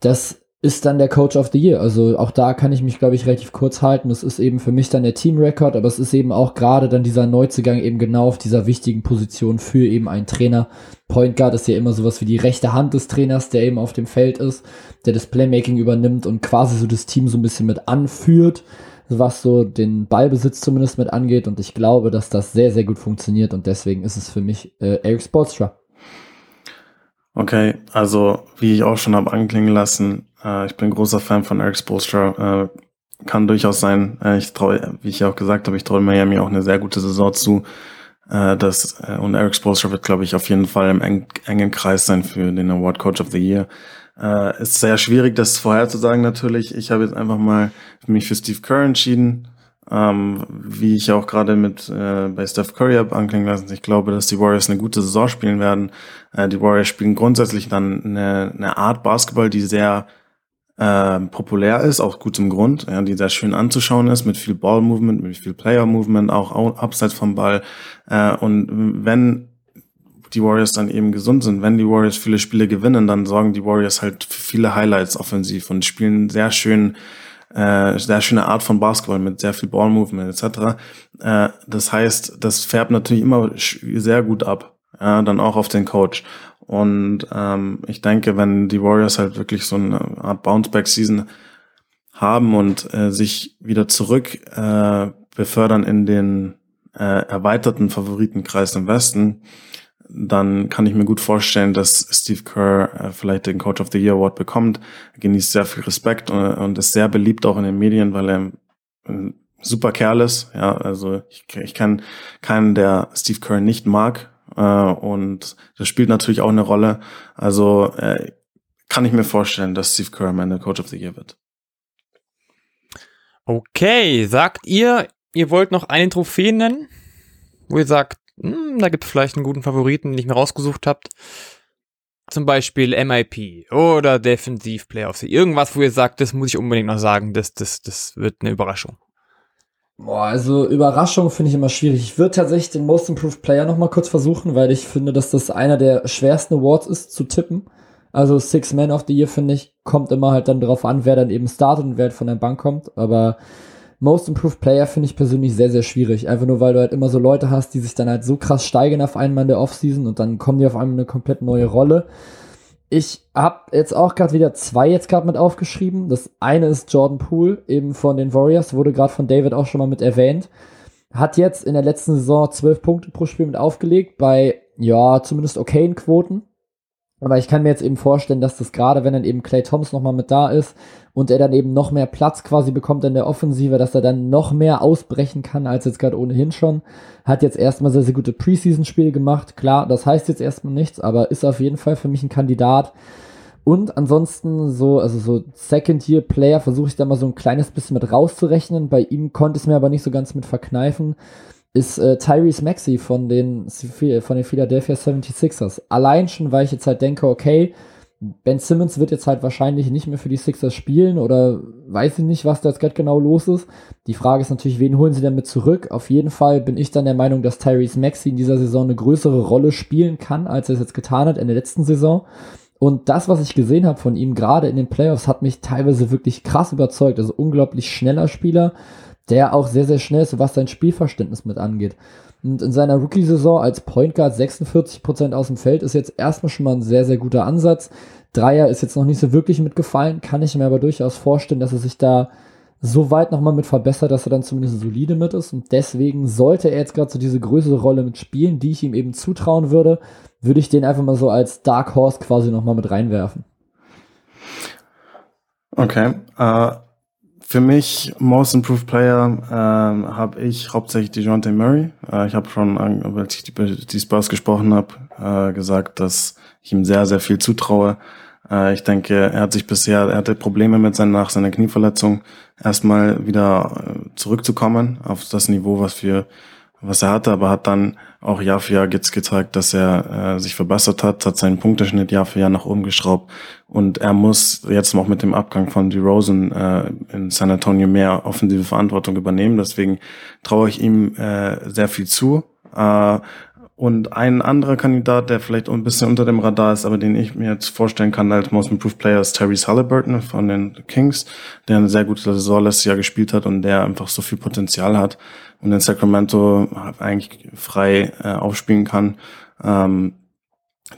S3: Das ist dann der Coach of the Year. Also auch da kann ich mich, glaube ich, relativ kurz halten. Das ist eben für mich dann der Team-Record, aber es ist eben auch gerade dann dieser Neuzugang eben genau auf dieser wichtigen Position für eben einen Trainer. Point Guard ist ja immer sowas wie die rechte Hand des Trainers, der eben auf dem Feld ist, der das Playmaking übernimmt und quasi so das Team so ein bisschen mit anführt, was so den Ballbesitz zumindest mit angeht. Und ich glaube, dass das sehr, sehr gut funktioniert und deswegen ist es für mich äh, Eric Sportstra.
S2: Okay, also wie ich auch schon habe anklingen lassen, äh, ich bin großer Fan von Eric Spoelstra. Äh, kann durchaus sein. Äh, ich traue, wie ich auch gesagt habe, ich traue Miami auch eine sehr gute Saison zu. Äh, das, äh, und Eric Spoelstra wird, glaube ich, auf jeden Fall im eng, engen Kreis sein für den Award Coach of the Year. Äh, ist sehr schwierig, das vorherzusagen natürlich. Ich habe jetzt einfach mal mich für Steve Kerr entschieden. Ähm, wie ich auch gerade mit äh, bei Steph Curry habe anklingen lassen, ich glaube, dass die Warriors eine gute Saison spielen werden. Äh, die Warriors spielen grundsätzlich dann eine, eine Art Basketball, die sehr äh, populär ist, auch gutem Grund, ja, die sehr schön anzuschauen ist, mit viel Ball-Movement, mit viel Player-Movement, auch abseits vom Ball. Äh, und wenn die Warriors dann eben gesund sind, wenn die Warriors viele Spiele gewinnen, dann sorgen die Warriors halt für viele Highlights offensiv und spielen sehr schön, äh, sehr schöne Art von Basketball mit sehr viel Ball-Movement etc. Äh, das heißt, das färbt natürlich immer sehr gut ab, ja, dann auch auf den Coach. Und ähm, ich denke, wenn die Warriors halt wirklich so eine Art Bounceback-Season haben und äh, sich wieder zurück äh, befördern in den äh, erweiterten Favoritenkreis im Westen, dann kann ich mir gut vorstellen, dass Steve Kerr äh, vielleicht den Coach of the Year Award bekommt. Er genießt sehr viel Respekt und, und ist sehr beliebt auch in den Medien, weil er ein super Kerl ist. Ja, also ich, ich kenne keinen, der Steve Kerr nicht mag. Äh, und das spielt natürlich auch eine Rolle. Also äh, kann ich mir vorstellen, dass Steve Kerr am Ende Coach of the Year wird.
S1: Okay, sagt ihr, ihr wollt noch eine Trophäe nennen? Wo ihr sagt, hm, da gibt es vielleicht einen guten Favoriten, den ich mir rausgesucht habt. Zum Beispiel MIP oder Defensive Player of the Irgendwas, wo ihr sagt, das muss ich unbedingt noch sagen, das, das, das wird eine Überraschung.
S3: Boah, also Überraschung finde ich immer schwierig. Ich würde tatsächlich den Most Improved Player noch mal kurz versuchen, weil ich finde, dass das einer der schwersten Awards ist zu tippen. Also Six Man of the Year, finde ich, kommt immer halt dann darauf an, wer dann eben startet und wer halt von der Bank kommt. Aber Most Improved Player finde ich persönlich sehr, sehr schwierig. Einfach nur, weil du halt immer so Leute hast, die sich dann halt so krass steigern auf einmal in der Offseason und dann kommen die auf einmal eine komplett neue Rolle. Ich habe jetzt auch gerade wieder zwei jetzt gerade mit aufgeschrieben. Das eine ist Jordan Poole, eben von den Warriors, wurde gerade von David auch schon mal mit erwähnt. Hat jetzt in der letzten Saison zwölf Punkte pro Spiel mit aufgelegt, bei, ja, zumindest okayen Quoten. Aber ich kann mir jetzt eben vorstellen, dass das gerade, wenn dann eben Clay Thompson nochmal mit da ist und er dann eben noch mehr Platz quasi bekommt in der Offensive, dass er dann noch mehr ausbrechen kann als jetzt gerade ohnehin schon. Hat jetzt erstmal sehr, sehr gute Preseason-Spiele gemacht. Klar, das heißt jetzt erstmal nichts, aber ist auf jeden Fall für mich ein Kandidat. Und ansonsten so, also so Second-Year-Player versuche ich da mal so ein kleines bisschen mit rauszurechnen. Bei ihm konnte es mir aber nicht so ganz mit verkneifen ist äh, Tyrese Maxey von den, von den Philadelphia 76ers. Allein schon, weil ich jetzt halt denke, okay, Ben Simmons wird jetzt halt wahrscheinlich nicht mehr für die Sixers spielen oder weiß ich nicht, was da jetzt gerade genau los ist. Die Frage ist natürlich, wen holen sie damit zurück? Auf jeden Fall bin ich dann der Meinung, dass Tyrese Maxey in dieser Saison eine größere Rolle spielen kann, als er es jetzt getan hat in der letzten Saison. Und das, was ich gesehen habe von ihm gerade in den Playoffs, hat mich teilweise wirklich krass überzeugt. Also unglaublich schneller Spieler, der auch sehr, sehr schnell ist, was sein Spielverständnis mit angeht. Und in seiner Rookie-Saison als Point Guard 46% aus dem Feld ist jetzt erstmal schon mal ein sehr, sehr guter Ansatz. Dreier ist jetzt noch nicht so wirklich mitgefallen, kann ich mir aber durchaus vorstellen, dass er sich da so weit nochmal mit verbessert, dass er dann zumindest solide mit ist. Und deswegen sollte er jetzt gerade so diese größere Rolle mitspielen, die ich ihm eben zutrauen würde, würde ich den einfach mal so als Dark Horse quasi nochmal mit reinwerfen.
S2: Okay. Uh für mich, Most Improved Player, ähm, habe ich hauptsächlich DeJounte Murray. Äh, ich habe schon, als ich über die Spurs gesprochen habe, äh, gesagt, dass ich ihm sehr, sehr viel zutraue. Äh, ich denke, er hat sich bisher, er hatte Probleme mit seiner, nach seiner Knieverletzung, erstmal wieder äh, zurückzukommen auf das Niveau, was wir was er hatte, aber hat dann auch Jahr für Jahr jetzt gezeigt, dass er äh, sich verbessert hat, hat seinen Punkteschnitt Jahr für Jahr nach oben geschraubt und er muss jetzt auch mit dem Abgang von DeRozan äh, in San Antonio mehr offensive Verantwortung übernehmen. Deswegen traue ich ihm äh, sehr viel zu. Äh, und ein anderer Kandidat, der vielleicht ein bisschen unter dem Radar ist, aber den ich mir jetzt vorstellen kann als Most Improved Player, ist Tyrese Halliburton von den Kings, der eine sehr gute Saison letztes Jahr gespielt hat und der einfach so viel Potenzial hat und in Sacramento eigentlich frei äh, aufspielen kann. Ähm,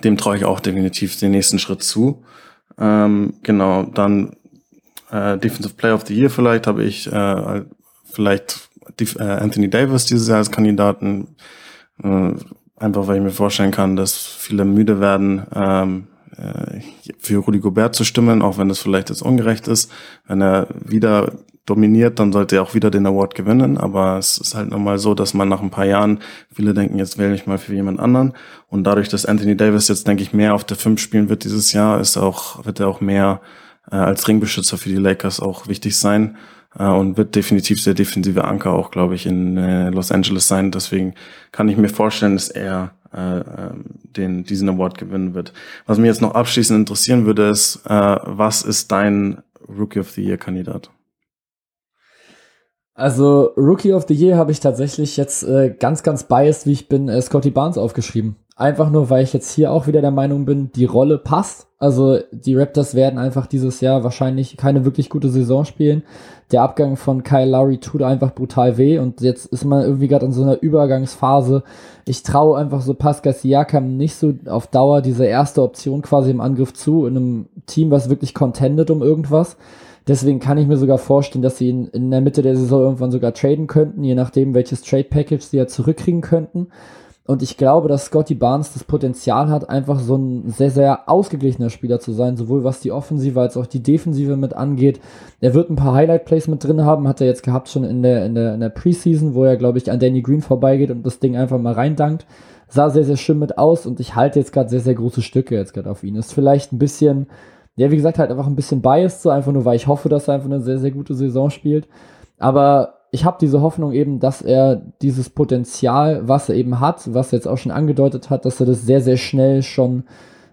S2: dem traue ich auch definitiv den nächsten Schritt zu. Ähm, genau, dann äh, Defensive Player of the Year vielleicht habe ich äh, vielleicht äh, Anthony Davis dieses Jahr als Kandidaten. Äh, einfach weil ich mir vorstellen kann, dass viele müde werden, ähm, äh, für Rudy Gobert zu stimmen, auch wenn das vielleicht jetzt ungerecht ist. Wenn er wieder dominiert, dann sollte er auch wieder den Award gewinnen. Aber es ist halt nochmal so, dass man nach ein paar Jahren, viele denken, jetzt wähle ich mal für jemand anderen. Und dadurch, dass Anthony Davis jetzt, denke ich, mehr auf der 5 spielen wird dieses Jahr, ist auch, wird er auch mehr äh, als Ringbeschützer für die Lakers auch wichtig sein. Äh, und wird definitiv der defensive Anker auch, glaube ich, in äh, Los Angeles sein. Deswegen kann ich mir vorstellen, dass er äh, ähm, den diesen Award gewinnen wird. Was mich jetzt noch abschließend interessieren würde, ist, äh, was ist dein Rookie of the Year Kandidat?
S3: Also Rookie of the Year habe ich tatsächlich jetzt äh, ganz, ganz biased, wie ich bin, äh, Scotty Barnes aufgeschrieben. Einfach nur, weil ich jetzt hier auch wieder der Meinung bin, die Rolle passt. Also die Raptors werden einfach dieses Jahr wahrscheinlich keine wirklich gute Saison spielen. Der Abgang von Kyle Lowry tut einfach brutal weh und jetzt ist man irgendwie gerade in so einer Übergangsphase. Ich traue einfach so Pascal Siakam nicht so auf Dauer diese erste Option quasi im Angriff zu, in einem Team, was wirklich contendet um irgendwas. Deswegen kann ich mir sogar vorstellen, dass sie ihn in der Mitte der Saison irgendwann sogar traden könnten, je nachdem, welches Trade Package sie ja zurückkriegen könnten. Und ich glaube, dass Scotty Barnes das Potenzial hat, einfach so ein sehr, sehr ausgeglichener Spieler zu sein, sowohl was die Offensive als auch die Defensive mit angeht. Er wird ein paar Highlight-Plays mit drin haben, hat er jetzt gehabt schon in der, in der, in der Preseason, wo er, glaube ich, an Danny Green vorbeigeht und das Ding einfach mal reindankt. Sah sehr, sehr schön mit aus und ich halte jetzt gerade sehr, sehr große Stücke jetzt gerade auf ihn. Ist vielleicht ein bisschen, ja, wie gesagt, halt einfach ein bisschen biased, so einfach nur, weil ich hoffe, dass er einfach eine sehr, sehr gute Saison spielt. Aber ich habe diese Hoffnung eben, dass er dieses Potenzial, was er eben hat, was er jetzt auch schon angedeutet hat, dass er das sehr, sehr schnell schon,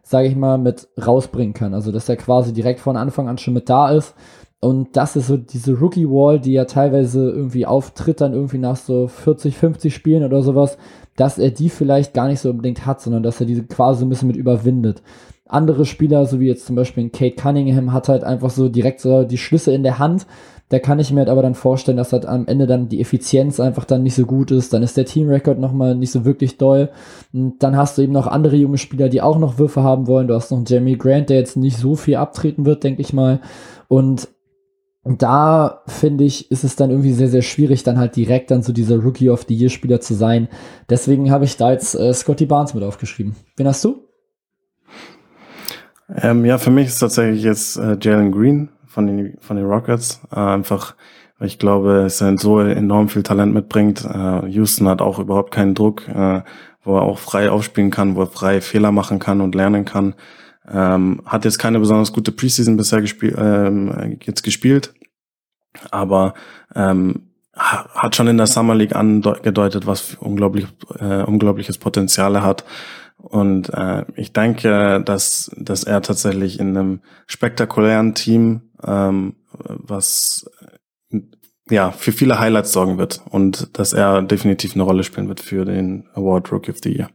S3: sage ich mal, mit rausbringen kann. Also dass er quasi direkt von Anfang an schon mit da ist. Und das ist so diese Rookie-Wall, die ja teilweise irgendwie auftritt, dann irgendwie nach so 40, 50 Spielen oder sowas, dass er die vielleicht gar nicht so unbedingt hat, sondern dass er diese quasi ein bisschen mit überwindet. Andere Spieler, so wie jetzt zum Beispiel Kate Cunningham, hat halt einfach so direkt so die Schlüsse in der Hand da kann ich mir halt aber dann vorstellen, dass halt am Ende dann die Effizienz einfach dann nicht so gut ist. Dann ist der Teamrekord nochmal nicht so wirklich doll. Und dann hast du eben noch andere junge Spieler, die auch noch Würfe haben wollen. Du hast noch Jeremy Grant, der jetzt nicht so viel abtreten wird, denke ich mal. Und da finde ich, ist es dann irgendwie sehr, sehr schwierig, dann halt direkt dann so dieser Rookie of the Year Spieler zu sein. Deswegen habe ich da jetzt äh, Scotty Barnes mit aufgeschrieben. Wen hast du?
S2: Ähm, ja, für mich ist tatsächlich jetzt äh, Jalen Green von den, von den Rockets. Äh, einfach, weil ich glaube, es so enorm viel Talent mitbringt. Äh, Houston hat auch überhaupt keinen Druck, äh, wo er auch frei aufspielen kann, wo er frei Fehler machen kann und lernen kann. Ähm, hat jetzt keine besonders gute Preseason bisher gespielt, ähm, jetzt gespielt, aber ähm, hat schon in der Summer League angedeutet, was unglaublich, äh, unglaubliches Potenzial er hat. Und äh, ich denke, dass, dass er tatsächlich in einem spektakulären Team, ähm, was ja für viele Highlights sorgen wird und dass er definitiv eine Rolle spielen wird für den Award Rookie of the Year.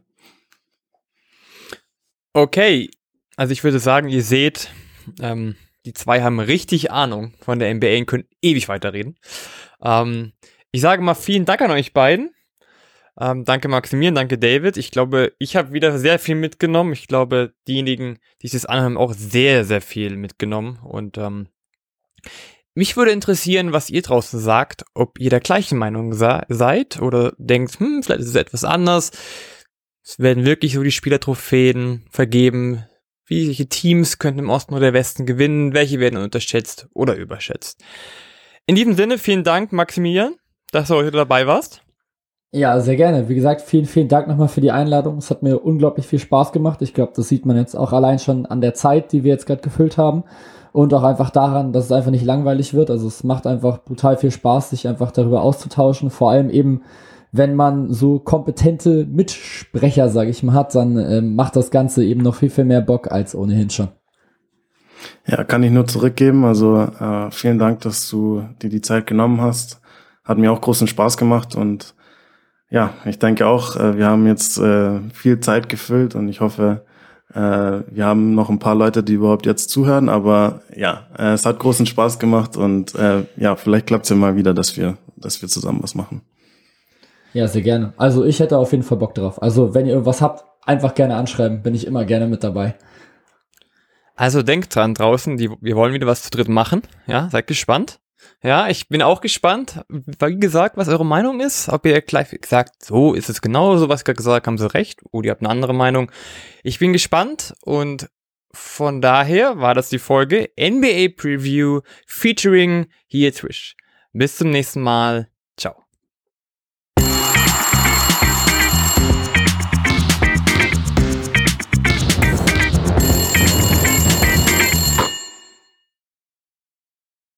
S1: Okay, also ich würde sagen, ihr seht, ähm, die zwei haben richtig Ahnung von der NBA und können ewig weiterreden. Ähm, ich sage mal vielen Dank an euch beiden. Ähm, danke Maximilian, danke David. Ich glaube, ich habe wieder sehr viel mitgenommen. Ich glaube, diejenigen, die sich das anhören, auch sehr, sehr viel mitgenommen. Und ähm, mich würde interessieren, was ihr draußen sagt, ob ihr der gleichen Meinung seid oder denkt, hm, vielleicht ist es etwas anders. Es werden wirklich so die Spielertrophäen vergeben. Welche Teams könnten im Osten oder Westen gewinnen? Welche werden unterschätzt oder überschätzt? In diesem Sinne, vielen Dank, Maximilian, dass du heute dabei warst.
S3: Ja, sehr gerne. Wie gesagt, vielen, vielen Dank nochmal für die Einladung. Es hat mir unglaublich viel Spaß gemacht. Ich glaube, das sieht man jetzt auch allein schon an der Zeit, die wir jetzt gerade gefüllt haben. Und auch einfach daran, dass es einfach nicht langweilig wird. Also es macht einfach brutal viel Spaß, sich einfach darüber auszutauschen. Vor allem eben, wenn man so kompetente Mitsprecher, sage ich mal, hat, dann äh, macht das Ganze eben noch viel, viel mehr Bock als ohnehin schon.
S2: Ja, kann ich nur zurückgeben. Also äh, vielen Dank, dass du dir die Zeit genommen hast. Hat mir auch großen Spaß gemacht und ja, ich denke auch, äh, wir haben jetzt äh, viel Zeit gefüllt und ich hoffe, äh, wir haben noch ein paar Leute, die überhaupt jetzt zuhören. Aber ja, es hat großen Spaß gemacht und ja, vielleicht klappt es ja mal wieder, dass wir, dass wir zusammen was machen.
S3: Ja, sehr gerne. Also ich hätte auf jeden Fall Bock drauf. Also wenn ihr irgendwas habt, einfach gerne anschreiben, bin ich immer gerne mit dabei.
S1: Also denkt dran draußen, die, wir wollen wieder was zu dritt machen. Ja, seid gespannt. Ja, ich bin auch gespannt, wie gesagt, was eure Meinung ist. Ob ihr gleich sagt, so ist es genau so, was gesagt haben sie recht. Oder ihr habt eine andere Meinung. Ich bin gespannt und von daher war das die Folge NBA Preview featuring hier Trish. Bis zum nächsten Mal. Ciao.